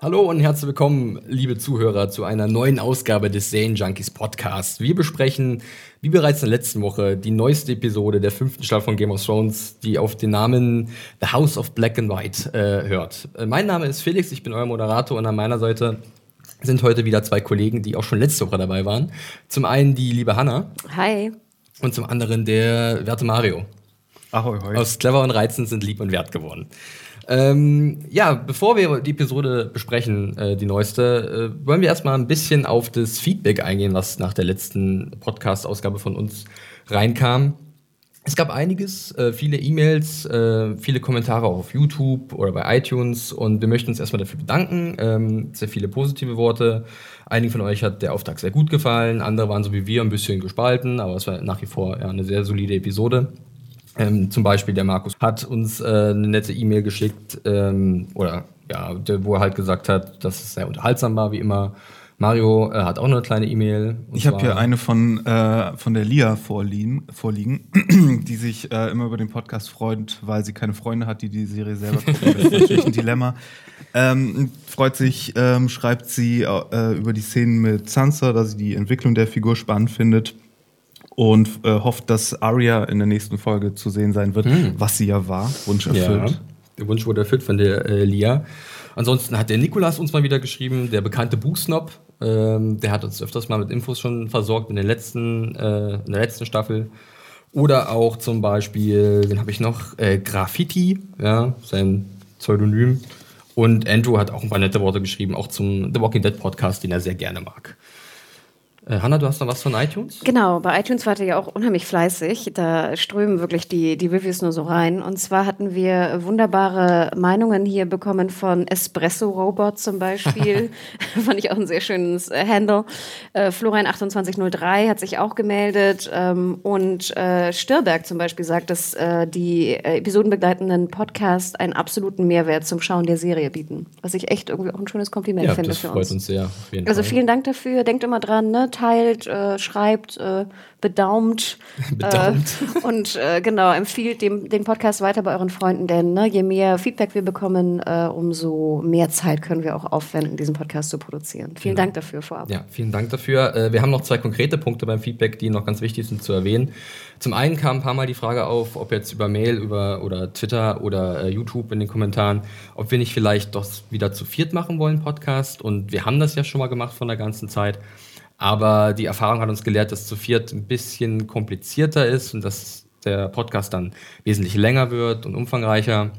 Hallo und herzlich willkommen, liebe Zuhörer, zu einer neuen Ausgabe des Zane Junkies Podcast. Wir besprechen, wie bereits in der letzten Woche, die neueste Episode der fünften Staffel von Game of Thrones, die auf den Namen The House of Black and White äh, hört. Äh, mein Name ist Felix, ich bin euer Moderator und an meiner Seite sind heute wieder zwei Kollegen, die auch schon letzte Woche dabei waren. Zum einen die liebe Hanna. Hi. Und zum anderen der werte Mario. Ahoi, hoi. Aus Clever und Reizend sind lieb und wert geworden. Ähm, ja, bevor wir die Episode besprechen, äh, die neueste, äh, wollen wir erstmal ein bisschen auf das Feedback eingehen, was nach der letzten Podcast-Ausgabe von uns reinkam. Es gab einiges, äh, viele E-Mails, äh, viele Kommentare auch auf YouTube oder bei iTunes und wir möchten uns erstmal dafür bedanken. Ähm, sehr viele positive Worte. Einigen von euch hat der Auftrag sehr gut gefallen, andere waren so wie wir ein bisschen gespalten, aber es war nach wie vor ja, eine sehr solide Episode. Ähm, zum Beispiel der Markus hat uns äh, eine nette E-Mail geschickt, ähm, oder ja, wo er halt gesagt hat, dass es sehr unterhaltsam war, wie immer. Mario äh, hat auch noch eine kleine E-Mail. Ich habe hier eine von, äh, von der Lia vorliegen, vorliegen die sich äh, immer über den Podcast freut, weil sie keine Freunde hat, die die Serie selber gucken. Das ist natürlich ein Dilemma. Ähm, freut sich, ähm, schreibt sie äh, über die Szenen mit Sansa, dass sie die Entwicklung der Figur spannend findet und äh, hofft, dass Arya in der nächsten Folge zu sehen sein wird, hm. was sie ja war. Wunsch erfüllt. Ja, der Wunsch wurde erfüllt von der äh, Lia. Ansonsten hat der Nikolas uns mal wieder geschrieben, der bekannte Buchsnob. Ähm, der hat uns öfters mal mit Infos schon versorgt in, den letzten, äh, in der letzten Staffel. Oder auch zum Beispiel, den habe ich noch, äh, Graffiti, ja, sein Pseudonym. Und Andrew hat auch ein paar nette Worte geschrieben, auch zum The Walking Dead Podcast, den er sehr gerne mag. Äh, Hanna, du hast noch was von iTunes? Genau, bei iTunes wart ihr ja auch unheimlich fleißig. Da strömen wirklich die, die Reviews nur so rein. Und zwar hatten wir wunderbare Meinungen hier bekommen von Espresso Robot zum Beispiel. Fand ich auch ein sehr schönes äh, Handle. Äh, Florian2803 hat sich auch gemeldet. Ähm, und äh, Stirberg zum Beispiel sagt, dass äh, die äh, episodenbegleitenden Podcasts einen absoluten Mehrwert zum Schauen der Serie bieten. Was ich echt irgendwie auch ein schönes Kompliment ja, finde für uns. Das freut uns sehr. also vielen Dank dafür. Denkt immer dran, ne? Teilt, äh, schreibt, äh, bedaumt, bedaumt. Äh, und äh, genau empfiehlt dem, den Podcast weiter bei euren Freunden, denn ne, je mehr Feedback wir bekommen, äh, umso mehr Zeit können wir auch aufwenden, diesen Podcast zu produzieren. Vielen genau. Dank dafür vorab. Ja, vielen Dank dafür. Wir haben noch zwei konkrete Punkte beim Feedback, die noch ganz wichtig sind zu erwähnen. Zum einen kam ein paar Mal die Frage auf, ob jetzt über Mail über, oder Twitter oder äh, YouTube in den Kommentaren, ob wir nicht vielleicht doch wieder zu viert machen wollen, Podcast. Und wir haben das ja schon mal gemacht von der ganzen Zeit. Aber die Erfahrung hat uns gelehrt, dass zu viert ein bisschen komplizierter ist und dass der Podcast dann wesentlich länger wird und umfangreicher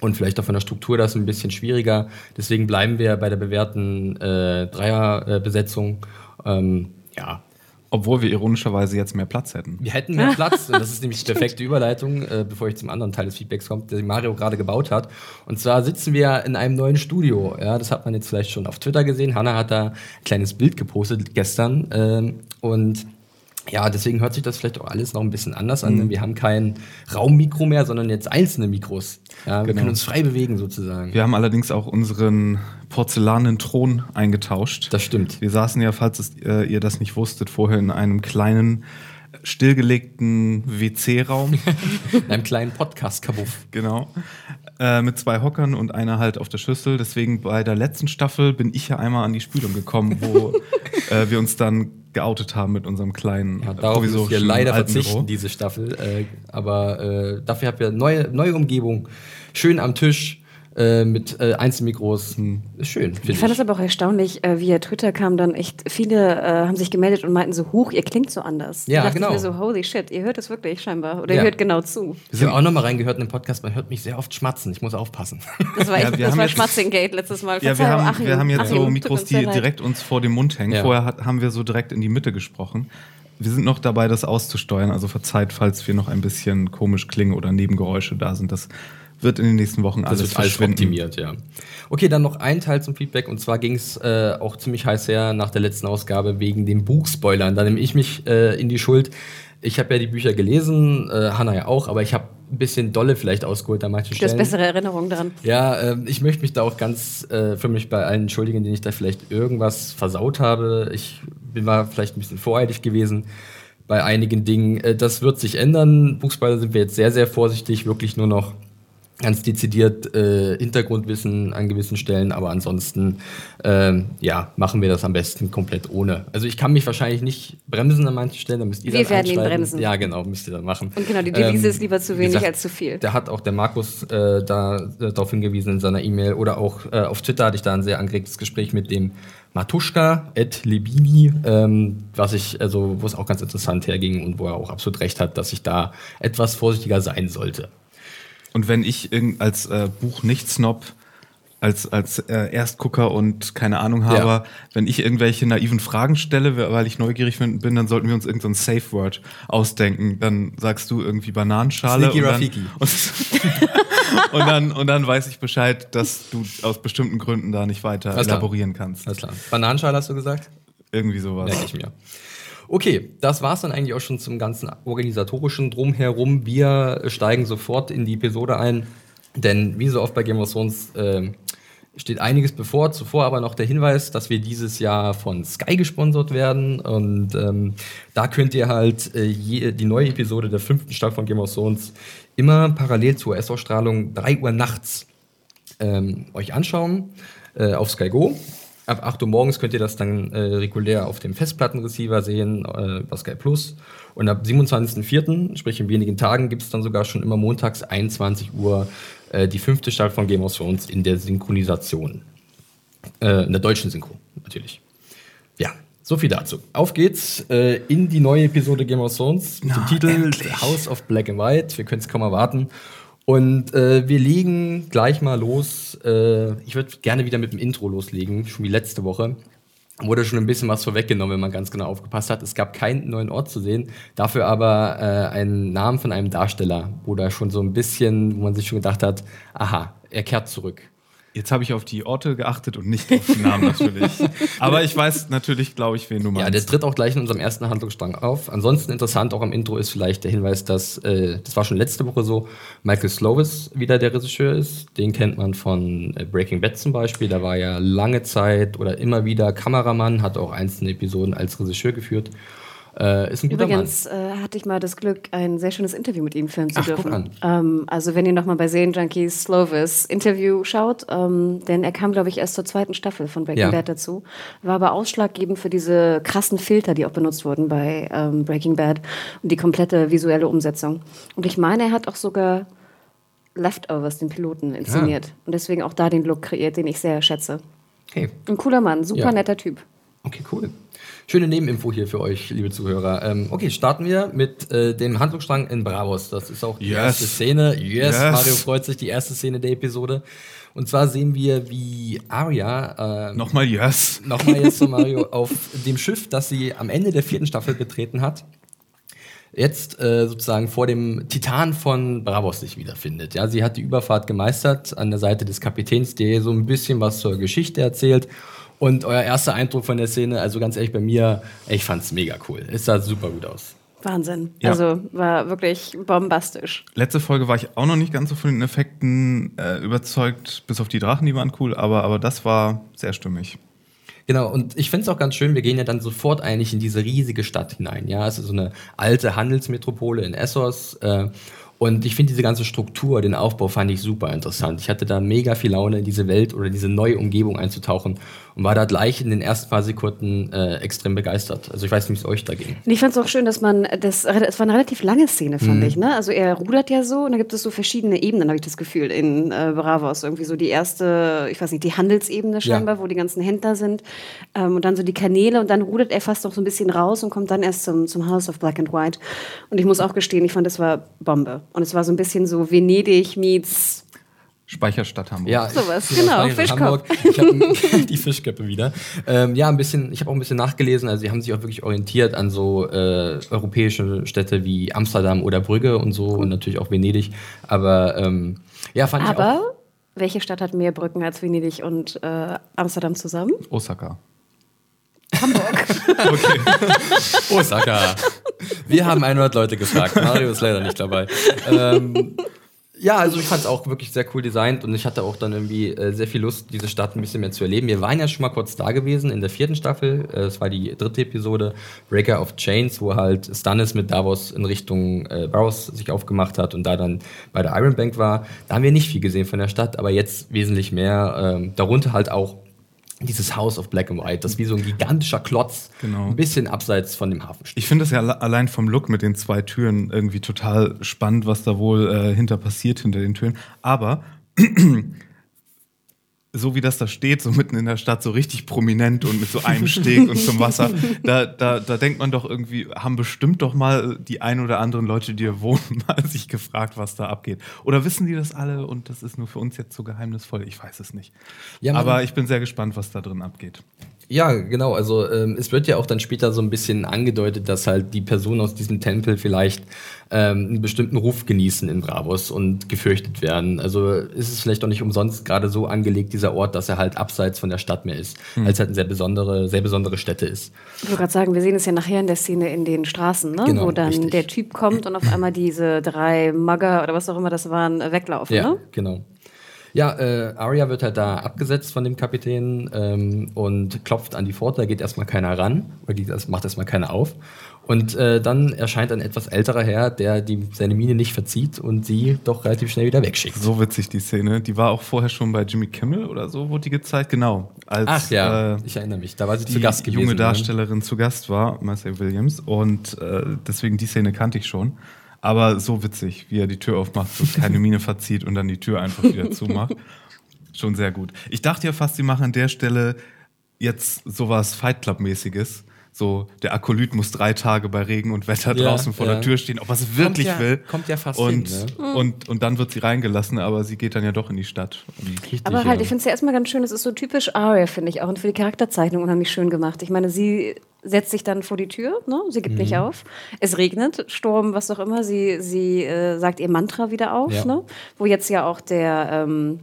und vielleicht auch von der Struktur das ein bisschen schwieriger. Deswegen bleiben wir bei der bewährten äh, Dreierbesetzung. Ähm, ja, obwohl wir ironischerweise jetzt mehr Platz hätten. Wir hätten mehr Platz. und das ist nämlich die perfekte Überleitung, äh, bevor ich zum anderen Teil des Feedbacks komme, den Mario gerade gebaut hat. Und zwar sitzen wir in einem neuen Studio. Ja, das hat man jetzt vielleicht schon auf Twitter gesehen. Hanna hat da ein kleines Bild gepostet gestern. Ähm, und ja, deswegen hört sich das vielleicht auch alles noch ein bisschen anders an. Mhm. Wir haben kein Raummikro mehr, sondern jetzt einzelne Mikros. Ja, wir genau. können uns frei bewegen sozusagen. Wir haben allerdings auch unseren porzellanen Thron eingetauscht. Das stimmt. Wir saßen ja, falls es, äh, ihr das nicht wusstet, vorher in einem kleinen stillgelegten WC-Raum. in einem kleinen Podcast-Kabuff. Genau. Äh, mit zwei Hockern und einer halt auf der Schüssel. Deswegen bei der letzten Staffel bin ich ja einmal an die Spülung gekommen, wo äh, wir uns dann geoutet haben mit unserem kleinen ja, darauf müssen wir leider verzichten, diese Staffel. Äh, aber äh, dafür habt ihr neue, neue Umgebung. Schön am Tisch äh, mit äh, Einzelmikros. Hm. Ist schön. Ich fand es aber auch erstaunlich, äh, via Twitter kam dann echt, viele äh, haben sich gemeldet und meinten so, huch, ihr klingt so anders. Ja, da genau. Ich mir so, holy shit, ihr hört es wirklich scheinbar. Oder ja. ihr hört genau zu. Wir haben auch nochmal reingehört in den Podcast, man hört mich sehr oft schmatzen. Ich muss aufpassen. Das war, echt, ja, das war Schmatzing-Gate letztes Mal. Ja, wir haben, Achim, wir haben jetzt Achim, so Mikros, die direkt uns vor dem Mund hängen. Ja. Vorher hat, haben wir so direkt in die Mitte gesprochen. Wir sind noch dabei, das auszusteuern. Also verzeiht, falls wir noch ein bisschen komisch klingen oder Nebengeräusche da sind. Das wird in den nächsten Wochen alles, das alles optimiert, ja. Okay, dann noch ein Teil zum Feedback und zwar ging es äh, auch ziemlich heiß her nach der letzten Ausgabe wegen den Buchspoilern. Da nehme ich mich äh, in die Schuld. Ich habe ja die Bücher gelesen, äh, Hanna ja auch, aber ich habe ein bisschen dolle vielleicht ausgeholt an manchen Stellen. Du hast bessere Erinnerungen daran. Ja, äh, ich möchte mich da auch ganz äh, für mich bei allen entschuldigen, denen ich da vielleicht irgendwas versaut habe. Ich bin mal vielleicht ein bisschen voreilig gewesen bei einigen Dingen. Äh, das wird sich ändern. Buchspoiler sind wir jetzt sehr, sehr vorsichtig, wirklich nur noch ganz dezidiert äh, Hintergrundwissen an gewissen Stellen, aber ansonsten ähm, ja, machen wir das am besten komplett ohne. Also ich kann mich wahrscheinlich nicht bremsen an manchen Stellen, da müsst ihr Wir dann werden ihn bremsen. Ja, genau, müsst ihr dann machen. Und genau, die Devise Ähm, ist lieber zu wenig gesagt, als zu viel. Da hat auch der Markus äh, da äh, darauf hingewiesen in seiner E-Mail oder auch äh, auf Twitter hatte ich da ein sehr angeregtes Gespräch mit dem Matuschka, Ed Libini, ähm, was ich, also, wo es auch ganz interessant herging und wo er auch absolut recht hat, dass ich da etwas vorsichtiger sein sollte. Und wenn ich irgend als äh, Buch nicht Snob, als, als äh, Erstgucker und keine Ahnung habe, Ja. wenn ich irgendwelche naiven Fragen stelle, weil ich neugierig bin, dann sollten wir uns irgendein so ein Safe Word ausdenken. Dann sagst du irgendwie Bananenschale. Sneaky und dann, Rafiki. und, und, dann, und dann weiß ich Bescheid, dass du aus bestimmten Gründen da nicht weiter Alles klar. elaborieren kannst. Alles klar. Bananenschale hast du gesagt? Irgendwie sowas. Merke ich mir. Okay, das war's dann eigentlich auch schon zum ganzen organisatorischen Drumherum. Wir steigen sofort in die Episode ein, denn wie so oft bei Game of Thrones äh, steht einiges bevor. Zuvor aber noch der Hinweis, dass wir dieses Jahr von Sky gesponsert werden und ähm, da könnt ihr halt äh, je, die neue Episode der fünften Staffel von Game of Thrones immer parallel zur US-Ausstrahlung 3 Uhr nachts ähm, euch anschauen äh, auf Sky Go. Ab 8 Uhr morgens könnt ihr das dann äh, regulär auf dem Festplattenreceiver sehen, äh, bei Sky Plus. Und ab 27.04., sprich in wenigen Tagen, gibt es dann sogar schon immer montags 21 Uhr äh, die fünfte Staffel von Game of Thrones in der Synchronisation. Äh, in der deutschen Synchro, natürlich. Ja, so viel dazu. Auf geht's äh, in die neue Episode Game of Thrones mit dem Na, Titel endlich. House of Black and White. Wir können es kaum erwarten. Und äh, wir legen gleich mal los. Äh, ich würde gerne wieder mit dem Intro loslegen, schon wie letzte Woche. Wurde schon ein bisschen was vorweggenommen, wenn man ganz genau aufgepasst hat. Es gab keinen neuen Ort zu sehen, dafür aber äh, einen Namen von einem Darsteller, wo da schon so ein bisschen, wo man sich schon gedacht hat, aha, er kehrt zurück. Jetzt habe ich auf die Orte geachtet und nicht auf den Namen natürlich. Aber ich weiß natürlich, glaube ich, wen du meinst. Ja, der tritt auch gleich in unserem ersten Handlungsstrang auf. Ansonsten interessant auch am Intro ist vielleicht der Hinweis, dass, äh, das war schon letzte Woche so, Michael Slovis wieder der Regisseur ist. Den kennt man von äh, Breaking Bad zum Beispiel. Da war ja lange Zeit oder immer wieder Kameramann, hat auch einzelne Episoden als Regisseur geführt. Äh, ist ein guter Übrigens äh, hatte ich mal das Glück, ein sehr schönes Interview mit ihm führen zu Ach, dürfen. Ähm, also wenn ihr nochmal bei Serienjunkies Slovis Interview schaut, ähm, denn er kam, glaube ich, erst zur zweiten Staffel von Breaking Ja. Bad dazu, war aber ausschlaggebend für diese krassen Filter, die auch benutzt wurden bei ähm, Breaking Bad und die komplette visuelle Umsetzung. Und ich meine, er hat auch sogar Leftovers, den Piloten, inszeniert. Und deswegen auch da den Look kreiert, den ich sehr schätze. Mann. Hey. Ein cooler Mann, super Ja. netter Typ. Okay, cool. Schöne Nebeninfo hier für euch, liebe Zuhörer. Ähm, okay, starten wir mit äh, dem Handlungsstrang in Bravos. Das ist auch die Yes. erste Szene. Yes, Yes. Mario freut sich, die erste Szene der Episode. Und zwar sehen wir, wie Arya äh, Nochmal Yes. nochmal jetzt zu Mario auf dem Schiff, das sie am Ende der vierten Staffel betreten hat, jetzt äh, sozusagen vor dem Titan von Bravos sich wiederfindet. Ja, sie hat die Überfahrt gemeistert an der Seite des Kapitäns, der so ein bisschen was zur Geschichte erzählt. Und euer erster Eindruck von der Szene, also ganz ehrlich bei mir, ich fand's mega cool. Es sah super gut aus. Wahnsinn. Ja. Also war wirklich bombastisch. Letzte Folge war ich auch noch nicht ganz so von den Effekten äh, überzeugt, bis auf die Drachen, die waren cool, aber, aber das war sehr stimmig. Genau, und ich finde es auch ganz schön, wir gehen ja dann sofort eigentlich in diese riesige Stadt hinein. Ja, es ist so eine alte Handelsmetropole in Essos. Äh, und ich finde diese ganze Struktur, den Aufbau fand ich super interessant. Ich hatte da mega viel Laune, in diese Welt oder diese neue Umgebung einzutauchen und war da gleich in den ersten paar Sekunden äh, extrem begeistert. Also ich weiß nicht, wie es euch da ging. Und ich fand es auch schön, dass man, das, es war eine relativ lange Szene, fand Mhm. ich. Ne? Also er rudert ja so und da gibt es so verschiedene Ebenen, habe ich das Gefühl, in äh, Bravos. Irgendwie so die erste, ich weiß nicht, die Handelsebene scheinbar, wo die ganzen Händler sind. Ähm, und dann so die Kanäle und dann rudert er fast noch so ein bisschen raus und kommt dann erst zum, zum House of Black and White. Und ich muss auch gestehen, ich fand, das war Bombe. Und es war so ein bisschen so Venedig meets Speicherstadt Hamburg. Ja, Sowas, genau, Fischkopf. Hamburg. Ich habe die Fischköpfe wieder. Ähm, ja, ein bisschen. Ich habe auch ein bisschen nachgelesen. Also, sie haben sich auch wirklich orientiert an so äh, europäische Städte wie Amsterdam oder Brügge und so und natürlich auch Venedig. Aber ähm, ja, fand ich auch. Aber welche Stadt hat mehr Brücken als Venedig und äh, Amsterdam zusammen? Osaka. Osaka. Wir haben 100 Leute gefragt. Mario ist leider nicht dabei. Ähm, Ja, also ich fand es auch wirklich sehr cool designt und ich hatte auch dann irgendwie äh, sehr viel Lust, diese Stadt ein bisschen mehr zu erleben. Wir waren ja schon mal kurz da gewesen in der vierten Staffel. Äh, es war die dritte Episode, Breaker of Chains, wo halt Stannis mit Davos in Richtung äh, Barrows sich aufgemacht hat und da dann bei der Iron Bank war. Da haben wir nicht viel gesehen von der Stadt, aber jetzt wesentlich mehr. Ähm, darunter halt auch dieses House of Black and White, das wie so ein gigantischer Klotz, Genau. ein bisschen abseits von dem Hafen steht. Ich finde es ja alle- allein vom Look mit den zwei Türen irgendwie total spannend, was da wohl äh, hinter passiert hinter den Türen. Aber so wie das da steht, so mitten in der Stadt, so richtig prominent und mit so einem Steg und zum Wasser, da, da, da denkt man doch irgendwie, haben bestimmt doch mal die ein oder anderen Leute, die hier wohnen, mal sich gefragt, was da abgeht. Oder wissen die das alle und das ist nur für uns jetzt so geheimnisvoll? Ich weiß es nicht. Ja, Aber ich bin sehr gespannt, was da drin abgeht. Ja, genau. Also ähm, es wird ja auch dann später so ein bisschen angedeutet, dass halt die Personen aus diesem Tempel vielleicht ähm, einen bestimmten Ruf genießen in Bravos und gefürchtet werden. Also ist es vielleicht auch nicht umsonst gerade so angelegt, dieser Ort, dass er halt abseits von der Stadt mehr ist, Hm. als halt eine sehr besondere, sehr besondere Stätte ist. Ich wollte gerade sagen, wir sehen es ja nachher in der Szene in den Straßen, ne? Genau, wo dann richtig. der Typ kommt und auf einmal diese drei Mugger oder was auch immer das waren, weglaufen. Ja, Ne? genau. Ja, äh, Arya wird halt da abgesetzt von dem Kapitän ähm, und klopft an die Pforte, da geht erstmal keiner ran, oder geht, macht erstmal keiner auf. Und äh, dann erscheint ein etwas älterer Herr, der die, seine Miene nicht verzieht und sie doch relativ schnell wieder wegschickt. So witzig, die Szene. Die war auch vorher schon bei Jimmy Kimmel oder so, wurde die gezeigt. Genau. Als, Ach ja, äh, ich erinnere mich, da war sie die zu Gast gewesen. junge ne? Darstellerin zu Gast war, Marcel Williams. Und äh, deswegen die Szene kannte ich schon. Aber so witzig, wie er die Tür aufmacht und keine Miene verzieht und dann die Tür einfach wieder zumacht. Schon sehr gut. Ich dachte ja fast, sie machen an der Stelle jetzt sowas Fight Club-mäßiges. So, der Akolyt muss drei Tage bei Regen und Wetter Ja, draußen vor ja. der Tür stehen, ob er es wirklich ja- will. kommt ja fast und, hin, ne? und, und dann wird sie reingelassen, aber sie geht dann ja doch in die Stadt. Richtig, Aber halt, ja. ich finde es ja erstmal ganz schön, es ist so typisch Arya, finde ich, auch und für die Charakterzeichnung unheimlich schön gemacht. Ich meine, sie setzt sich dann vor die Tür, ne? sie gibt Mhm. nicht auf. Es regnet, Sturm, was auch immer. Sie, sie äh, sagt ihr Mantra wieder auf, Ja. ne? wo jetzt ja auch der, ähm,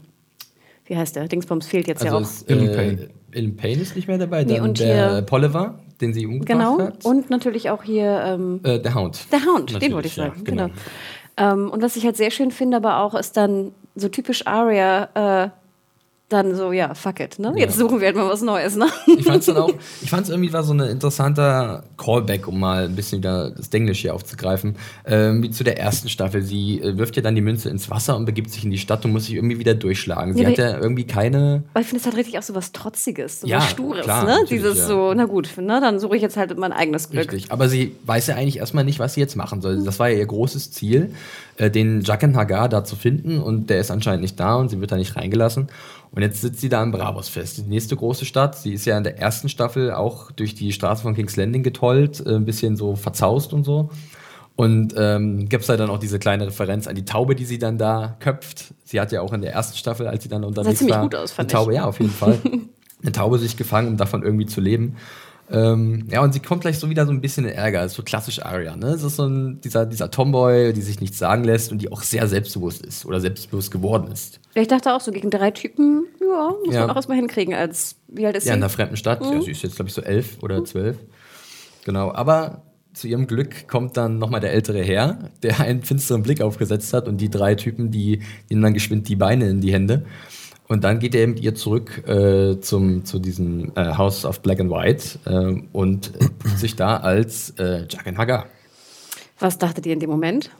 wie heißt der, Dingsbums fehlt jetzt also ja auch. ist, äh, Payne. Ist nicht mehr dabei, Nee, dann und der Polliver, den sie umgebracht Genau, hat. und natürlich auch hier ähm, äh, der Hound. der Hound, den Natürlich, wollte ich ja, sagen. genau. Ähm, und was ich halt sehr schön finde, aber auch, ist dann so typisch Arya, äh, dann so, ja, fuck it, ne? Ja. Jetzt suchen wir halt mal was Neues, ne? Ich fand es dann auch, ich fand es irgendwie war so ein interessanter Callback, um mal ein bisschen wieder das Denglisch hier aufzugreifen, ähm, wie zu der ersten Staffel. Sie äh, wirft ja dann die Münze ins Wasser und begibt sich in die Stadt und muss sich irgendwie wieder durchschlagen. Sie Ja, hat ja irgendwie keine. Weil ich finde, es hat richtig auch so was Trotziges, so Ja, was Stures, klar, ne? Dieses ja. so, na gut, ne? Dann suche ich jetzt halt mein eigenes Glück. Richtig. Aber sie weiß ja eigentlich erstmal nicht, was sie jetzt machen soll. Das war ja ihr großes Ziel, äh, den Jaqen Hagar da zu finden und der ist anscheinend nicht da und sie wird da nicht reingelassen. Und jetzt sitzt sie da in Bravos fest, die nächste große Stadt. Sie ist ja in der ersten Staffel auch durch die Straße von King's Landing getollt, äh, ein bisschen so verzaust und so. Und ähm, gibt es halt dann auch diese kleine Referenz an die Taube, die sie dann da köpft. Sie hat ja auch in der ersten Staffel, als sie dann unterwegs ziemlich war, gut aus, fand eine ich. Taube, ja, auf jeden Fall. eine Taube sich gefangen, um davon irgendwie zu leben. Ähm, ja, und sie kommt gleich so wieder so ein bisschen in Ärger. Das ist so klassisch Arya, ne? Das ist so ein, dieser, dieser Tomboy, die sich nichts sagen lässt und die auch sehr selbstbewusst ist oder selbstbewusst geworden ist. Ich dachte auch so, gegen drei Typen, ja, muss Ja. man auch erstmal hinkriegen als, wie alt ist Ja, in sie? einer fremden Stadt. Ja, sie ist jetzt, glaube ich, so elf oder zwölf. Genau, aber zu ihrem Glück kommt dann nochmal der ältere Herr, der einen finsteren Blick aufgesetzt hat und die drei Typen, die nehmen dann geschwind die Beine in die Hände. Und dann geht er mit ihr zurück äh, zum, zu diesem äh, House of Black and White äh, und äh, prüft sich da als äh, Jaqen Hagar. Was dachtet ihr in dem Moment?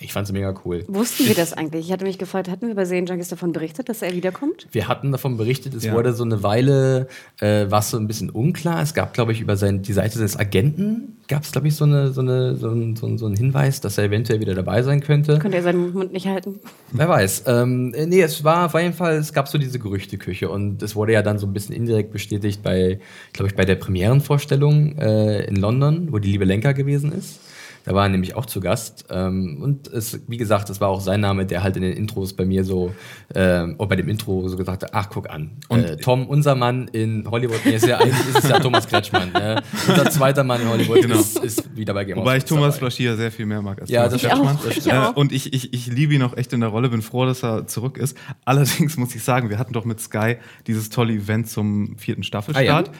Ich fand's mega cool. Wussten wir das eigentlich? Ich hatte mich gefragt, hatten wir bei Serien Junkies davon berichtet, dass er wiederkommt? Wir hatten davon berichtet, es Ja. wurde so eine Weile, äh, war so ein bisschen unklar. Es gab, glaube ich, über sein, die Seite seines Agenten, gab es, glaube ich, so, eine, so, eine, so, ein, so, ein, so einen Hinweis, dass er eventuell wieder dabei sein könnte. Könnte er seinen Mund nicht halten? Wer weiß. Ähm, äh, nee, es war auf jeden Fall, es gab so diese Gerüchteküche und es wurde ja dann so ein bisschen indirekt bestätigt bei, glaube ich, bei der Premierenvorstellung äh, in London, wo die liebe Lenker gewesen ist. Da war er nämlich auch zu Gast. Ähm, und es, wie gesagt, es war auch sein Name, der halt in den Intros bei mir so, ähm, auch bei dem Intro so gesagt hat, ach, guck an. Und- äh, Tom, unser Mann in Hollywood, nee, ist ja, eigentlich ist es ja Thomas Kretschmann. Ne? Unser zweiter Mann in Hollywood Genau. ist, ist wieder bei Game Wobei ich Thomas dabei. Flaschier sehr viel mehr mag als Ja, Thomas das stimmt. auch. Das. Äh, und ich, ich, ich liebe ihn auch echt in der Rolle, bin froh, dass er zurück ist. Allerdings muss ich sagen, wir hatten doch mit Sky dieses tolle Event zum vierten Staffelstart,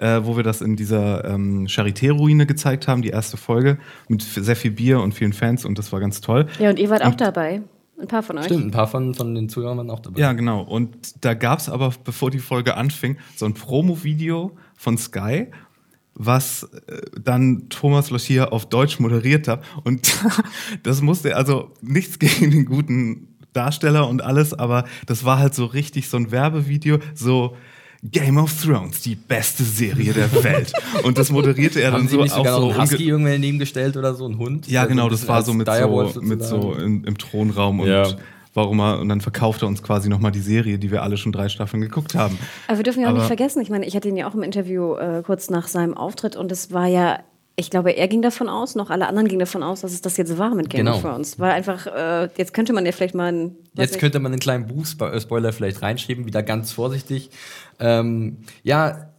äh, wo wir das in dieser ähm, Charité-Ruine gezeigt haben, die erste Folge, mit sehr viel Bier und vielen Fans und das war ganz toll. Ja, und ihr wart auch dabei. Ein paar von euch. Stimmt, ein paar von, von den Zuhörern waren auch dabei. Ja, genau. Und da gab es aber, bevor die Folge anfing, so ein Promo-Video von Sky, was äh, dann Thomas Lochier auf Deutsch moderiert hat. Und das musste, also nichts gegen den guten Darsteller und alles, aber das war halt so richtig so ein Werbevideo, so Game of Thrones, die beste Serie der Welt. Und das moderierte er Haben dann Sie so nicht auch sogar so noch einen Husky umge- irgendwer daneben gestellt oder so, ein Hund? Ja, Also genau, das war so mit Direwolf so, mit so im, im Thronraum und Ja. warum er, und dann verkauft er uns quasi nochmal die Serie, die wir alle schon drei Staffeln geguckt haben. Aber wir dürfen ja auch Aber- nicht vergessen, ich meine, ich hatte ihn ja auch im Interview äh, kurz nach seinem Auftritt und es war ja, ich glaube, er ging davon aus, noch alle anderen gingen davon aus, dass es das jetzt war mit Game Genau. of Thrones. Weil einfach, äh, jetzt könnte man ja vielleicht mal ein. weiß Jetzt nicht, könnte man einen kleinen Buch-Spoiler vielleicht reinschreiben, wieder ganz vorsichtig. Ähm, ja,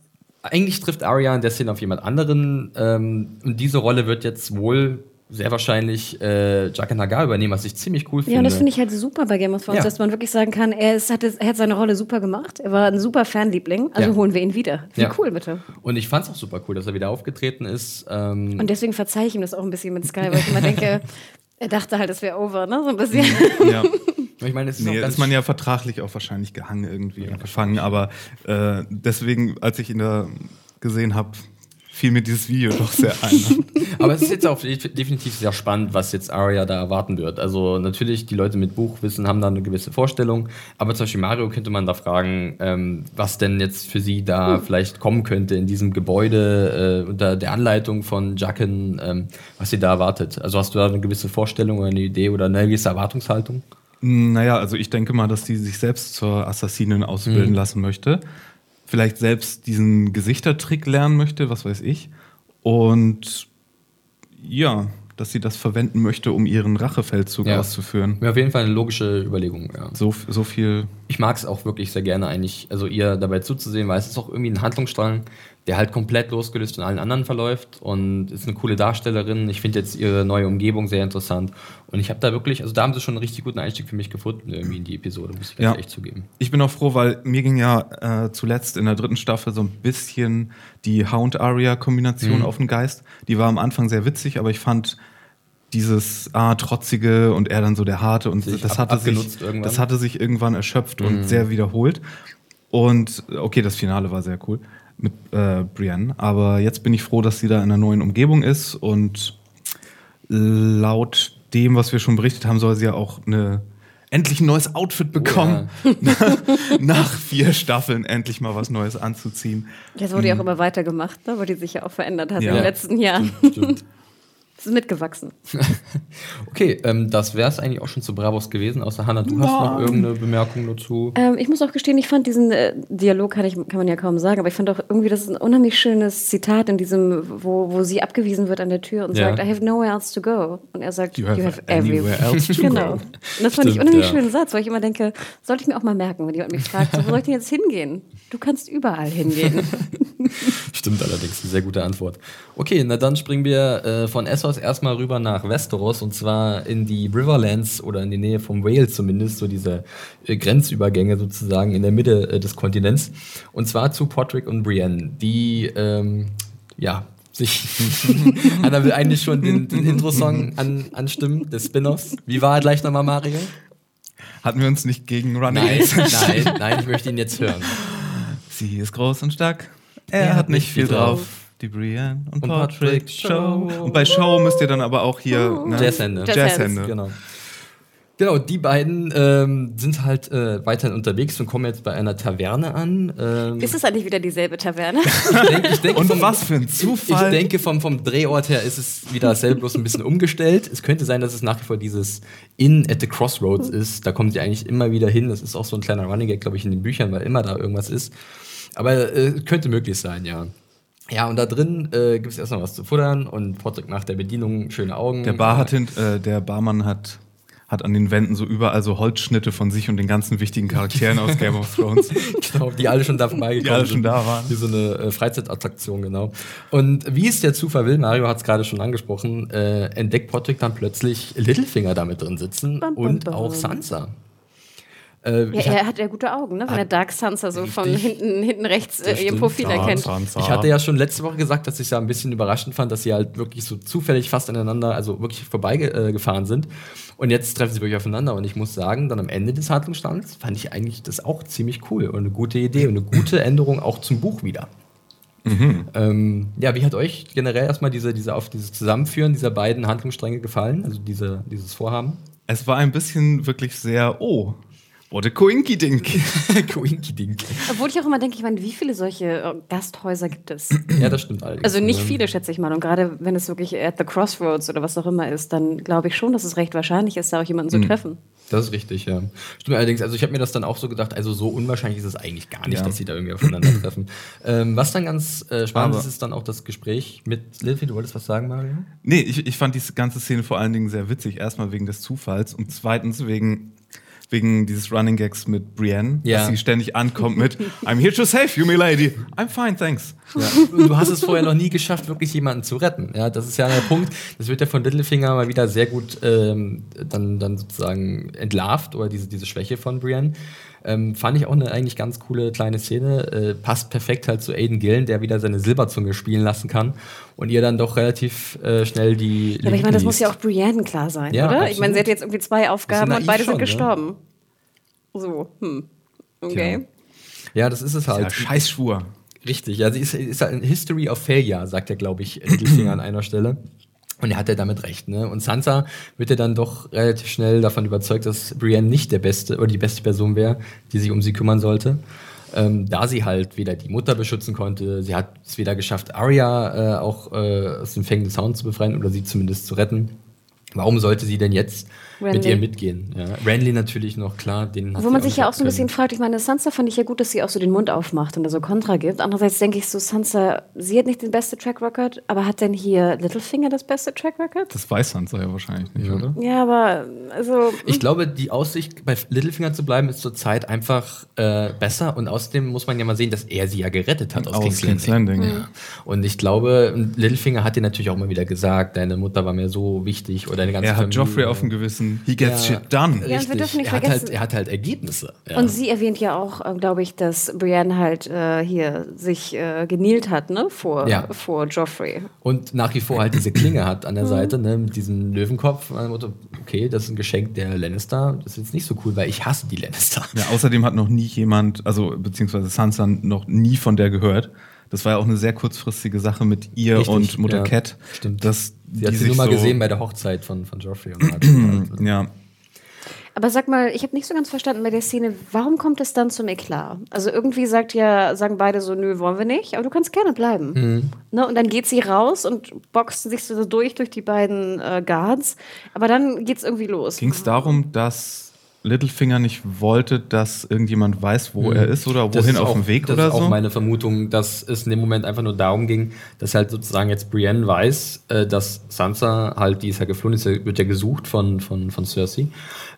eigentlich trifft Arya in der Szene auf jemand anderen. Ähm, und diese Rolle wird jetzt wohl sehr wahrscheinlich äh, Jaqen Hagar übernehmen, was ich ziemlich cool finde. Ja, und das finde ich halt super bei Game of Thrones, Ja. dass man wirklich sagen kann, er, ist, hat, er hat seine Rolle super gemacht, er war ein super Fanliebling, also Ja. holen wir ihn wieder. Wie Ja. cool, bitte. Und ich fand es auch super cool, dass er wieder aufgetreten ist. Ähm, Und deswegen verzeihe ich ihm das auch ein bisschen mit Sky, weil ich immer denke, er dachte halt, es wäre over, ne? So ein bisschen. Ja. ich meine, es ist Nee, ist man ja vertraglich auch wahrscheinlich gehangen irgendwie, gefangen. Aber äh, deswegen, als ich ihn da gesehen habe, fiel mir dieses Video doch sehr ein. Aber es ist jetzt auch def- definitiv sehr spannend, was jetzt Arya da erwarten wird. Also natürlich, die Leute mit Buchwissen haben da eine gewisse Vorstellung, aber zum Beispiel Mario könnte man da fragen, ähm, was denn jetzt für sie da vielleicht kommen könnte in diesem Gebäude äh, unter der Anleitung von Jacken, ähm, was sie da erwartet. Also hast du da eine gewisse Vorstellung oder eine Idee oder eine gewisse Erwartungshaltung? naja, also ich denke mal, dass die sich selbst zur Assassinin ausbilden lassen möchte. Vielleicht selbst diesen Gesichtertrick lernen möchte, was weiß ich. Und ja, dass sie das verwenden möchte, um ihren Rachefeldzug Ja. auszuführen. Ja, auf jeden Fall eine logische Überlegung, ja. So, so viel. ich mag es auch wirklich sehr gerne eigentlich, also ihr dabei zuzusehen, weil es ist auch irgendwie ein Handlungsstrang, der halt komplett losgelöst von allen anderen verläuft und ist eine coole Darstellerin. Ich finde jetzt ihre neue Umgebung sehr interessant und ich habe da wirklich, also da haben sie schon einen richtig guten Einstieg für mich gefunden irgendwie in die Episode, muss ich ganz Ja. ehrlich zugeben. Ich bin auch froh, weil mir ging ja äh, zuletzt in der dritten Staffel so ein bisschen die Hound-Aria-Kombination Mhm. auf den Geist. Die war am Anfang sehr witzig, aber ich fand dieses ah, trotzige und er dann so der harte und Sich das ab- hatte sich irgendwann. das hatte sich irgendwann erschöpft Mhm. und sehr wiederholt. Und okay, das Finale war sehr cool mit äh, Brienne, aber jetzt bin ich froh, dass sie da in einer neuen Umgebung ist und laut dem, was wir schon berichtet haben, soll sie ja auch eine endlich ein neues Outfit bekommen. Nach vier Staffeln endlich mal was Neues anzuziehen. Das wurde ja auch immer weitergemacht, ne? weil die sich ja auch verändert hat Ja. in den letzten Jahren. Stimmt. Es ist mitgewachsen. Okay, ähm, das wäre es eigentlich auch schon zu Bravos gewesen, außer Hanna, du hast noch irgendeine Bemerkung dazu? Ähm, ich muss auch gestehen, ich fand diesen äh, Dialog, kann, ich, kann man ja kaum sagen, aber ich fand auch irgendwie, das ist ein unheimlich schönes Zitat in diesem, wo, wo sie abgewiesen wird an der Tür und Ja. sagt, I have nowhere else to go. Und er sagt, You have anywhere else to genau. go. Und das fand ich Stimmt, unheimlich ja. schönen Satz, weil ich immer denke, sollte ich mir auch mal merken, wenn jemand mich fragt, so, wo soll ich denn jetzt hingehen? Du kannst überall hingehen. Stimmt allerdings, eine sehr gute Antwort. Okay, na dann springen wir äh, von Essos erstmal rüber nach Westeros und zwar in die Riverlands oder in die Nähe vom Whale zumindest, so diese äh, Grenzübergänge sozusagen in der Mitte äh, des Kontinents. Und zwar zu Podrick und Brienne, die, ähm, ja, sich. Anna will eigentlich schon den, den Intro-Song an, anstimmen, des Spin-offs. Wie war er gleich nochmal, Mario? Hatten wir uns nicht gegen Nein, Running nein, nein, ich möchte ihn jetzt hören. Sie ist groß und stark. Er, hat nicht viel drauf. Die Brienne und, Und Patrick Patrick Show. Show. Und bei Show müsst ihr dann aber auch hier ne? Jazzhände. Jazzhände. Genau. Genau, die beiden ähm, sind halt äh, weiterhin unterwegs und kommen jetzt bei einer Taverne an. Ähm, ist es eigentlich wieder dieselbe Taverne? ich denke, ich denke Und vom, was für ein Ich Zufall. denke, vom, vom Drehort her ist es wieder dasselbe, bloß ein bisschen umgestellt. Es könnte sein, dass es nach wie vor dieses Inn at the Crossroads ist. Da kommen sie eigentlich immer wieder hin. Das ist auch so ein kleiner Running Gag, glaube ich, in den Büchern, weil immer da irgendwas ist. Aber äh, könnte möglich sein, ja. Ja, und da drin äh, gibt es erstmal was zu futtern und Patrick nach der Bedienung schöne Augen. der, Bar hat hint, äh, der Barmann hat, hat an den Wänden so überall so Holzschnitte von sich und den ganzen wichtigen Charakteren aus Game of Thrones. Genau, die alle schon da vorbeigekommen Die alle schon sind. da waren. Wie so eine äh, Freizeitattraktion, genau. Und wie es der Zufall will, Mario hat es gerade schon angesprochen, äh, entdeckt Patrick dann plötzlich Littlefinger damit drin sitzen Bam, bam, und bam. auch Sansa. Äh, Ja, er hat ja gute Augen, ne? wenn er Dark Sansa so von hinten, hinten rechts äh, ihr. Profil Ja, erkennt. Sansa. ich hatte ja schon letzte Woche gesagt, dass ich es ja ein bisschen überraschend fand, dass sie halt wirklich so zufällig fast aneinander, also wirklich vorbeigefahren äh, sind. Und jetzt treffen sie wirklich aufeinander. Und ich muss sagen, dann am Ende des Handlungsstands fand ich eigentlich das auch ziemlich cool und eine gute Idee und eine gute Änderung auch zum Buch wieder. Ähm, ja, wie hat euch generell erstmal diese, diese auf dieses Zusammenführen dieser beiden Handlungsstränge gefallen? Also diese, dieses Vorhaben? Es war ein bisschen wirklich sehr, oh, what a coinky-dink. Coinky-Dink. Obwohl ich auch immer denke, ich meine, wie viele solche äh, Gasthäuser gibt es? Ja, das stimmt allerdings. Also nicht viele, schätze ich mal. Und gerade wenn es wirklich at the Crossroads oder was auch immer ist, dann glaube ich schon, dass es recht wahrscheinlich ist, da auch jemanden Mhm. zu treffen. Das ist richtig, ja. Stimmt allerdings, also ich habe mir das dann auch so gedacht, also so unwahrscheinlich ist es eigentlich gar nicht, Ja. dass sie da irgendwie aufeinandertreffen. ähm, was dann ganz äh, spannend Aber- ist, ist dann auch das Gespräch mit Lilfi. Du wolltest was sagen, Mario? Nee, ich, ich fand diese ganze Szene vor allen Dingen sehr witzig. Erstmal wegen des Zufalls und zweitens wegen, wegen dieses Running Gags mit Brienne, Ja. dass sie ständig ankommt mit I'm here to save you, milady. I'm fine, thanks. Ja. Du hast es vorher noch nie geschafft, wirklich jemanden zu retten. Ja, das ist ja der Punkt. Das wird ja von Littlefinger mal wieder sehr gut ähm, dann, dann sozusagen entlarvt oder diese, diese Schwäche von Brienne. Ähm, fand ich auch eine eigentlich ganz coole kleine Szene. Äh, passt perfekt halt zu Aiden Gillen, der wieder seine Silberzunge spielen lassen kann und ihr dann doch relativ äh, schnell die. Ja, aber ich meine, das liest. muss ja auch Brienne klar sein, Ja, oder? Ich meine, absolut. sie hat jetzt irgendwie zwei Aufgaben und beide schon, sind ne? gestorben. So, hm. Okay. Ja, das ist es halt. Ja, Scheißschwur. Richtig, ja, sie ist, ist halt ein History of Failure, sagt er, glaube ich, Littlefinger an einer Stelle. Und er hat ja damit recht, ne? Und Sansa wird ja dann doch relativ schnell davon überzeugt, dass Brienne nicht der beste oder die beste Person wäre, die sich um sie kümmern sollte. Ähm, da sie halt weder die Mutter beschützen konnte, sie hat es weder geschafft, Arya äh, auch äh, aus dem Fängen des Sounds zu befreien oder sie zumindest zu retten. Warum sollte sie denn jetzt mit Renly. ihr mitgehen? Ja. Renly natürlich noch, klar, den Wo man sich ja auch so ein bisschen fragt, ich meine, Sansa fand ich ja gut, dass sie auch so den Mund aufmacht und da so Kontra gibt. Andererseits denke ich so, Sansa, sie hat nicht den beste Track Record, aber hat denn hier Littlefinger das beste Track Record? Das weiß Sansa ja wahrscheinlich nicht, Ja. oder? Ja, aber also Ich glaube, die Aussicht, bei Littlefinger zu bleiben, ist zurzeit einfach äh, besser. Und außerdem muss man ja mal sehen, dass er sie ja gerettet hat aus, Aus King's King's Landing. Landing. Ja. Und ich glaube, Littlefinger hat dir natürlich auch mal wieder gesagt, deine Mutter war mir so wichtig oder deine ganze Er hat Familie. Joffrey auf dem Gewissen. He gets Ja. shit done. Ja, und wir dürfen nicht er, hat vergessen- halt, er hat halt Ergebnisse. Ja. Und sie erwähnt ja auch, äh, glaube ich, dass Brienne halt äh, hier sich äh, genielt hat, ne, vor, Ja. vor Joffrey. Und nach wie vor halt diese Klinge hat Mhm. an der Seite, ne, mit diesem Löwenkopf. Motto, okay, das ist ein Geschenk der Lannister. Das ist jetzt nicht so cool, weil ich hasse die Lannister. Ja, außerdem hat noch nie jemand, also beziehungsweise Sansa noch nie von der gehört. Das war ja auch eine sehr kurzfristige Sache mit ihr Richtig, und Mutter ja. Cat. Stimmt. Dass Sie hat sie sich nur mal so, gesehen bei der Hochzeit von, von Joffrey und Martin. Ja, Aber sag mal, ich habe nicht so ganz verstanden bei der Szene, warum kommt es dann zum Eklat? Also irgendwie sagt ja, sagen beide so, nö, wollen wir nicht, aber du kannst gerne bleiben. Mhm. Ne? Und dann geht sie raus und boxt sich so durch durch die beiden äh, Guards. Aber dann geht's irgendwie los. ging es darum, dass Littlefinger nicht wollte, dass irgendjemand weiß, wo er ist oder Mhm. Das wohin ist auf dem Weg das oder ist auch so? meine Vermutung, dass es in dem Moment einfach nur darum ging, dass halt sozusagen jetzt Brienne weiß, äh, dass Sansa halt, die ist ja geflohen, ist ja, wird ja gesucht von, von, von Cersei,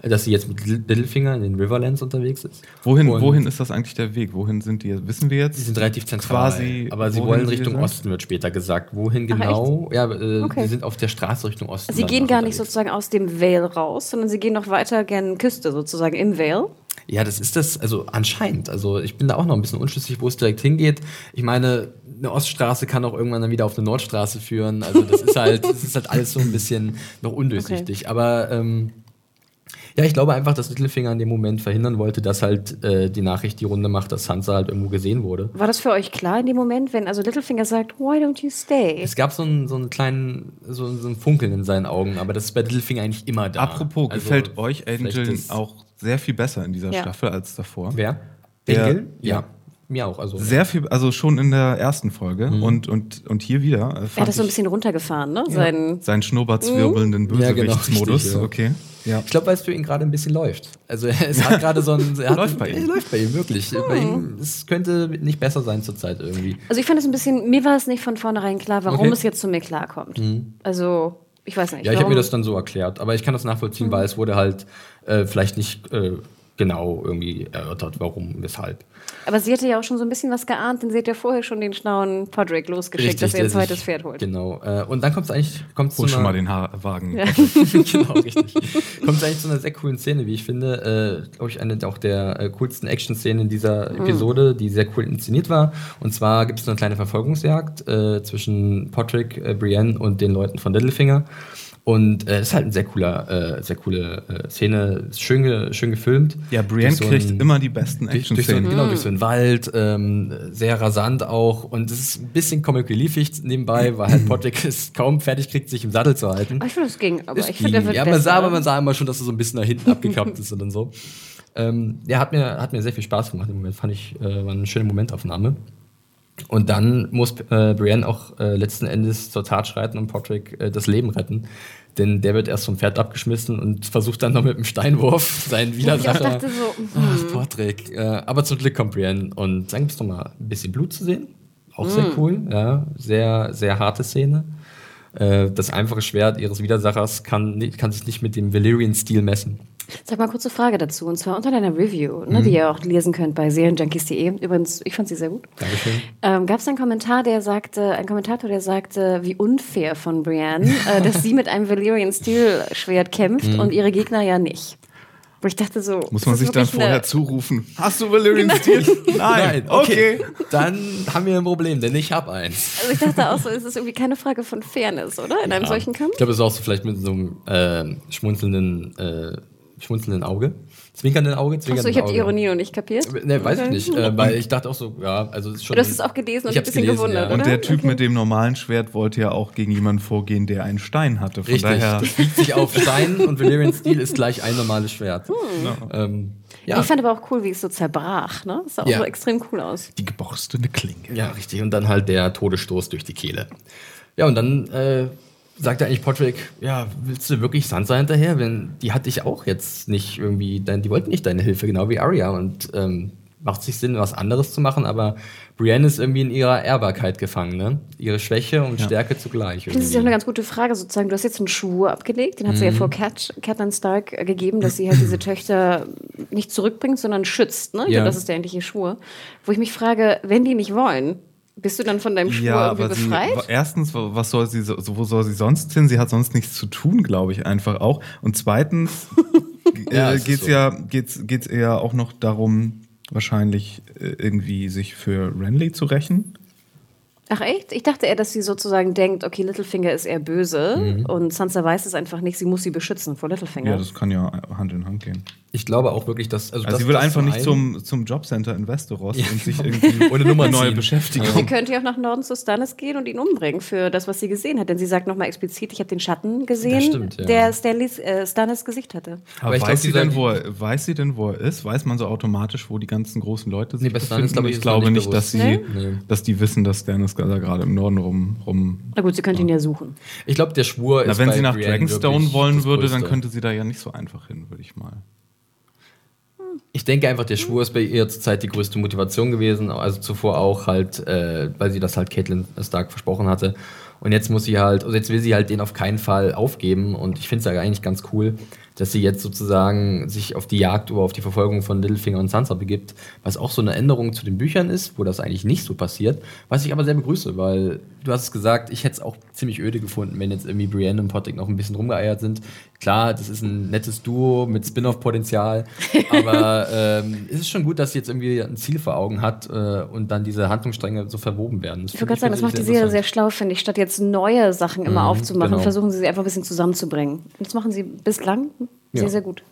äh, dass sie jetzt mit Littlefinger in den Riverlands unterwegs ist. Wohin, Und wohin ist das eigentlich der Weg? Wohin sind die? Wissen wir jetzt? Die sind relativ zentral, Quasi, aber sie wollen sie Richtung sind? Osten, wird später gesagt. Wohin Ach, genau? ja, äh, Okay. die sind auf der Straße Richtung Osten. Sie gehen gar nicht unterwegs. sozusagen aus dem Vale raus, sondern sie gehen noch weiter gen Küste sozusagen im Vale. Ja, das ist das, also anscheinend. Also ich bin da auch noch ein bisschen unschlüssig, wo es direkt hingeht. Ich meine, eine Oststraße kann auch irgendwann dann wieder auf eine Nordstraße führen. Also das ist halt, das ist halt alles so ein bisschen noch undurchsichtig. Aber ähm, ja, ich glaube einfach, dass Littlefinger in dem Moment verhindern wollte, dass halt äh, die Nachricht die Runde macht, dass Sansa halt irgendwo gesehen wurde. War das für euch klar in dem Moment, wenn also Littlefinger sagt, why don't you stay? Es gab so einen, so einen kleinen, so, so einen Funkeln in seinen Augen, aber das ist bei Littlefinger eigentlich immer da. Apropos, Also, gefällt euch Angel auch sehr viel besser in dieser Ja. Staffel als davor? Wer? Der- Engel? ja. Ja. Mir auch. Also, Sehr viel, also schon in der ersten Folge Mhm. und, und, und hier wieder. Äh, Er hat das so ein bisschen runtergefahren, ne? Sein, seinen schnurrbartswirbelnden Ja, genau, Bösewichtsmodus. richtig, ja. Okay. Ja. Ich glaube, weil es für ihn gerade ein bisschen läuft. Also es hat gerade so ein... Er hat, Läuft bei ihm. Er läuft bei ihm, wirklich. Bei ihm, es könnte nicht besser sein zurzeit irgendwie. also ich fand es ein bisschen, mir war es nicht von vornherein klar, warum Okay. Mhm. es jetzt zum Eklat kommt. Also, ich weiß nicht. Ja, ich habe mir das dann so erklärt. Aber ich kann das nachvollziehen, weil es wurde halt äh, vielleicht nicht äh, genau irgendwie erörtert, warum, weshalb. Aber sie hätte ja auch schon so ein bisschen was geahnt, denn sie hat ja vorher schon den schlauen Podrick losgeschickt, dass er ein zweites sich- Pferd holt. Genau. Äh, und dann kommt es eigentlich kommt's Hol zu schon einer- mal den Haarwagen. Ja. genau, richtig. Kommt es eigentlich zu einer sehr coolen Szene, wie ich finde. Äh, Glaube ich, eine auch der äh, coolsten Action-Szenen in dieser Episode, die sehr cool inszeniert war. Und zwar gibt es eine kleine Verfolgungsjagd äh, zwischen Patrick, äh, Brienne und den Leuten von Littlefinger. Und äh, es ist halt eine sehr cooler, äh, sehr coole äh, Szene, Ist schön, ge schön gefilmt. Ja, Brienne so kriegt ein- immer die besten durch, durch, so, genau, durch so einen Wald, ähm, sehr rasant auch. Und es ist ein bisschen comic reliefig nebenbei, weil halt Patrick es kaum fertig kriegt, sich im Sattel zu halten. Ich finde, es ging. Aber Es ich finde, er ja, man sah, aber man sah immer schon, dass er so ein bisschen nach hinten abgekappt ist und so. Ähm, ja, hat mir, hat mir sehr viel Spaß gemacht im Moment. Fand ich, äh, war eine schöne Momentaufnahme. Und dann muss äh, Brienne auch äh, letzten Endes zur Tat schreiten und Patrick äh, das Leben retten. Denn der wird erst vom Pferd abgeschmissen und versucht dann noch mit einem Steinwurf seinen Wo ich Widersacher. dachte so, hm, Ach, Patrick. Äh, aber zum Glück kommt Brienne und dann gibt es nochmal ein bisschen Blut zu sehen. Auch sehr cool, ja. Sehr, sehr harte Szene. Äh, das einfache Schwert ihres Widersachers kann, kann sich nicht mit dem Valyrian-Stil messen. Sag mal kurze Frage dazu, und zwar unter deiner Review, Mhm. ne, die ihr auch lesen könnt bei serienjunkies.de. Übrigens, ich fand sie sehr gut. Dankeschön. Ähm, Gab es einen Kommentar, der sagte, ein Kommentator, der sagte, wie unfair von Brienne, äh, dass sie mit einem Valyrian Steel Schwert kämpft Mhm. und ihre Gegner ja nicht. Wo ich dachte so, Muss man sich dann vorher eine- zurufen. Hast du Valyrian Steel? Nein. Okay. Dann haben wir ein Problem, denn ich habe eins. Also ich dachte auch so, es ist irgendwie keine Frage von Fairness, oder? In einem solchen Kampf? Ich glaube, es ist auch so vielleicht mit so einem äh, schmunzelnden, äh, schmunzelnden Auge. Zwinkernden Auge, Achso, zwinkernden ich habe die. Ironie noch nicht kapiert. Ne, weiß ich nicht, äh, weil ich dachte auch so, ja, also es ist schon. Du hast es auch gelesen und Ich ein bisschen gelesen, gewundert, ja. oder? Und der Typ Okay. mit dem normalen Schwert wollte ja auch gegen jemanden vorgehen, der einen Stein hatte. Von Richtig, daher. das wiegt sich auf Stein und Valyrian Steel ist gleich ein normales Schwert. Hm. Ähm, ja. Ich fand aber auch cool, wie es so zerbrach. Ne? Das sah auch Ja. so extrem cool aus. Die geborstene Klinge. ja, richtig. Und dann halt der Todesstoß durch die Kehle. Ja, und dann äh, sagt er eigentlich Patrick, ja, willst du wirklich Sansa hinterher? Wenn, die hat dich auch jetzt nicht irgendwie, dein, die wollten nicht deine Hilfe, genau wie Arya. Und ähm, macht sich Sinn, was anderes zu machen, aber Brienne ist irgendwie in ihrer Ehrbarkeit gefangen, ne? Ihre Schwäche und Stärke zugleich. Das ist ja auch irgendwie. eine ganz gute Frage sozusagen. Du hast jetzt einen Schwur abgelegt, den hat sie ja Mhm. vor Cat, Catelyn Stark äh, gegeben, dass sie halt diese Töchter nicht zurückbringt, sondern schützt. Ne? Ja. glaube, das ist der eigentliche Schwur. Wo ich mich frage, wenn die nicht wollen, bist du dann von deinem Schwur Ja, irgendwie aber sie, befreit? erstens, was soll sie, so- wo soll sie sonst hin? Sie hat sonst nichts zu tun, glaube ich, einfach auch. Und zweitens Ja, äh, es ist geht's so. ja, geht's, geht's eher auch noch darum, wahrscheinlich äh, irgendwie sich für Renly zu rächen. Ach echt? Ich dachte eher, dass sie sozusagen denkt, okay, Littlefinger ist eher böse Mhm. und Sansa weiß es einfach nicht, sie muss sie beschützen vor Littlefinger. Ja, das kann ja Hand in Hand gehen. Ich glaube auch wirklich, dass. Also, Also das, sie will das einfach nicht zum, zum Jobcenter in Westeros Ja, und sich genau. irgendwie Ohne Nummer neue. Beschäftigung. Sie könnte ja auch nach Norden zu Stannis gehen und ihn umbringen für das, was sie gesehen hat. Denn sie sagt nochmal explizit, ich habe den Schatten gesehen, stimmt, ja. der Stanleys, äh, Stannis Gesicht hatte. Aber Aber ich weiß, glaub, sie denn, wo er, weiß sie denn, wo er ist? Weiß man so automatisch, wo die ganzen großen Leute Nee, sich bei Stannis, befinden? glaub ich, ich glaube nicht nicht, dass, sie, Nee? Nee. dass die wissen, dass Stannis da gerade im Norden rum, rum Na gut, sie könnte ihn ja suchen. Ich glaube, der Schwur Na, ist. wenn bei sie nach Brienne Dragonstone wollen würde, dann könnte sie da ja nicht so einfach hin, würde ich mal. Ich denke einfach, der Schwur ist bei ihr zurzeit die größte Motivation gewesen. Also zuvor auch halt, äh, weil sie das halt Caitlin Stark versprochen hatte. Und jetzt muss sie halt, also jetzt will sie halt den auf keinen Fall aufgeben. Und ich finde es ja eigentlich ganz cool, dass sie jetzt sozusagen sich auf die Jagd oder auf die Verfolgung von Littlefinger und Sansa begibt. Was auch so eine Änderung zu den Büchern ist, wo das eigentlich nicht so passiert. Was ich aber sehr begrüße, weil du hast es gesagt, ich hätte es auch ziemlich öde gefunden, wenn jetzt irgendwie Brienne und Pottick noch ein bisschen rumgeeiert sind. Klar, das ist ein nettes Duo mit Spin-off-Potenzial, aber ähm, es ist schon gut, dass sie jetzt irgendwie ein Ziel vor Augen hat äh, und dann diese Handlungsstränge so verwoben werden. Ich würde gerade sagen, das macht die Serie sehr schlau, finde ich. Statt jetzt neue Sachen immer aufzumachen, genau. versuchen sie sie einfach ein bisschen zusammenzubringen. Und das machen sie bislang sehr, Ja. sehr gut.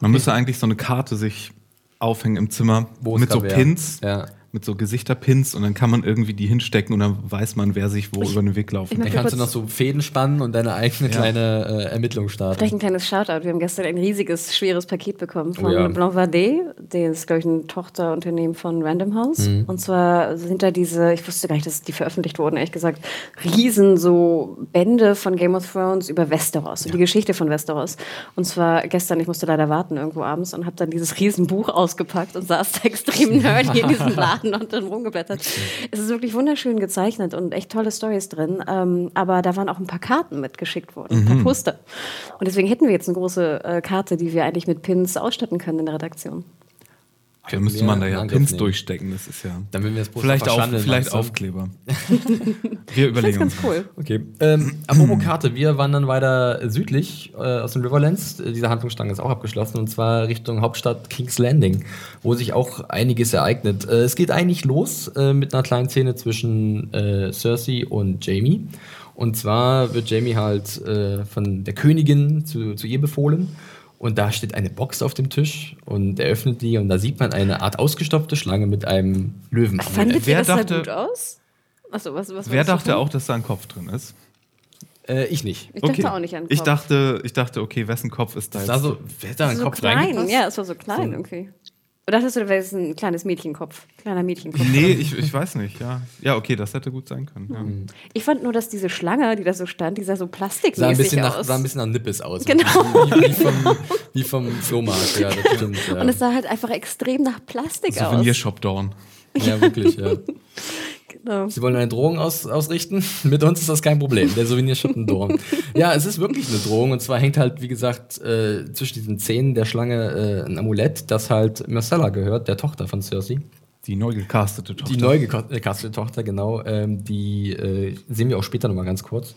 Man müsste eigentlich so eine Karte sich aufhängen im Zimmer Wo es mit so. Pins, Ja. Mit so Gesichterpins und dann kann man irgendwie die hinstecken und dann weiß man, wer sich wo über den Weg laufen ich Dann kannst du noch so Fäden spannen und deine eigene kleine äh, Ermittlung starten. Vielleicht ein kleines Shoutout. Wir haben gestern ein riesiges, schweres Paket bekommen von Oh ja. Blanc Vardet. Der ist, glaube ich, ein Tochterunternehmen von Random House. Mhm. Und zwar sind da diese, ich wusste gar nicht, dass die veröffentlicht wurden, ehrlich gesagt, riesen so Bände von Game of Thrones über Westeros und die Geschichte von Westeros. Und zwar gestern, ich musste leider warten irgendwo abends und habe dann dieses Riesenbuch ausgepackt und saß da extrem nerdy in diesem Laden geladen und dann rumgeblättert. Es ist wirklich wunderschön gezeichnet und echt tolle Stories drin. Ähm, aber da waren auch ein paar Karten mitgeschickt worden, ein Mhm. paar Poster. Und deswegen hätten wir jetzt eine große äh, Karte, die wir eigentlich mit Pins ausstatten können in der Redaktion. Da müsste man da ja Pins nehmen. durchstecken, das ist ja. Dann würden wir das Poster Vielleicht, auf, vielleicht. Aufkleber. Wir Das überlegen ist ganz cool. Okay. Ähm, apropos Karte, wir wandern weiter südlich äh, aus den Riverlands. Äh, Diese Handlungsstrang ist auch abgeschlossen und zwar Richtung Hauptstadt King's Landing, wo sich auch einiges ereignet. Äh, es geht eigentlich los äh, mit einer kleinen Szene zwischen äh, Cersei und Jamie. Und zwar wird Jamie halt äh, von der Königin zu, zu ihr befohlen. Und da steht eine Box auf dem Tisch und er öffnet die und da sieht man eine Art ausgestopfte Schlange mit einem Löwen. Fandet wer ihr das sah dachte- gut aus? Achso, was, was Wer dachte auch, dass da ein Kopf drin ist? Äh, ich nicht. Ich dachte auch nicht an den Ich Kopf. dachte, ich dachte, okay, wessen Kopf ist da Das jetzt? sah so, wer hat da einen so Kopf klein, ja, es war so klein irgendwie. Oder dachtest du, da wäre es ein kleines Mädchenkopf? Kleiner Mädchenkopf. Nee, ich, ich weiß nicht, ja. Ja, okay, das hätte gut sein können. Ja. Mhm. Ich fand nur, dass diese Schlange, die da so stand, die sah so plastikmäßig Sah ein, bisschen nach, aus. sah ein bisschen nach Nippes aus. Genau. Wie, wie, vom, wie vom Flohmarkt, ja, das stimmt. Ja, Und es sah halt einfach extrem nach Plastik aus. Souvenirshop Dorn. Ja wirklich, ja. Genau. Sie wollen eine Drohung aus, ausrichten? Mit uns ist das kein Problem. Der Souvenirschuppen Dorn. Ja, es ist wirklich eine Drohung. Und zwar hängt halt, wie gesagt, äh, zwischen diesen Zähnen der Schlange äh, ein Amulett, das halt Marcella gehört, der Tochter von Cersei. Die neu gecastete Tochter. Die neu gecastete Tochter, genau. Ähm, die äh, sehen wir auch später nochmal ganz kurz.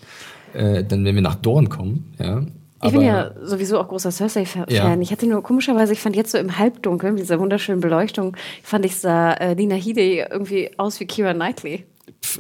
Äh, dann, wenn wir nach Dorn kommen, ja. Ich bin ja sowieso auch großer Cersei-Fan. Ja. Ich hatte nur komischerweise, ich fand jetzt so im Halbdunkel, mit dieser wunderschönen Beleuchtung, fand ich sah äh, Nina Headey irgendwie aus wie Kira Knightley.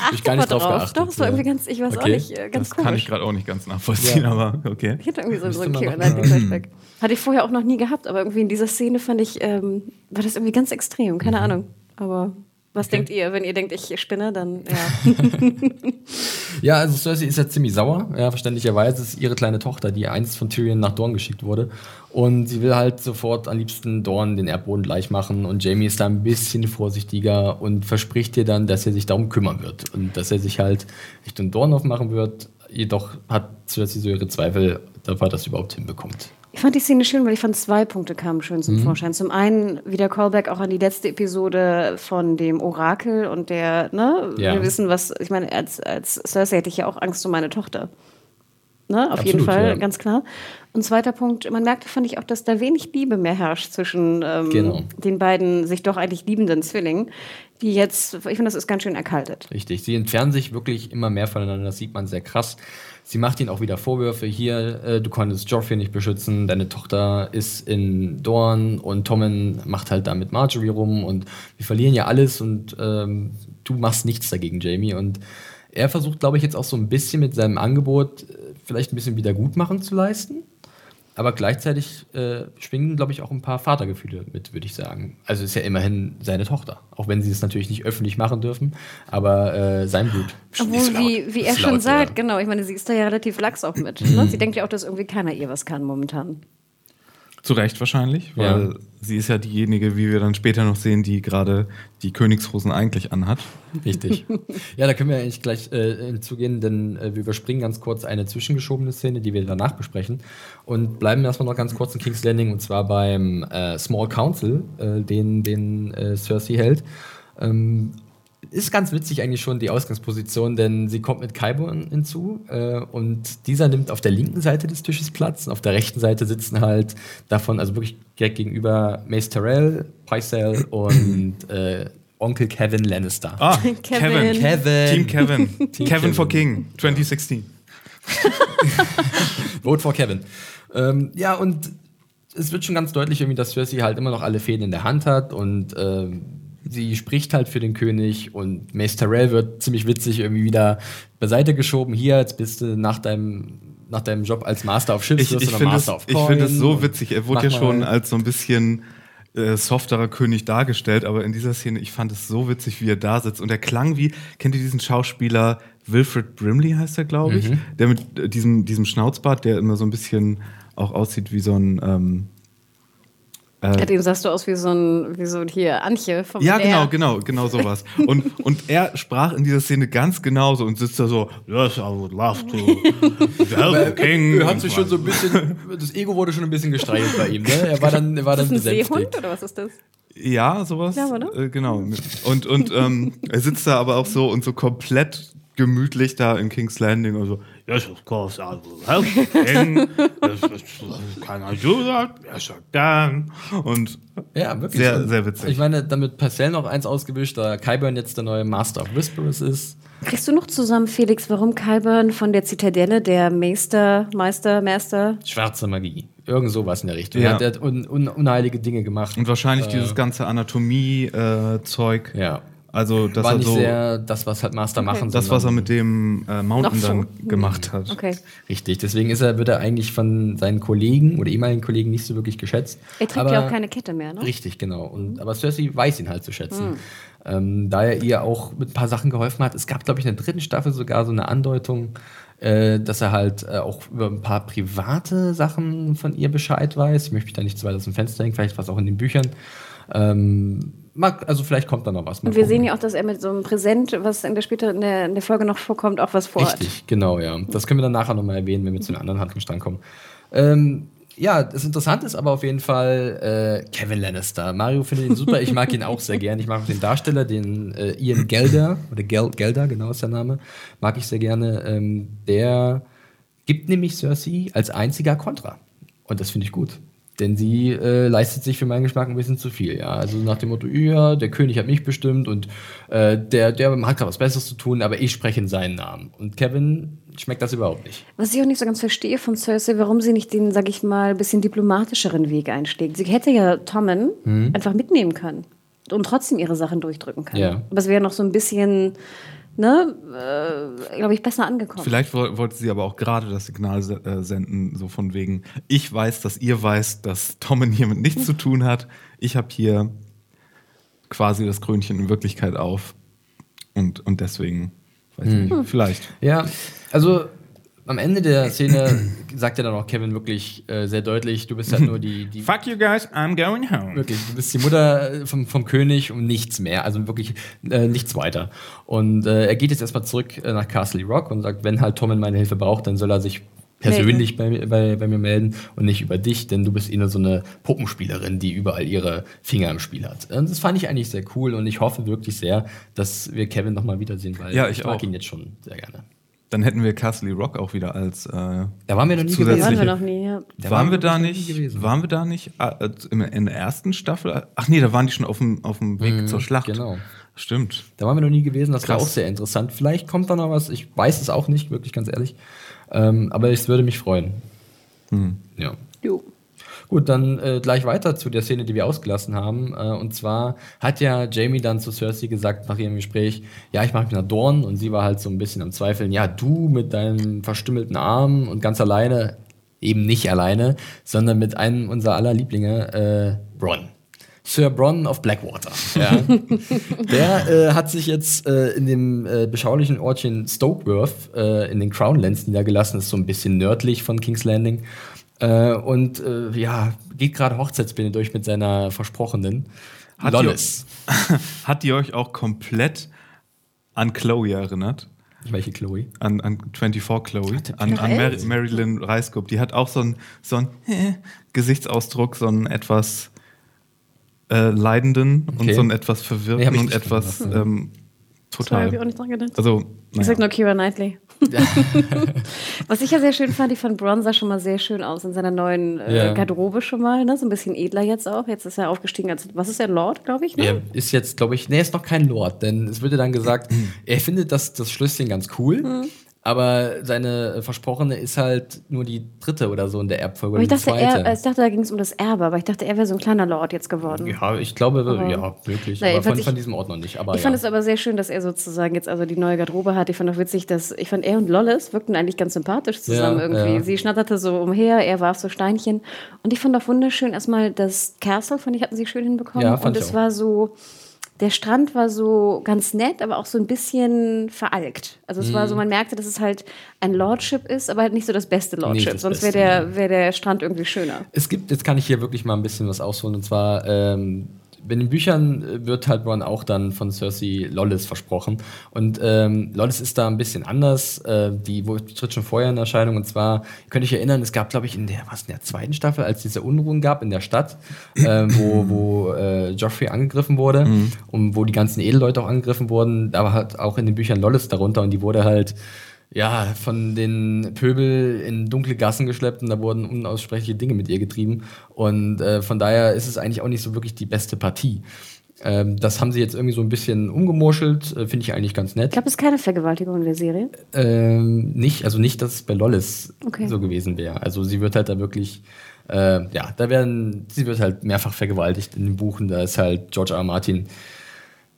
Hab ich gar nicht drauf drauf. geachtet. Doch, es war ja. irgendwie ganz, ich weiß auch Okay. nicht, äh, ganz das komisch. kann ich gerade auch nicht ganz nachvollziehen, Ja. aber okay. Ich hatte irgendwie so, so einen Kira noch Knightley mal- Flashback. Hatte ich vorher auch noch nie gehabt, aber irgendwie in dieser Szene fand ich, ähm, war das irgendwie ganz extrem, Mhm. keine Ahnung. Aber was denkt ihr? Wenn ihr denkt, ich spinne, dann ja. Ja, also Cersei ist ja ziemlich sauer. Ja, verständlicherweise ist ihre kleine Tochter, die einst von Tyrion nach Dorn geschickt wurde. Und sie will halt sofort am liebsten Dorn den Erdboden gleich machen. Und Jamie ist da ein bisschen vorsichtiger und verspricht ihr dann, dass er sich darum kümmern wird. Und dass er sich halt Richtung Dorn aufmachen wird. Jedoch hat Cersei so ihre Zweifel, ob er das überhaupt hinbekommt. Ich fand die Szene schön, weil ich fand, zwei Punkte kamen schön Mhm. zum Vorschein. Zum einen wieder Callback auch an die letzte Episode von dem Orakel und der, ne, Ja. wir wissen, was, ich meine, als, als Cersei hätte ich ja auch Angst um meine Tochter. Ne, auf Absolut, jeden Fall, ja. ganz klar. Und zweiter Punkt, man merkte, fand ich auch, dass da wenig Liebe mehr herrscht zwischen ähm, Genau. den beiden sich doch eigentlich liebenden Zwillingen, die jetzt, ich finde, das ist ganz schön erkaltet. Richtig. Sie entfernen sich wirklich immer mehr voneinander. Das sieht man sehr krass. Sie macht ihnen auch wieder Vorwürfe. Hier, äh, du konntest Joffrey nicht beschützen. Deine Tochter ist in Dorn und Tommen macht halt da mit Marjorie rum und wir verlieren ja alles und ähm, du machst nichts dagegen, Jamie. Und er versucht, glaube ich, jetzt auch so ein bisschen mit seinem Angebot äh, vielleicht ein bisschen Wiedergutmachen zu leisten. Aber gleichzeitig äh, schwingen, glaube ich, auch ein paar Vatergefühle mit, würde ich sagen. Also ist ja immerhin seine Tochter. Auch wenn sie es natürlich nicht öffentlich machen dürfen, aber äh, sein Blut. Obwohl, so wie, wie er schon laut, sagt, ja. genau, ich meine, sie ist da ja relativ lax auch mit. Ne? Sie denkt ja auch, dass irgendwie keiner ihr was kann momentan. Zu Recht wahrscheinlich, weil Ja. sie ist ja diejenige, wie wir dann später noch sehen, die gerade die Königshosen eigentlich anhat. Richtig. Ja, da können wir eigentlich gleich äh, hinzugehen, denn äh, wir überspringen ganz kurz eine zwischengeschobene Szene, die wir danach besprechen und bleiben erstmal noch ganz kurz in King's Landing und zwar beim äh, Small Council, äh, den, den äh, Cersei hält. Ähm, ist ganz witzig eigentlich schon die Ausgangsposition, denn sie kommt mit Qyburn hinzu äh, und dieser nimmt auf der linken Seite des Tisches Platz und auf der rechten Seite sitzen halt davon, also wirklich direkt gegenüber Mace Tyrell, Pycelle und äh, Onkel Kevin Lannister. Ah, Kevin. Kevin. Kevin. Team Kevin. Team Kevin for. King 2016. Vote for Kevin. Ähm, ja, und es wird schon ganz deutlich, irgendwie, dass Cersei halt immer noch alle Fäden in der Hand hat und ähm, sie spricht halt für den König und Mace Tyrell wird ziemlich witzig irgendwie wieder beiseite geschoben. Hier, jetzt bist du nach deinem, nach deinem Job als Master of Ships, Ich, wirst ich du finde Master of ich find es Coin so witzig. Er wurde ja schon als so ein bisschen äh, softerer König dargestellt, aber in dieser Szene, ich fand es so witzig, wie er da sitzt. Und er klang wie, kennt ihr diesen Schauspieler Wilfred Brimley heißt er, glaube ich? Mhm. Der mit äh, diesem, diesem Schnauzbart, der immer so ein bisschen auch aussieht wie so ein. Ähm, Ja, dem sahst du aus wie so ein, wie so hier Antje vom Ja, Blair. genau, genau, genau sowas. Und, und er sprach in dieser Szene ganz genauso und sitzt da so, yes, I would love to. Well, King. Er hat sich schon so ein bisschen, das Ego wurde schon ein bisschen gestreichelt bei ihm, ne? Er war dann, er war dann Ist das ein. Seehund oder was ist das? Ja, sowas. Ja, oder? Äh, genau. Und, und ähm, er sitzt da aber auch so und so komplett gemütlich da in King's Landing und so. Yes, of course, I will help. King. Yes, Can I do that? Yes, I can. Und Ja, wirklich. Sehr, Und sehr witzig. Ich meine, damit Parcell noch eins ausgewischt, da Kyburn jetzt der neue Master of Whisperers ist. Kriegst du noch zusammen, Felix, warum Kyburn von der Zitadelle, der Meister, Meister, Master, Schwarze Magie. Irgend sowas in der Richtung. Ja. Ja. Der hat un, un, unheilige Dinge gemacht. Und wahrscheinlich dieses ganze Anatomie-Zeug. ja. Also, dass War nicht so. sehr das, was halt Master machen. das, was er sondern- mit dem äh, Mountain so. dann gemacht hat. Okay. Richtig, deswegen ist er, wird er eigentlich von seinen Kollegen oder ehemaligen Kollegen nicht so wirklich geschätzt. Er trägt Aber- ja auch keine Kette mehr, ne? Richtig, genau. Und, aber Cersei weiß ihn halt zu schätzen. Ähm, da er ihr auch mit ein paar Sachen geholfen hat. Es gab, glaube ich, in der dritten Staffel sogar so eine Andeutung, äh, dass er halt äh, auch über ein paar private Sachen von ihr Bescheid weiß. Ich möchte mich da nicht zu weit aus dem Fenster hängen, vielleicht was auch in den Büchern. Ähm, mag, also vielleicht kommt da noch was. Und wir sehen ja auch, dass er mit so einem Präsent, was in der später in der, in der Folge noch vorkommt, auch was vorhat. Richtig, genau, ja. Das können wir dann nachher nochmal erwähnen, wenn wir zu einem anderen Handlungsstrang kommen. Ähm, ja, das Interessante ist aber auf jeden Fall äh, Kevin Lannister. Mario findet ihn super, ich mag ihn auch sehr gern. Ich mag auch den Darsteller, den äh, Ian Gelder, oder Gel Gelder, genau ist der Name, mag ich sehr gerne. Ähm, der gibt nämlich Cersei als einziger Kontra. Und das finde ich gut. Denn sie äh, leistet sich für meinen Geschmack ein bisschen zu viel, ja. Also nach dem Motto, ja, der König hat mich bestimmt und äh, der, der hat gerade was Besseres zu tun, aber ich spreche in seinen Namen. Und Kevin schmeckt das überhaupt nicht. Was ich auch nicht so ganz verstehe von Cersei, warum sie nicht den, sag ich mal, bisschen diplomatischeren Weg einschlägt. Sie hätte ja Tommen einfach mitnehmen können und trotzdem ihre Sachen durchdrücken können. Ja. Aber es wäre noch so ein bisschen, ne, äh, glaube ich, besser angekommen. Vielleicht wo- wollte sie aber auch gerade das Signal se- äh, senden, so von wegen, ich weiß, dass ihr weißt, dass Tommen hiermit nichts zu tun hat. Ich habe hier quasi das Krönchen in Wirklichkeit auf. Und, und deswegen, weiß ich nicht, vielleicht. Ja, also am Ende der Szene sagt ja dann auch Kevin wirklich äh, sehr deutlich, du bist halt nur die, die Fuck you guys, I'm going home. Wirklich, du bist die Mutter äh, vom, vom König und nichts mehr, also wirklich äh, nichts weiter. Und äh, er geht jetzt erstmal zurück äh, nach Castle Rock und sagt, wenn halt Tommen meine Hilfe braucht, dann soll er sich persönlich bei, mir- bei, bei mir melden und nicht über dich, denn du bist eh nur so eine Puppenspielerin, die überall ihre Finger im Spiel hat. Und das fand ich eigentlich sehr cool und ich hoffe wirklich sehr, dass wir Kevin nochmal wiedersehen, weil Ja, ich mag auch. ihn jetzt schon sehr gerne. Dann hätten wir Castle Rock auch wieder als. Äh, Da waren wir noch nie gewesen. waren wir noch nie, ja. Da waren wir wir da nicht? gewesen. Waren wir da nicht äh, in, der ersten Staffel? Ach nee, da waren die schon auf dem, auf dem Weg zur Schlacht. genau. Stimmt. Da waren wir noch nie gewesen, das war Krass. auch sehr interessant. Vielleicht kommt da noch was, ich weiß es auch nicht, wirklich ganz ehrlich. Ähm, aber es würde mich freuen. Ja. Jo. Gut, dann äh, gleich weiter zu der Szene, die wir ausgelassen haben. Äh, und zwar hat ja Jamie dann zu Cersei gesagt nach ihrem Gespräch, ja, ich mache mich nach Dorn. Und sie war halt so ein bisschen am Zweifeln, ja, du mit deinem verstümmelten Arm und ganz alleine, eben nicht alleine, sondern mit einem unserer aller Lieblinge, äh, Bronn. Sir Bronn of Blackwater. Ja. Der äh, hat sich jetzt äh, in dem äh, beschaulichen Ortchen Stokeworth äh, in den Crownlands niedergelassen, ist so ein bisschen nördlich von King's Landing. Äh, und äh, ja, geht gerade Hochzeitspläne durch mit seiner Versprochenen. Hat Lollis. Hat die euch auch komplett an Chloe erinnert? Welche Chloe? An, an 24 Chloe? An, Ach, an Mar echt? Marilyn Reiskop. Die hat auch so einen so äh, Gesichtsausdruck, so einen etwas äh, leidenden und Okay. so einen etwas Nee, verwirrten ich und etwas verstanden. Ähm, Sorry, hab ich auch total. nicht dran gedacht. Also, Ich sag naja. nur Kira Knightley. Was ich ja sehr schön fand, ich fand Bronn sah schon mal sehr schön aus in seiner neuen äh, Ja. Garderobe schon mal, ne? So ein bisschen edler jetzt auch. Jetzt ist er aufgestiegen als, was ist er, Lord, glaube ich, ne? Er ist jetzt, glaube ich, nee, er ist noch kein Lord, denn es wurde dann gesagt, er findet das, das Schlösschen ganz cool, aber seine äh, Versprochene ist halt nur die dritte oder so in der Erbfolge. Aber ich dachte, er, ich dachte, da ging es um das Erbe, aber ich dachte, er wäre so ein kleiner Lord jetzt geworden. ja, ich glaube, Aber- ja, möglich. Naja, aber von, jedenfalls von ich- diesem Ort noch nicht. Aber Ich ja. fand es aber sehr schön, dass er sozusagen jetzt also die neue Garderobe hat. Ich fand auch witzig, dass ich fand, er und Lollis wirkten eigentlich ganz sympathisch zusammen Ja, irgendwie. ja. Sie schnatterte so umher, er warf so Steinchen. Und ich fand auch wunderschön erstmal das Castle, fand ich, hatten sie schön hinbekommen. Ja, fand und ich es war so, der Strand war so ganz nett, aber auch so ein bisschen veralkt. Also es Mhm. war so, man merkte, dass es halt ein Lordship ist, aber halt nicht so das beste Lordship. das Sonst wäre der, wär der Strand irgendwie schöner. Es gibt, jetzt kann ich hier wirklich mal ein bisschen was ausholen, und zwar ähm, in den Büchern äh, wird halt Ron auch dann von Cersei Lollis versprochen. Und ähm, Lollis ist da ein bisschen anders. Äh, die tritt schon vorher in Erscheinung. Und zwar, ihr könnt euch erinnern, es gab, glaube ich, in der, was, in der zweiten Staffel, als diese Unruhen gab in der Stadt, äh, wo, wo äh, Joffrey angegriffen wurde Mhm. und wo die ganzen Edelleute auch angegriffen wurden. Da war halt auch in den Büchern Lollis darunter und die wurde halt ja, von den Pöbel in dunkle Gassen geschleppt und da wurden unaussprechliche Dinge mit ihr getrieben. Und äh, von daher ist es eigentlich auch nicht so wirklich die beste Partie. Ähm, das haben sie jetzt irgendwie so ein bisschen umgemurschelt, äh, finde ich eigentlich ganz Ich nett. glaube, es ist keine Vergewaltigung in der Serie. Ähm, nicht, also nicht, dass es bei Lollis Okay. so gewesen wäre. Also sie wird halt da wirklich, äh, ja, da werden, sie wird halt mehrfach vergewaltigt in den Buchen. Da ist halt George R. R. Martin,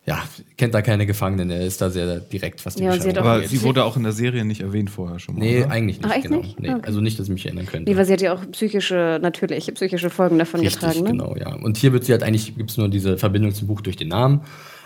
ja, kennt da keine Gefangenen, er ist da sehr direkt, was die Ja, sie Aber sie wurde auch in der Serie nicht erwähnt vorher schon mal. Nee, oder? eigentlich nicht. Ach, genau. nicht? Nee, Okay. Also nicht, dass ich mich erinnern könnte. Nee, weil sie hat ja auch psychische, natürliche psychische Folgen davon Richtig, getragen. Ne? genau, ja. Und hier wird sie halt eigentlich, gibt es nur diese Verbindung zum Buch durch den Namen.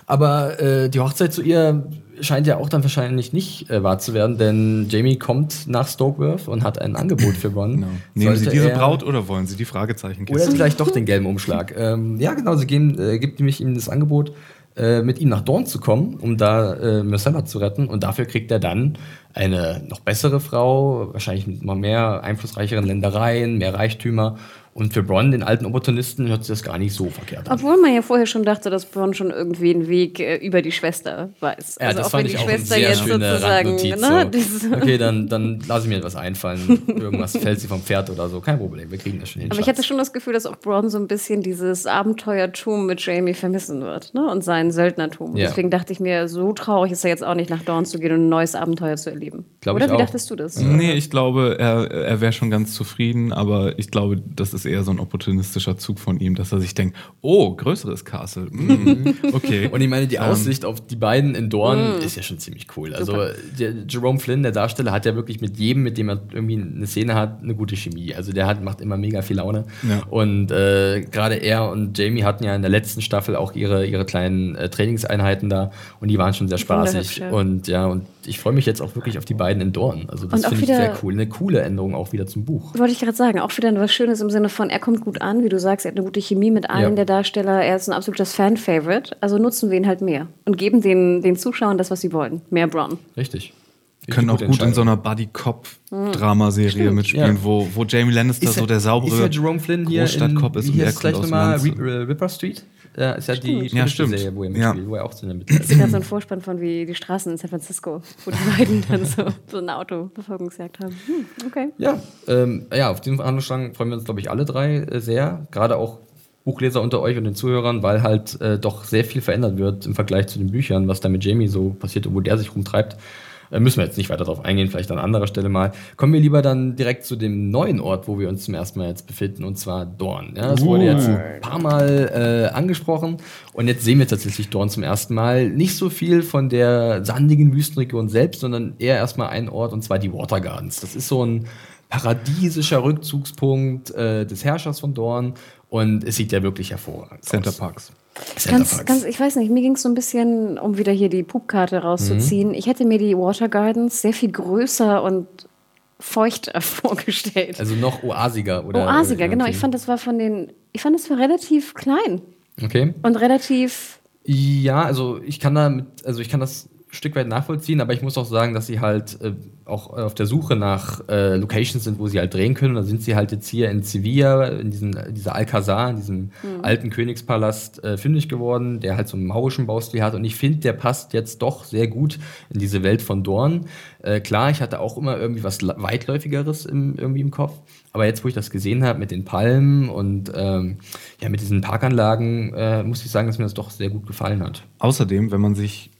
Aber äh, die Hochzeit zu ihr scheint ja auch dann wahrscheinlich nicht äh, wahr zu werden, denn Jamie kommt nach Stokeworth und hat ein Angebot für Ron. Genau. Nehmen Sie diese Braut oder wollen Sie die Fragezeichen Oder vielleicht doch den gelben Umschlag. ähm, ja, genau, sie geben, äh, gibt nämlich ihm das Angebot, äh, mit ihm nach Dorn zu kommen, um da äh, Myrcella zu retten. Und dafür kriegt er dann eine noch bessere Frau, wahrscheinlich mit noch mehr einflussreicheren Ländereien, mehr Reichtümer. Und für Bronn, den alten Opportunisten, hört sich das gar nicht so verkehrt an. Obwohl man ja vorher schon dachte, dass Bronn schon irgendwie einen Weg äh, über die Schwester weiß. Ja, also das auch fand wenn die ich auch Schwester eine sehr jetzt schöne sozusagen, Randnotiz. ne, so. Okay, dann, dann lasse ich mir etwas einfallen. Irgendwas fällt sie vom Pferd oder so. Kein Problem, wir kriegen das schon hin. Aber ich hatte schon das Gefühl, dass auch Bronn so ein bisschen dieses Abenteuertum mit Jamie vermissen wird, ne? Und sein Söldnertum. Ja. Deswegen dachte ich mir, so traurig ist er jetzt auch nicht nach Dorn zu gehen und ein neues Abenteuer zu erleben. Glaub Oder ich wie auch. dachtest du das? Nee, ich glaube, er, er wäre schon ganz zufrieden, aber ich glaube, das ist eher so ein opportunistischer Zug von ihm, dass er sich denkt, oh, größeres Castle. Mm, okay. Und ich meine, Ähm. die Aussicht auf die beiden in Dorn Mm. ist ja schon ziemlich cool. Also der Jerome Flynn, der Darsteller, hat ja wirklich mit jedem, mit dem er irgendwie eine Szene hat, eine gute Chemie. Also der hat, macht immer mega viel Laune. Ja. Und äh, gerade er und Jamie hatten ja in der letzten Staffel auch ihre, ihre kleinen äh, Trainingseinheiten da und die waren schon sehr spaßig. Und ja, und ich freue mich jetzt auch wirklich auf die beiden in Dorn. Also das finde ich wieder- sehr cool. Eine coole Änderung auch wieder zum Buch. Wollte ich gerade sagen, auch wieder was Schönes im Sinne von, er kommt gut an, wie du sagst, er hat eine gute Chemie mit allen Ja. der Darsteller, er ist ein absolutes Fan-Favorite, also nutzen wir ihn halt mehr und geben den, den Zuschauern das, was sie wollen. Mehr Bronn. Richtig. können auch gut in so einer Buddy-Cop-Dramaserie mitspielen, Ja. wo, wo Jamie Lannister Ist so der saubere Ist ja Jerome Flynn hier Großstadtcop ist wie er heißt gleich nochmal, äh, Ripper Street? Ja, ist ja die Ja, stimmt. Serie, wo er Ja. mitspielt, wo er auch zu einer mit. Ich sehe gerade so einen Vorspann von wie die Straßen in San Francisco, wo die beiden dann so, so eine Autoverfolgungsjagd haben. Hm, okay. Ja, ähm, ja, auf diesen Verhandlungsstrang freuen wir uns, glaube ich, alle drei äh, sehr. Gerade auch Buchleser unter euch und den Zuhörern, weil halt äh, doch sehr viel verändert wird im Vergleich zu den Büchern, was da mit Jamie so passiert und wo der sich rumtreibt. Äh, müssen wir jetzt nicht weiter darauf eingehen, vielleicht an anderer Stelle mal. Kommen wir lieber dann direkt zu dem neuen Ort, wo wir uns zum ersten Mal jetzt befinden, und zwar Dorn. Ja, das wurde jetzt ein paar Mal äh, angesprochen und jetzt sehen wir tatsächlich Dorn zum ersten Mal. Nicht so viel von der sandigen Wüstenregion selbst, sondern eher erstmal ein Ort, und zwar die Water Gardens. Das ist so ein paradiesischer Rückzugspunkt äh, des Herrschers von Dorn und es sieht ja wirklich hervorragend Center aus. Parks. Ganz, ganz, ich weiß nicht, mir ging es so ein bisschen, um wieder hier die Pupkarte rauszuziehen. Mhm. Ich hätte mir die Water Gardens sehr viel größer und feuchter vorgestellt. also noch oasiger oder Oasiger, genau. Ich fand, das war von den, ich fand, das war relativ klein okay. und relativ Ja, also ich kann da mit, also ich kann das Stück weit nachvollziehen, aber ich muss auch sagen, dass sie halt äh, auch auf der Suche nach äh, Locations sind, wo sie halt drehen können. Da sind sie halt jetzt hier in Sevilla, in diesem, dieser Alcazar, in diesem alten Königspalast äh, fündig geworden, der halt so einen maurischen Baustil hat. Und ich finde, der passt jetzt doch sehr gut in diese Welt von Dorn. Äh, klar, ich hatte auch immer irgendwie was weitläufigeres im, irgendwie im Kopf. Aber jetzt, wo ich das gesehen habe mit den Palmen und ähm, ja, mit diesen Parkanlagen, äh, muss ich sagen, dass mir das doch sehr gut gefallen hat. Außerdem, wenn man sich,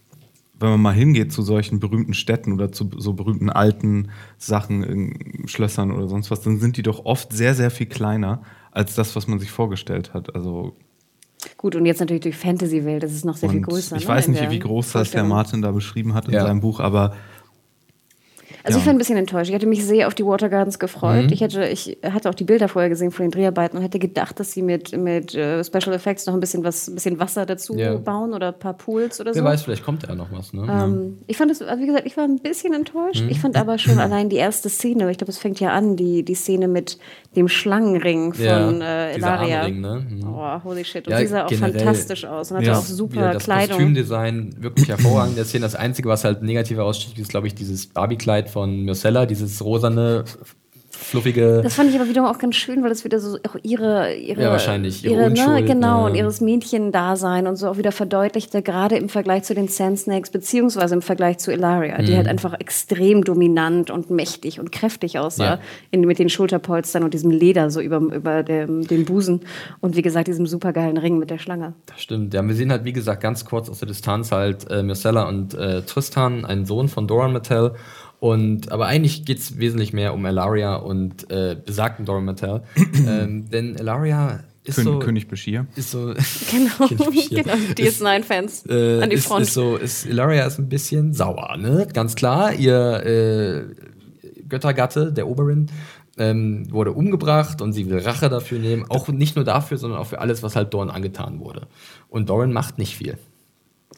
wenn man mal hingeht zu solchen berühmten Städten oder zu so berühmten alten Sachen, in Schlössern oder sonst was, dann sind die doch oft sehr, sehr viel kleiner als das, was man sich vorgestellt hat. Also gut. Und jetzt natürlich durch Fantasy-Welt, das ist noch sehr viel größer. ich ne, weiß nicht, wie groß das der. Martin da beschrieben hat in Ja. seinem Buch, aber Also ich war ein bisschen enttäuscht. Ich hatte mich sehr auf die Water Gardens gefreut. Mhm. Ich, hätte, ich hatte auch die Bilder vorher gesehen von den Dreharbeiten und hätte gedacht, dass sie mit, mit äh, Special Effects noch ein bisschen was, ein bisschen Wasser dazu Ja. bauen oder ein paar Pools oder Wer so. weiß, vielleicht kommt ja noch was. Ne? Ähm, ich fand es, also wie gesagt, ich war ein bisschen enttäuscht. Mhm. Ich fand aber schon allein die erste Szene, ich glaube, es fängt ja an, die, die Szene mit dem Schlangenring von Ja, äh, Elaria. Armring, ne? Mhm. Oh, holy shit. Und Ja, sie sah auch fantastisch aus und hatte Ja. auch super das Kleidung. Kostümdesign wirklich hervorragend. Der Szene, das Einzige, was halt negativ heraussticht, ist, glaube ich, dieses Barbie-Kleid von Myrcella, dieses rosane, fluffige. Das fand ich aber wiederum auch ganz schön, weil es wieder so auch ihre, ihre, Ja, wahrscheinlich, ihre ihre, ne, Unschuld, genau, ja. und ihres Mädchen-Dasein und so auch wieder verdeutlichte, gerade im Vergleich zu den Sand Snakes, beziehungsweise im Vergleich zu Elaria, Mhm. die halt einfach extrem dominant und mächtig und kräftig aussah, Ja. in, mit den Schulterpolstern und diesem Leder so über, über dem, dem Busen und wie gesagt, diesem supergeilen Ring mit der Schlange. Das stimmt. Ja, wir sehen halt, wie gesagt, ganz kurz aus der Distanz halt äh, Myrcella und äh, Tristan, einen Sohn von Doran Mattel. Und, aber eigentlich geht es wesentlich mehr um Elaria und äh, besagten Doran Mattel. ähm, denn Elaria ist Kön so. König Bashir. Ist so Genau, genau DS9-Fans äh, an die ist, Front. ist so, ist, Ilaria ist ein bisschen sauer, ne? Ganz klar. Ihr äh, Göttergatte, der Oberin, ähm, wurde umgebracht und sie will Rache dafür nehmen. Auch nicht nur dafür, sondern auch für alles, was halt Dorn angetan wurde. Und Doran macht nicht viel.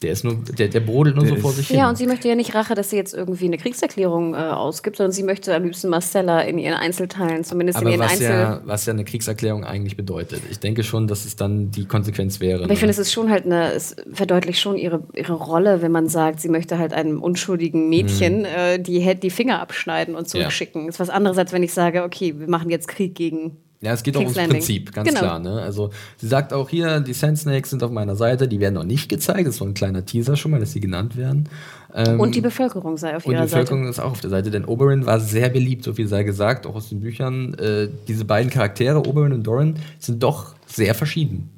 Der ist nur, der, der brodelt nur Der so vor sich hin. Ja, und sie möchte ja nicht Rache, dass sie jetzt irgendwie eine Kriegserklärung äh, ausgibt, sondern sie möchte am liebsten Marcella in ihren Einzelteilen, zumindest in aber ihren was Einzel... ja, was ja eine Kriegserklärung eigentlich bedeutet. Ich denke schon, dass es dann die Konsequenz wäre. Aber ich ne? finde, es ist schon halt eine, es verdeutlicht schon ihre, ihre Rolle, wenn man sagt, sie möchte halt einem unschuldigen Mädchen äh, die, die Finger abschneiden und zurückschicken. Das ist was anderes, als wenn ich sage, okay, wir machen jetzt Krieg gegen. Ja, es geht auch ums Landing. Prinzip, ganz Genau. klar. Ne? Also sie sagt auch hier, die Sand Snakes sind auf meiner Seite, die werden noch nicht gezeigt. Das ist so ein kleiner Teaser schon mal, dass sie genannt werden. Ähm, Und die Bevölkerung sei auf und die ihrer Bevölkerung Seite. ist auch auf der Seite, denn Oberyn war sehr beliebt, so viel sei gesagt, auch aus den Büchern. Äh, diese beiden Charaktere, Oberyn und Doran, sind doch sehr verschieden.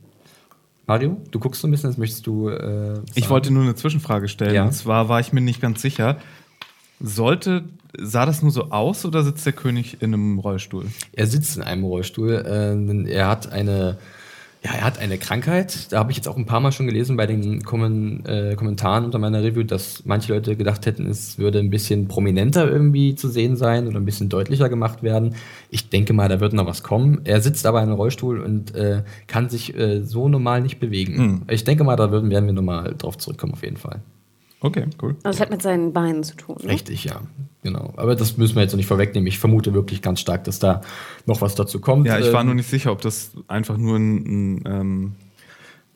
Mario, du guckst so ein bisschen, das möchtest du. Äh, Ich wollte nur eine Zwischenfrage stellen. Ja. Und zwar war ich mir nicht ganz sicher. Sollte, sah das nur so aus oder sitzt der König in einem Rollstuhl? Er sitzt in einem Rollstuhl. Äh, er hat eine, ja, er hat eine Krankheit. Da habe ich jetzt auch ein paar Mal schon gelesen bei den Kommen, äh, Kommentaren unter meiner Review, dass manche Leute gedacht hätten, es würde ein bisschen prominenter irgendwie zu sehen sein oder ein bisschen deutlicher gemacht werden. Ich denke mal, da wird noch was kommen. Er sitzt aber in einem Rollstuhl und äh, kann sich äh, so normal nicht bewegen. Hm. Ich denke mal, da werden wir nochmal drauf zurückkommen, auf jeden Fall. Okay, cool. Also es hat mit seinen Beinen zu tun. Ne? Richtig, ja. Genau. Aber das müssen wir jetzt noch nicht vorwegnehmen. Ich vermute wirklich ganz stark, dass da noch was dazu kommt. Ja, ich war Ähm, nur nicht sicher, ob das einfach nur ein, ein ähm,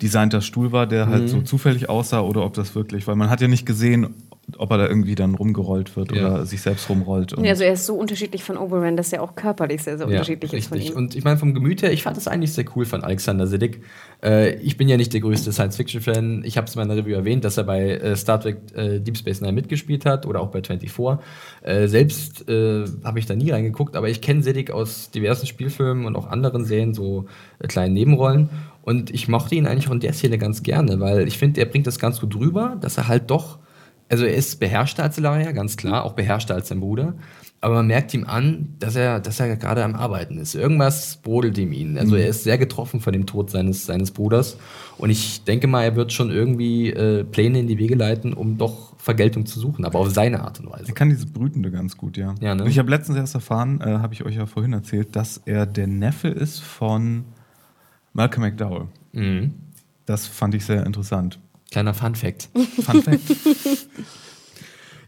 designter Stuhl war, der halt Mhm. so zufällig aussah oder ob das wirklich, weil man hat ja nicht gesehen, ob er da irgendwie dann rumgerollt wird Ja. oder sich selbst rumrollt. Und Ja, also er ist so unterschiedlich von Oberyn, dass er auch körperlich sehr, sehr unterschiedlich ist von richtig. ihm. Und ich meine, vom Gemüt her, ich fand das eigentlich sehr cool von Alexander Siddig. Äh, ich bin ja nicht der größte Science-Fiction-Fan. Ich habe es in meiner Review erwähnt, dass er bei äh, Star Trek äh, Deep Space Nine mitgespielt hat oder auch bei 24. Äh, selbst äh, habe ich da nie reingeguckt, aber ich kenne Siddig aus diversen Spielfilmen und auch anderen Serien, so äh, kleinen Nebenrollen. Und ich mochte ihn eigentlich auch in der Szene ganz gerne, weil ich finde, er bringt das ganz gut rüber, dass er halt doch also er ist beherrschter als Elaria, ganz klar, auch beherrschter als sein Bruder. Aber man merkt ihm an, dass er, dass er gerade am Arbeiten ist. Irgendwas brodelt ihm ihn. Also er ist sehr getroffen von dem Tod seines, seines Bruders. Und ich denke mal, er wird schon irgendwie äh, Pläne in die Wege leiten, um doch Vergeltung zu suchen, aber auf seine Art und Weise. er kann diese Brütende ganz gut, ja. Ja, ne? Und Ich habe letztens erst erfahren, äh, habe ich euch ja vorhin erzählt, dass er der Neffe ist von Malcolm McDowell. Mhm. Das fand ich sehr interessant. Kleiner Fun Fact. Fun Fact.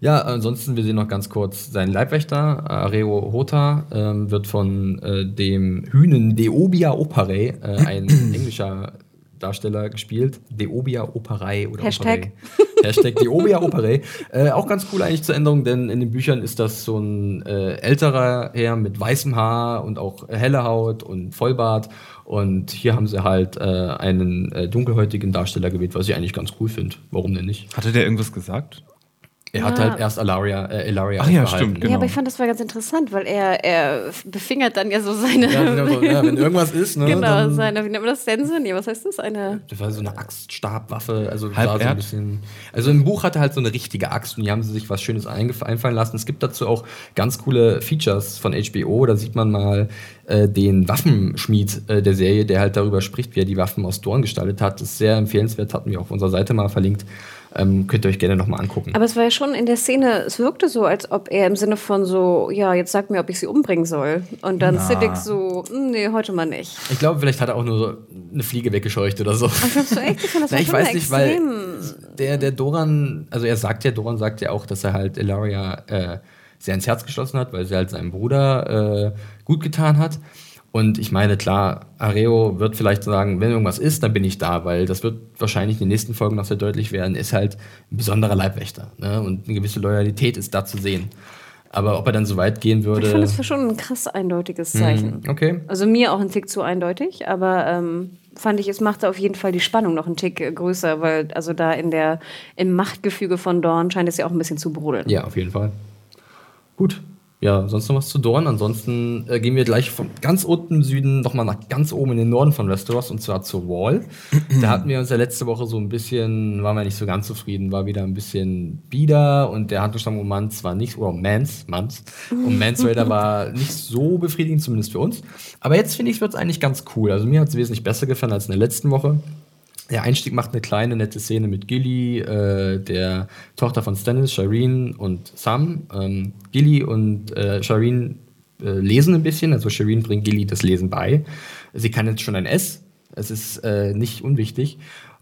Ja, ansonsten, wir sehen noch ganz kurz seinen Leibwächter, Areo Hota, ähm, wird von äh, dem Hühnen Deobia Opere, äh, ein englischer Darsteller, gespielt. Deobia Operei oder Hashtag. Operei. Hashtag Deobia Operei. Äh, auch ganz cool eigentlich zur Änderung, denn in den Büchern ist das so ein äh, älterer Herr mit weißem Haar und auch helle Haut und Vollbart. Und hier haben sie halt äh, einen äh, dunkelhäutigen Darsteller gewählt, was ich eigentlich ganz cool finde. Warum denn nicht? Hatte der irgendwas gesagt? Er hat Ja. halt erst Alaria, äh, Elaria Ach ja, stimmt, genau. Ja, aber ich fand das war ganz interessant, weil er, er befingert dann ja so seine. Ja, genau so, ja, wenn irgendwas ist, ne? genau, dann, seine, wie nennt man das? Sense? Nee, was heißt das? Eine. das war so eine Axtstabwaffe, also Halb so ein bisschen. Also im Buch hat er halt so eine richtige Axt und hier haben sie sich was Schönes einfallen lassen. Es gibt dazu auch ganz coole Features von HBO. Da sieht man mal äh, den Waffenschmied äh, der Serie, der halt darüber spricht, wie er die Waffen aus Dorn gestaltet hat. Das ist sehr empfehlenswert, hatten wir auf unserer Seite mal verlinkt. Ähm, könnt ihr euch gerne nochmal angucken. Aber es war ja schon in der Szene, es wirkte so, als ob er im Sinne von so, ja, jetzt sag mir, ob ich sie umbringen soll. Und dann Na. Siddiq so, "Hm, nee, heute mal nicht. Ich glaube, vielleicht hat er auch nur so eine Fliege weggescheucht oder so. Ach, glaubst du echt? Ich fand das Na, ich weiß nicht, weil der, der Doran, also er sagt ja, Doran sagt ja auch, dass er halt Ilaria äh, sehr ins Herz geschlossen hat, weil sie halt seinem Bruder äh, gut getan hat. Und ich meine, klar, Areo wird vielleicht sagen, wenn irgendwas ist, dann bin ich da, weil das wird wahrscheinlich in den nächsten Folgen noch sehr deutlich werden, ist halt ein besonderer Leibwächter. Ne? Und eine gewisse Loyalität ist da zu sehen. Aber ob er dann so weit gehen würde. Ich fand das schon ein krass eindeutiges Zeichen. Hm, okay. Also mir auch ein Tick zu eindeutig, aber ähm, fand ich, es machte auf jeden Fall die Spannung noch einen Tick größer, weil also da in der im Machtgefüge von Dorn scheint es ja auch ein bisschen zu brodeln. Ja, auf jeden Fall. Gut. Ja, sonst noch was zu Dorn. Ansonsten äh, gehen wir gleich von ganz unten im Süden nochmal nach ganz oben in den Norden von Westeros und zwar zur Wall. da hatten wir uns ja letzte Woche so ein bisschen, waren wir nicht so ganz zufrieden, war wieder ein bisschen bieder und der Handlungsstamm Mans war nicht, oder Mans, Mans, um Mans Raider war nicht so befriedigend, zumindest für uns. Aber jetzt finde ich, wird es eigentlich ganz cool. Also mir hat es wesentlich besser gefallen als in der letzten Woche. Der Einstieg macht eine kleine, nette Szene mit Gilly, äh, der Tochter von Stannis, Shireen und Sam. Ähm, Gilly und äh, Shireen äh, lesen ein bisschen, also Shireen bringt Gilly das Lesen bei. Sie kann jetzt schon ein S, es ist äh, nicht unwichtig.